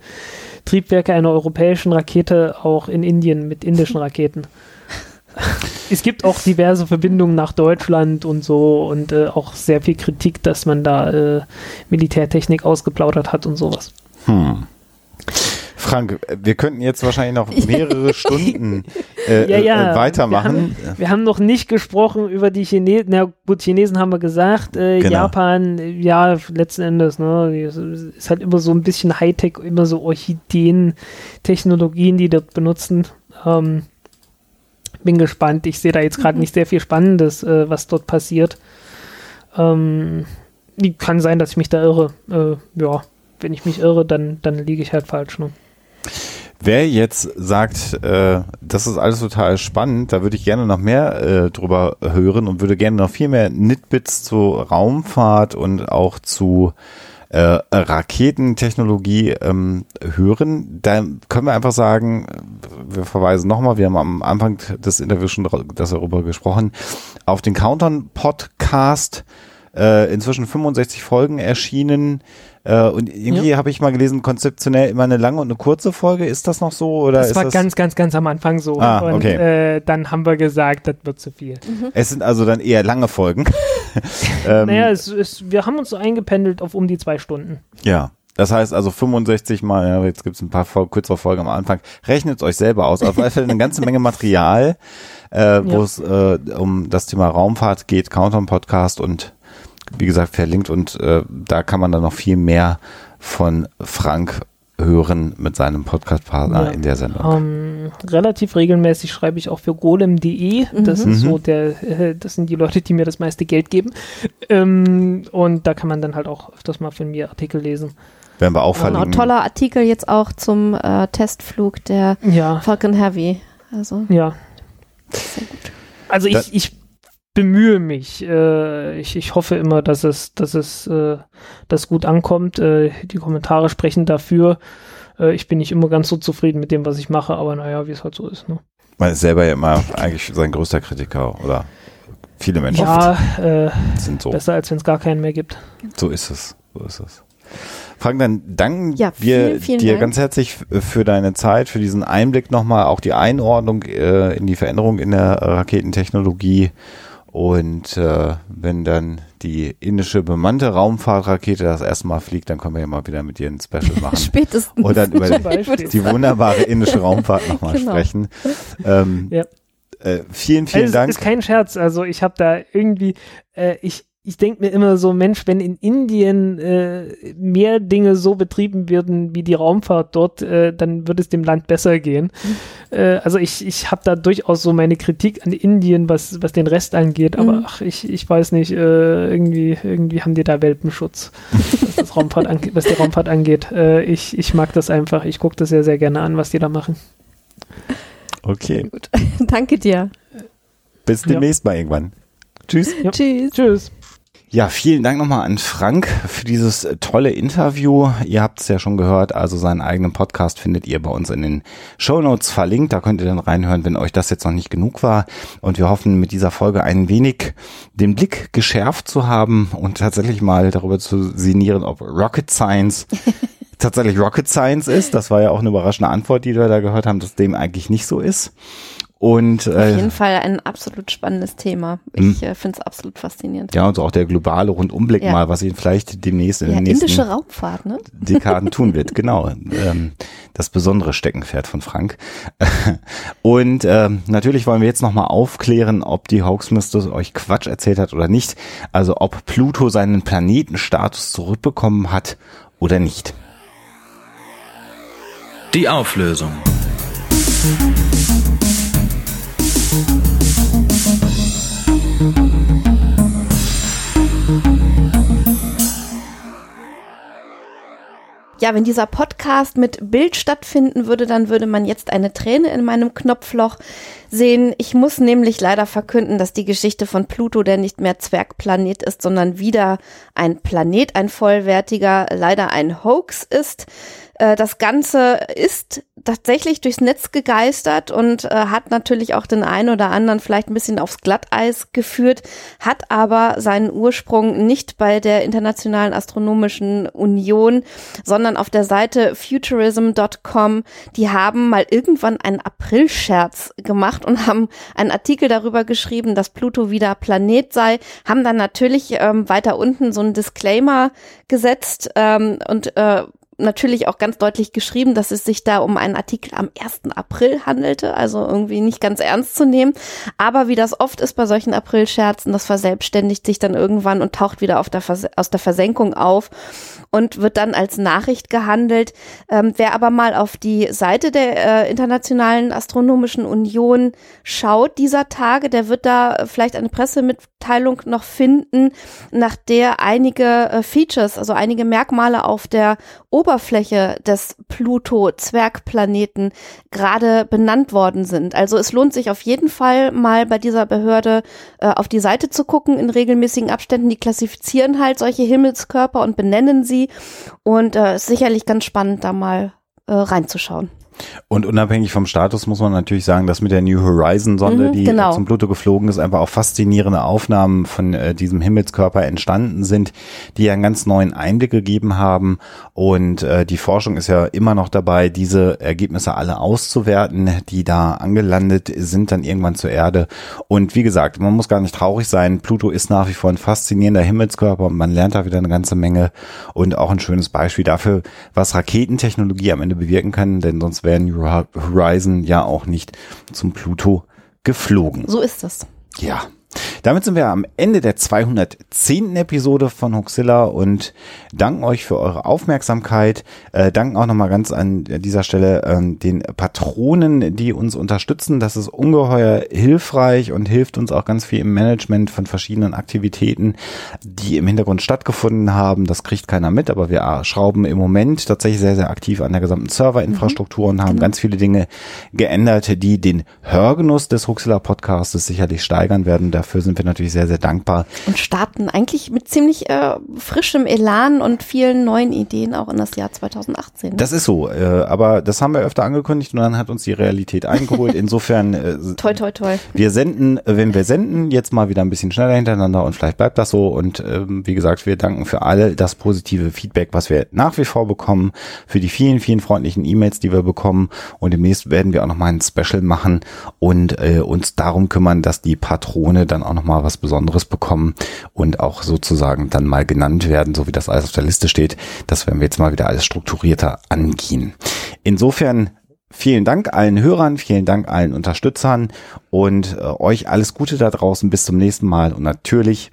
[SPEAKER 4] Triebwerke einer europäischen Rakete auch in Indien mit indischen Raketen. es gibt auch diverse Verbindungen nach Deutschland und so und äh, auch sehr viel Kritik, dass man da äh, Militärtechnik ausgeplaudert hat und sowas.
[SPEAKER 1] Hm. Frank, wir könnten jetzt wahrscheinlich noch mehrere Stunden äh,
[SPEAKER 4] Ja, ja,
[SPEAKER 1] äh, weitermachen.
[SPEAKER 4] Wir haben noch nicht gesprochen über die Chinesen. Na gut, Chinesen haben wir gesagt. Äh,
[SPEAKER 1] Genau.
[SPEAKER 4] Japan, ja, letzten Endes, ne, ist, halt immer so ein bisschen Hightech, immer so Orchideen-Technologien, die dort benutzen. Ähm, bin gespannt. Ich sehe da jetzt gerade nicht sehr viel Spannendes, äh, was dort passiert. Ähm, kann sein, dass ich mich da irre. Äh, ja, wenn ich mich irre, dann, dann liege ich halt falsch. Ne?
[SPEAKER 1] Wer jetzt sagt, äh, das ist alles total spannend, da würde ich gerne noch mehr äh, drüber hören und würde gerne noch viel mehr Nitbits zu Raumfahrt und auch zu äh, Raketentechnologie ähm, hören. Da können wir einfach sagen, wir verweisen nochmal, wir haben am Anfang des Interviews schon darüber gesprochen, auf den Countdown Podcast, äh, inzwischen 65 Folgen erschienen. Äh, und irgendwie habe ich mal gelesen, konzeptionell immer eine lange und eine kurze Folge. Ist das noch so? Oder
[SPEAKER 4] Das
[SPEAKER 1] ist
[SPEAKER 4] war
[SPEAKER 1] das,
[SPEAKER 4] ganz, ganz, ganz am Anfang so.
[SPEAKER 1] Ah,
[SPEAKER 4] und
[SPEAKER 1] okay.
[SPEAKER 4] äh, dann haben wir gesagt, das wird zu viel.
[SPEAKER 1] Es sind also dann eher lange Folgen. ähm,
[SPEAKER 4] Naja, es, es, wir haben uns so eingependelt auf um die zwei Stunden.
[SPEAKER 1] Ja. Das heißt also 65 mal, ja, jetzt gibt's ein paar Fol kürzere Folgen am Anfang. Rechnet euch selber aus. Auf jeden Fall eine ganze Menge Material, äh, wo
[SPEAKER 4] Ja.
[SPEAKER 1] es äh, um das Thema Raumfahrt geht, Countdown Podcast und wie gesagt verlinkt und äh, da kann man dann noch viel mehr von Frank hören mit seinem Podcastpartner
[SPEAKER 4] Ja.
[SPEAKER 1] in der Sendung.
[SPEAKER 4] Ähm, relativ regelmäßig schreibe ich auch für golem.de. Das
[SPEAKER 1] Mhm.
[SPEAKER 4] ist so der, äh, das sind die Leute, die mir das meiste Geld geben. Ähm, und da kann man dann halt auch öfters mal von mir Artikel lesen.
[SPEAKER 1] Werden wir auch
[SPEAKER 2] Genau,
[SPEAKER 1] verlinken.
[SPEAKER 2] toller Artikel jetzt auch zum äh, Testflug der
[SPEAKER 4] Ja,
[SPEAKER 2] Falcon Heavy. Also
[SPEAKER 4] ja.
[SPEAKER 2] sehr gut.
[SPEAKER 4] Also ich, ich bemühe mich. Äh, ich, ich hoffe immer, dass es, dass es äh, das gut ankommt. Äh, die Kommentare sprechen dafür. Äh, ich bin nicht immer ganz so zufrieden mit dem, was ich mache, aber naja, wie es halt so ist. Ne?
[SPEAKER 1] Man ist selber ja immer eigentlich sein größter Kritiker oder viele Menschen
[SPEAKER 4] Ja, äh,
[SPEAKER 1] sind so.
[SPEAKER 4] besser als wenn es gar keinen mehr gibt.
[SPEAKER 1] So ist es. So ist es. Frank, dann danken
[SPEAKER 2] Ja,
[SPEAKER 1] wir
[SPEAKER 2] vielen, vielen
[SPEAKER 1] dir
[SPEAKER 2] Dank.
[SPEAKER 1] ganz herzlich für deine Zeit, für diesen Einblick nochmal, auch die Einordnung äh, in die Veränderung in der Raketentechnologie. Und äh, wenn dann die indische bemannte Raumfahrtrakete das erste Mal fliegt, dann können wir ja mal wieder mit dir ein Special machen.
[SPEAKER 2] Spätestens.
[SPEAKER 1] Und dann über
[SPEAKER 4] Beispiel.
[SPEAKER 1] die wunderbare indische Raumfahrt nochmal
[SPEAKER 2] Genau.
[SPEAKER 1] sprechen. Ähm,
[SPEAKER 4] Ja.
[SPEAKER 1] äh, vielen, vielen
[SPEAKER 4] also,
[SPEAKER 1] Dank.
[SPEAKER 4] Es ist kein Scherz. Also ich habe da irgendwie, äh, ich, ich denke mir immer so, Mensch, wenn in Indien äh, mehr Dinge so betrieben werden wie die Raumfahrt dort, äh, dann wird es dem Land besser gehen. Äh, also ich, ich habe da durchaus so meine Kritik an Indien, was, was den Rest angeht, aber
[SPEAKER 2] Mhm.
[SPEAKER 4] ach, ich, ich weiß nicht, äh, irgendwie, irgendwie haben die da Welpenschutz, was, das Raumfahrt ange was die Raumfahrt angeht. Äh, ich, ich mag das einfach, ich gucke das sehr, sehr gerne an, was die da machen.
[SPEAKER 1] Okay,
[SPEAKER 2] Gut. Danke dir.
[SPEAKER 1] bis
[SPEAKER 4] Ja.
[SPEAKER 1] demnächst mal irgendwann. Tschüss.
[SPEAKER 4] Ja.
[SPEAKER 2] Tschüss.
[SPEAKER 4] Tschüss.
[SPEAKER 1] Ja, vielen Dank nochmal an Frank für dieses äh, tolle Interview. Ihr habt es ja schon gehört, also seinen eigenen Podcast findet ihr bei uns in den Show Notes verlinkt. Da könnt ihr dann reinhören, wenn euch das jetzt noch nicht genug war. Und wir hoffen mit dieser Folge ein wenig den Blick geschärft zu haben und tatsächlich mal darüber zu sinnieren, ob Rocket Science tatsächlich Rocket Science ist. Das war ja auch eine überraschende Antwort, die wir da gehört haben, dass dem eigentlich nicht so ist. Und
[SPEAKER 2] Auf
[SPEAKER 1] äh,
[SPEAKER 2] jeden Fall ein absolut spannendes Thema. Ich äh, finde es absolut faszinierend.
[SPEAKER 1] ja, und so auch der globale Rundumblick
[SPEAKER 2] Ja.
[SPEAKER 1] mal, was ihn vielleicht demnächst in
[SPEAKER 2] Ja,
[SPEAKER 1] den nächsten
[SPEAKER 2] indische Raumfahrt, ne?
[SPEAKER 1] Dekaden tun wird. Genau. Ähm, das besondere Steckenpferd von Frank. Und ähm, natürlich wollen wir jetzt nochmal aufklären, ob die Hoaxmistress euch Quatsch erzählt hat oder nicht. Also ob Pluto seinen Planetenstatus zurückbekommen hat oder nicht.
[SPEAKER 3] Die Auflösung.
[SPEAKER 2] Ja, wenn dieser Podcast mit Bild stattfinden würde, dann würde man jetzt eine Träne in meinem Knopfloch sehen. Ich muss nämlich leider verkünden, dass die Geschichte von Pluto, der nicht mehr Zwergplanet ist, sondern wieder ein Planet, ein vollwertiger, leider ein Hoax ist. Äh, Das Ganze ist tatsächlich durchs Netz gegeistert und äh, hat natürlich auch den einen oder anderen vielleicht ein bisschen aufs Glatteis geführt, hat aber seinen Ursprung nicht bei der Internationalen Astronomischen Union, sondern auf der Seite futurism.com. Die haben mal irgendwann einen Aprilscherz gemacht und haben einen Artikel darüber geschrieben, dass Pluto wieder Planet sei, haben dann natürlich ähm, weiter unten so einen Disclaimer gesetzt ähm, und äh, natürlich auch ganz deutlich geschrieben, dass es sich da um einen Artikel am 1. April handelte, also irgendwie nicht ganz ernst zu nehmen. Aber wie das oft ist bei solchen Aprilscherzen, das verselbstständigt sich dann irgendwann und taucht wieder der aus der Versenkung auf und wird dann als Nachricht gehandelt. Ähm, wer aber mal auf die Seite der äh, Internationalen Astronomischen Union schaut dieser Tage, der wird da vielleicht eine Pressemitteilung noch finden, nach der einige äh, Features, also einige Merkmale auf der Oberfläche des Pluto-Zwergplaneten gerade benannt worden sind. Also es lohnt sich auf jeden Fall mal bei dieser Behörde äh, auf die Seite zu gucken in regelmäßigen Abständen. Die klassifizieren halt solche Himmelskörper und benennen sie und äh, ist sicherlich ganz spannend, da mal äh, reinzuschauen.
[SPEAKER 1] Und unabhängig vom Status muss man natürlich sagen, dass mit der New Horizon Sonde,
[SPEAKER 2] Mhm,
[SPEAKER 1] die
[SPEAKER 2] genau.
[SPEAKER 1] zum Pluto geflogen ist, einfach auch faszinierende Aufnahmen von äh, diesem Himmelskörper entstanden sind, die ja einen ganz neuen Einblick gegeben haben. Und äh, die Forschung ist ja immer noch dabei, diese Ergebnisse alle auszuwerten, die da angelandet sind, dann irgendwann zur Erde. Und wie gesagt, man muss gar nicht traurig sein. Pluto ist nach wie vor ein faszinierender Himmelskörper und man lernt da wieder eine ganze Menge und auch ein schönes Beispiel dafür, was Raketentechnologie am Ende bewirken kann, denn sonst wären New Horizon ja auch nicht zum Pluto geflogen.
[SPEAKER 2] So ist es.
[SPEAKER 1] Ja. Damit sind wir am Ende der 210. Episode von Huxilla und danken euch für eure Aufmerksamkeit. Äh, danken auch nochmal ganz an dieser Stelle ähm, den Patronen, die uns unterstützen. Das ist ungeheuer hilfreich und hilft uns auch ganz viel im Management von verschiedenen Aktivitäten, die im Hintergrund stattgefunden haben. Das kriegt keiner mit, aber wir äh, schrauben im Moment tatsächlich sehr, sehr aktiv an der gesamten Serverinfrastruktur und haben ganz viele Dinge geändert, die den Hörgenuss des Huxilla Podcastes sicherlich steigern werden. Dafür sind wir natürlich sehr, sehr dankbar.
[SPEAKER 2] Und starten eigentlich mit ziemlich äh, frischem Elan und vielen neuen Ideen auch in das Jahr 2018. ne?
[SPEAKER 1] Das ist so, äh, aber das haben wir öfter angekündigt und dann hat uns die Realität eingeholt. Insofern, äh,
[SPEAKER 2] toi, toi, toi.
[SPEAKER 1] wir senden, äh, wenn wir senden, jetzt mal wieder ein bisschen schneller hintereinander und vielleicht bleibt das so. Und ähm, wie gesagt, wir danken für alle das positive Feedback, was wir nach wie vor bekommen, für die vielen, vielen freundlichen E-Mails, die wir bekommen. Und demnächst werden wir auch nochmal ein Special machen und äh, uns darum kümmern, dass die Patrone dann auch nochmal was Besonderes bekommen und auch sozusagen dann mal genannt werden, so wie das alles auf der Liste steht. Das werden wir jetzt mal wieder alles strukturierter angehen. Insofern Vielen Dank allen Hörern, vielen Dank allen Unterstützern und äh, euch alles Gute da draußen. Bis zum nächsten Mal und natürlich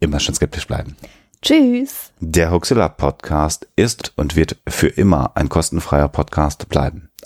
[SPEAKER 1] immer schön skeptisch bleiben.
[SPEAKER 2] Tschüss.
[SPEAKER 1] Der Huxilla Podcast ist und wird für immer ein kostenfreier Podcast bleiben.